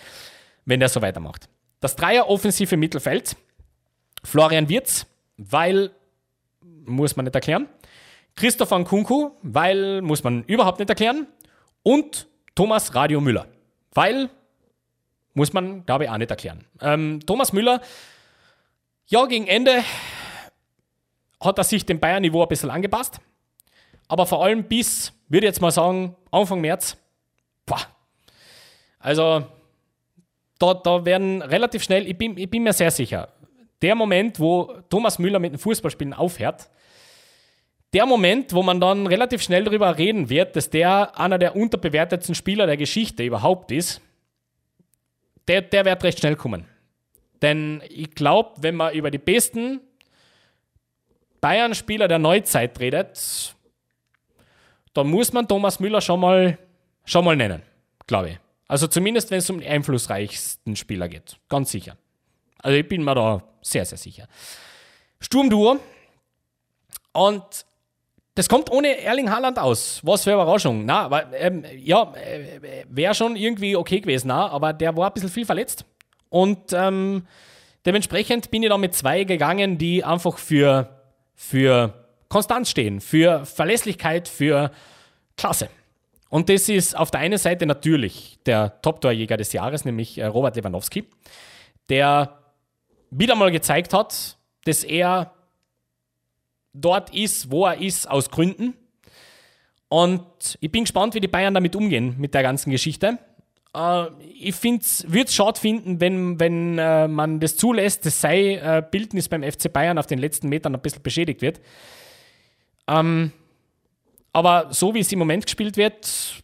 wenn der so weitermacht. Das Dreier-offensive Mittelfeld, Florian Wirz, weil, muss man nicht erklären, Christopher Nkunku, weil, muss man überhaupt nicht erklären, und Thomas Radio Müller, weil, muss man, glaube ich, auch nicht erklären. Ähm, Thomas Müller ja, gegen Ende hat er sich dem Bayern-Niveau ein bisschen angepasst. Aber vor allem bis, würde ich jetzt mal sagen, Anfang März. Boah. Also, da, da werden relativ schnell, ich bin, ich bin mir sehr sicher, der Moment, wo Thomas Müller mit dem Fußballspielen aufhört, der Moment, wo man dann relativ schnell darüber reden wird, dass der einer der unterbewertetsten Spieler der Geschichte überhaupt ist, der, der wird recht schnell kommen. Denn ich glaube, wenn man über die besten Bayern-Spieler der Neuzeit redet, dann muss man Thomas Müller schon mal, schon mal nennen, glaube ich. Also zumindest, wenn es um die einflussreichsten Spieler geht. Ganz sicher. Also ich bin mir da sehr, sehr sicher. Sturmduo. Und das kommt ohne Erling Haaland aus. Was für eine Überraschung. Na, aber, ähm, ja, äh, wäre schon irgendwie okay gewesen, na, aber der war ein bisschen viel verletzt. Und ähm, dementsprechend bin ich da mit zwei gegangen, die einfach für, für Konstanz stehen, für Verlässlichkeit, für Klasse. Und das ist auf der einen Seite natürlich der Top-Torjäger des Jahres, nämlich äh, Robert Lewandowski, der wieder mal gezeigt hat, dass er dort ist, wo er ist, aus Gründen. Und ich bin gespannt, wie die Bayern damit umgehen, mit der ganzen Geschichte. Äh, ich würde es schade finden, wenn, wenn äh, man das zulässt, dass sei äh, Bildnis beim FC Bayern auf den letzten Metern ein bisschen beschädigt wird. Ähm, aber so wie es im Moment gespielt wird,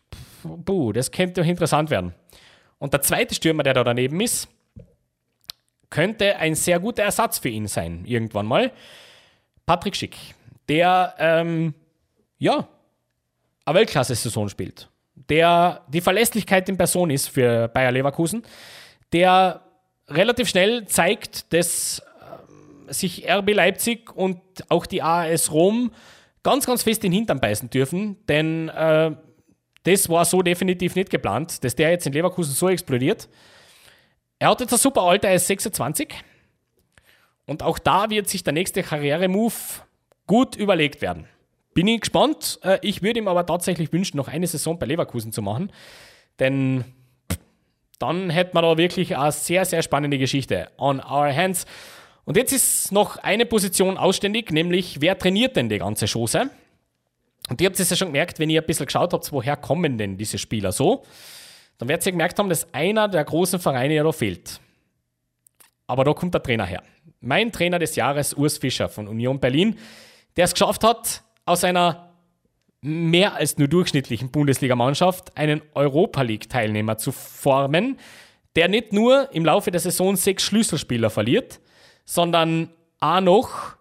puh, das könnte auch interessant werden. Und der zweite Stürmer, der da daneben ist, könnte ein sehr guter Ersatz für ihn sein, irgendwann mal. Patrick Schick, der, ähm, ja, eine Weltklasse-Saison spielt, der die Verlässlichkeit in Person ist für Bayer Leverkusen, der relativ schnell zeigt, dass äh, sich RB Leipzig und auch die AS Rom ganz, ganz fest in den Hintern beißen dürfen, denn äh, das war so definitiv nicht geplant, dass der jetzt in Leverkusen so explodiert. Er hat jetzt ein super Alter, er ist 26. Und auch da wird sich der nächste Karrieremove gut überlegt werden. Bin ich gespannt. Äh, ich würde ihm aber tatsächlich wünschen, noch eine Saison bei Leverkusen zu machen. Denn dann hätten wir da wirklich eine sehr, sehr spannende Geschichte on our hands. Und jetzt ist noch eine Position ausständig, nämlich wer trainiert denn die ganze Chose? Und ihr habt es ja schon gemerkt, wenn ihr ein bisschen geschaut habt, woher kommen denn diese Spieler so, dann werdet ihr gemerkt haben, dass einer der großen Vereine ja da fehlt. Aber da kommt der Trainer her. Mein Trainer des Jahres, Urs Fischer von Union Berlin, der es geschafft hat, aus einer mehr als nur durchschnittlichen Bundesligamannschaft einen Europa League-Teilnehmer zu formen, der nicht nur im Laufe der Saison sechs Schlüsselspieler verliert, sondern auch noch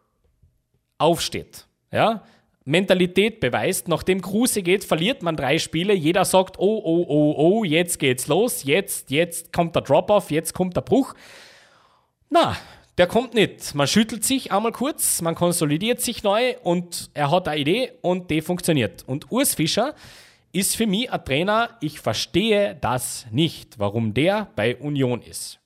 aufsteht. Ja? Mentalität beweist. Nachdem Kruse geht, verliert man drei Spiele. Jeder sagt, oh, oh, oh, oh, jetzt geht's los. Jetzt, jetzt kommt der Drop-off, jetzt kommt der Bruch. Na, der kommt nicht. Man schüttelt sich einmal kurz, man konsolidiert sich neu und er hat eine Idee und die funktioniert. Und Urs Fischer ist für mich ein Trainer, ich verstehe das nicht, warum der bei Union ist.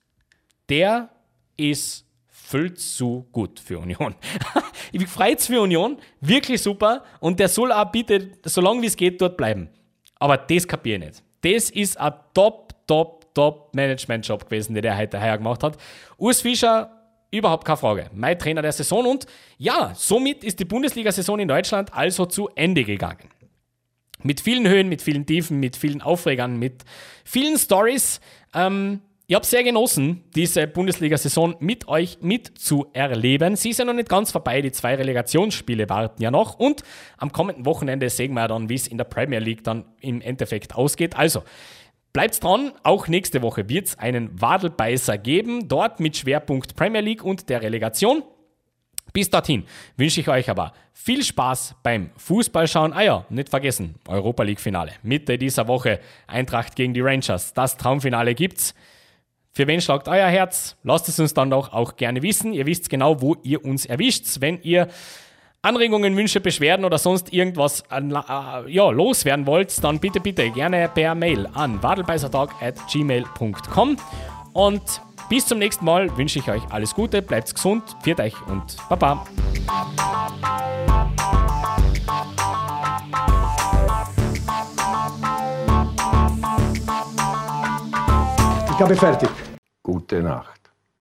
Der ist viel zu gut für Union. ich freue mich für Union, wirklich super. Und der soll auch bitte, solange wie es geht, dort bleiben. Aber das kapiere ich nicht. Das ist ein top, top, top Management-Job gewesen, den der heute heuer gemacht hat. Urs Fischer, überhaupt keine Frage. Mein Trainer der Saison. Und ja, somit ist die Bundesliga-Saison in Deutschland also zu Ende gegangen. Mit vielen Höhen, mit vielen Tiefen, mit vielen Aufregern, mit vielen Stories. Ähm, ich habe sehr genossen, diese Bundesliga-Saison mit euch mitzuerleben. Sie ist ja noch nicht ganz vorbei, die zwei Relegationsspiele warten ja noch und am kommenden Wochenende sehen wir dann, wie es in der Premier League dann im Endeffekt ausgeht. Also, Bleibt dran, auch nächste Woche wird es einen Wadelbeißer geben, dort mit Schwerpunkt Premier League und der Relegation. Bis dorthin wünsche ich euch aber viel Spaß beim Fußballschauen. Ah ja, nicht vergessen, Europa League Finale. Mitte dieser Woche Eintracht gegen die Rangers. Das Traumfinale gibt's. Für wen schlagt euer Herz? Lasst es uns dann doch auch gerne wissen. Ihr wisst genau, wo ihr uns erwischt. Wenn ihr Anregungen, Wünsche, Beschwerden oder sonst irgendwas äh, ja, loswerden wollt, dann bitte, bitte gerne per Mail an wadelbeisertag.gmail.com und bis zum nächsten Mal wünsche ich euch alles Gute, bleibt gesund, viert euch und Baba. Ich habe fertig. Gute Nacht.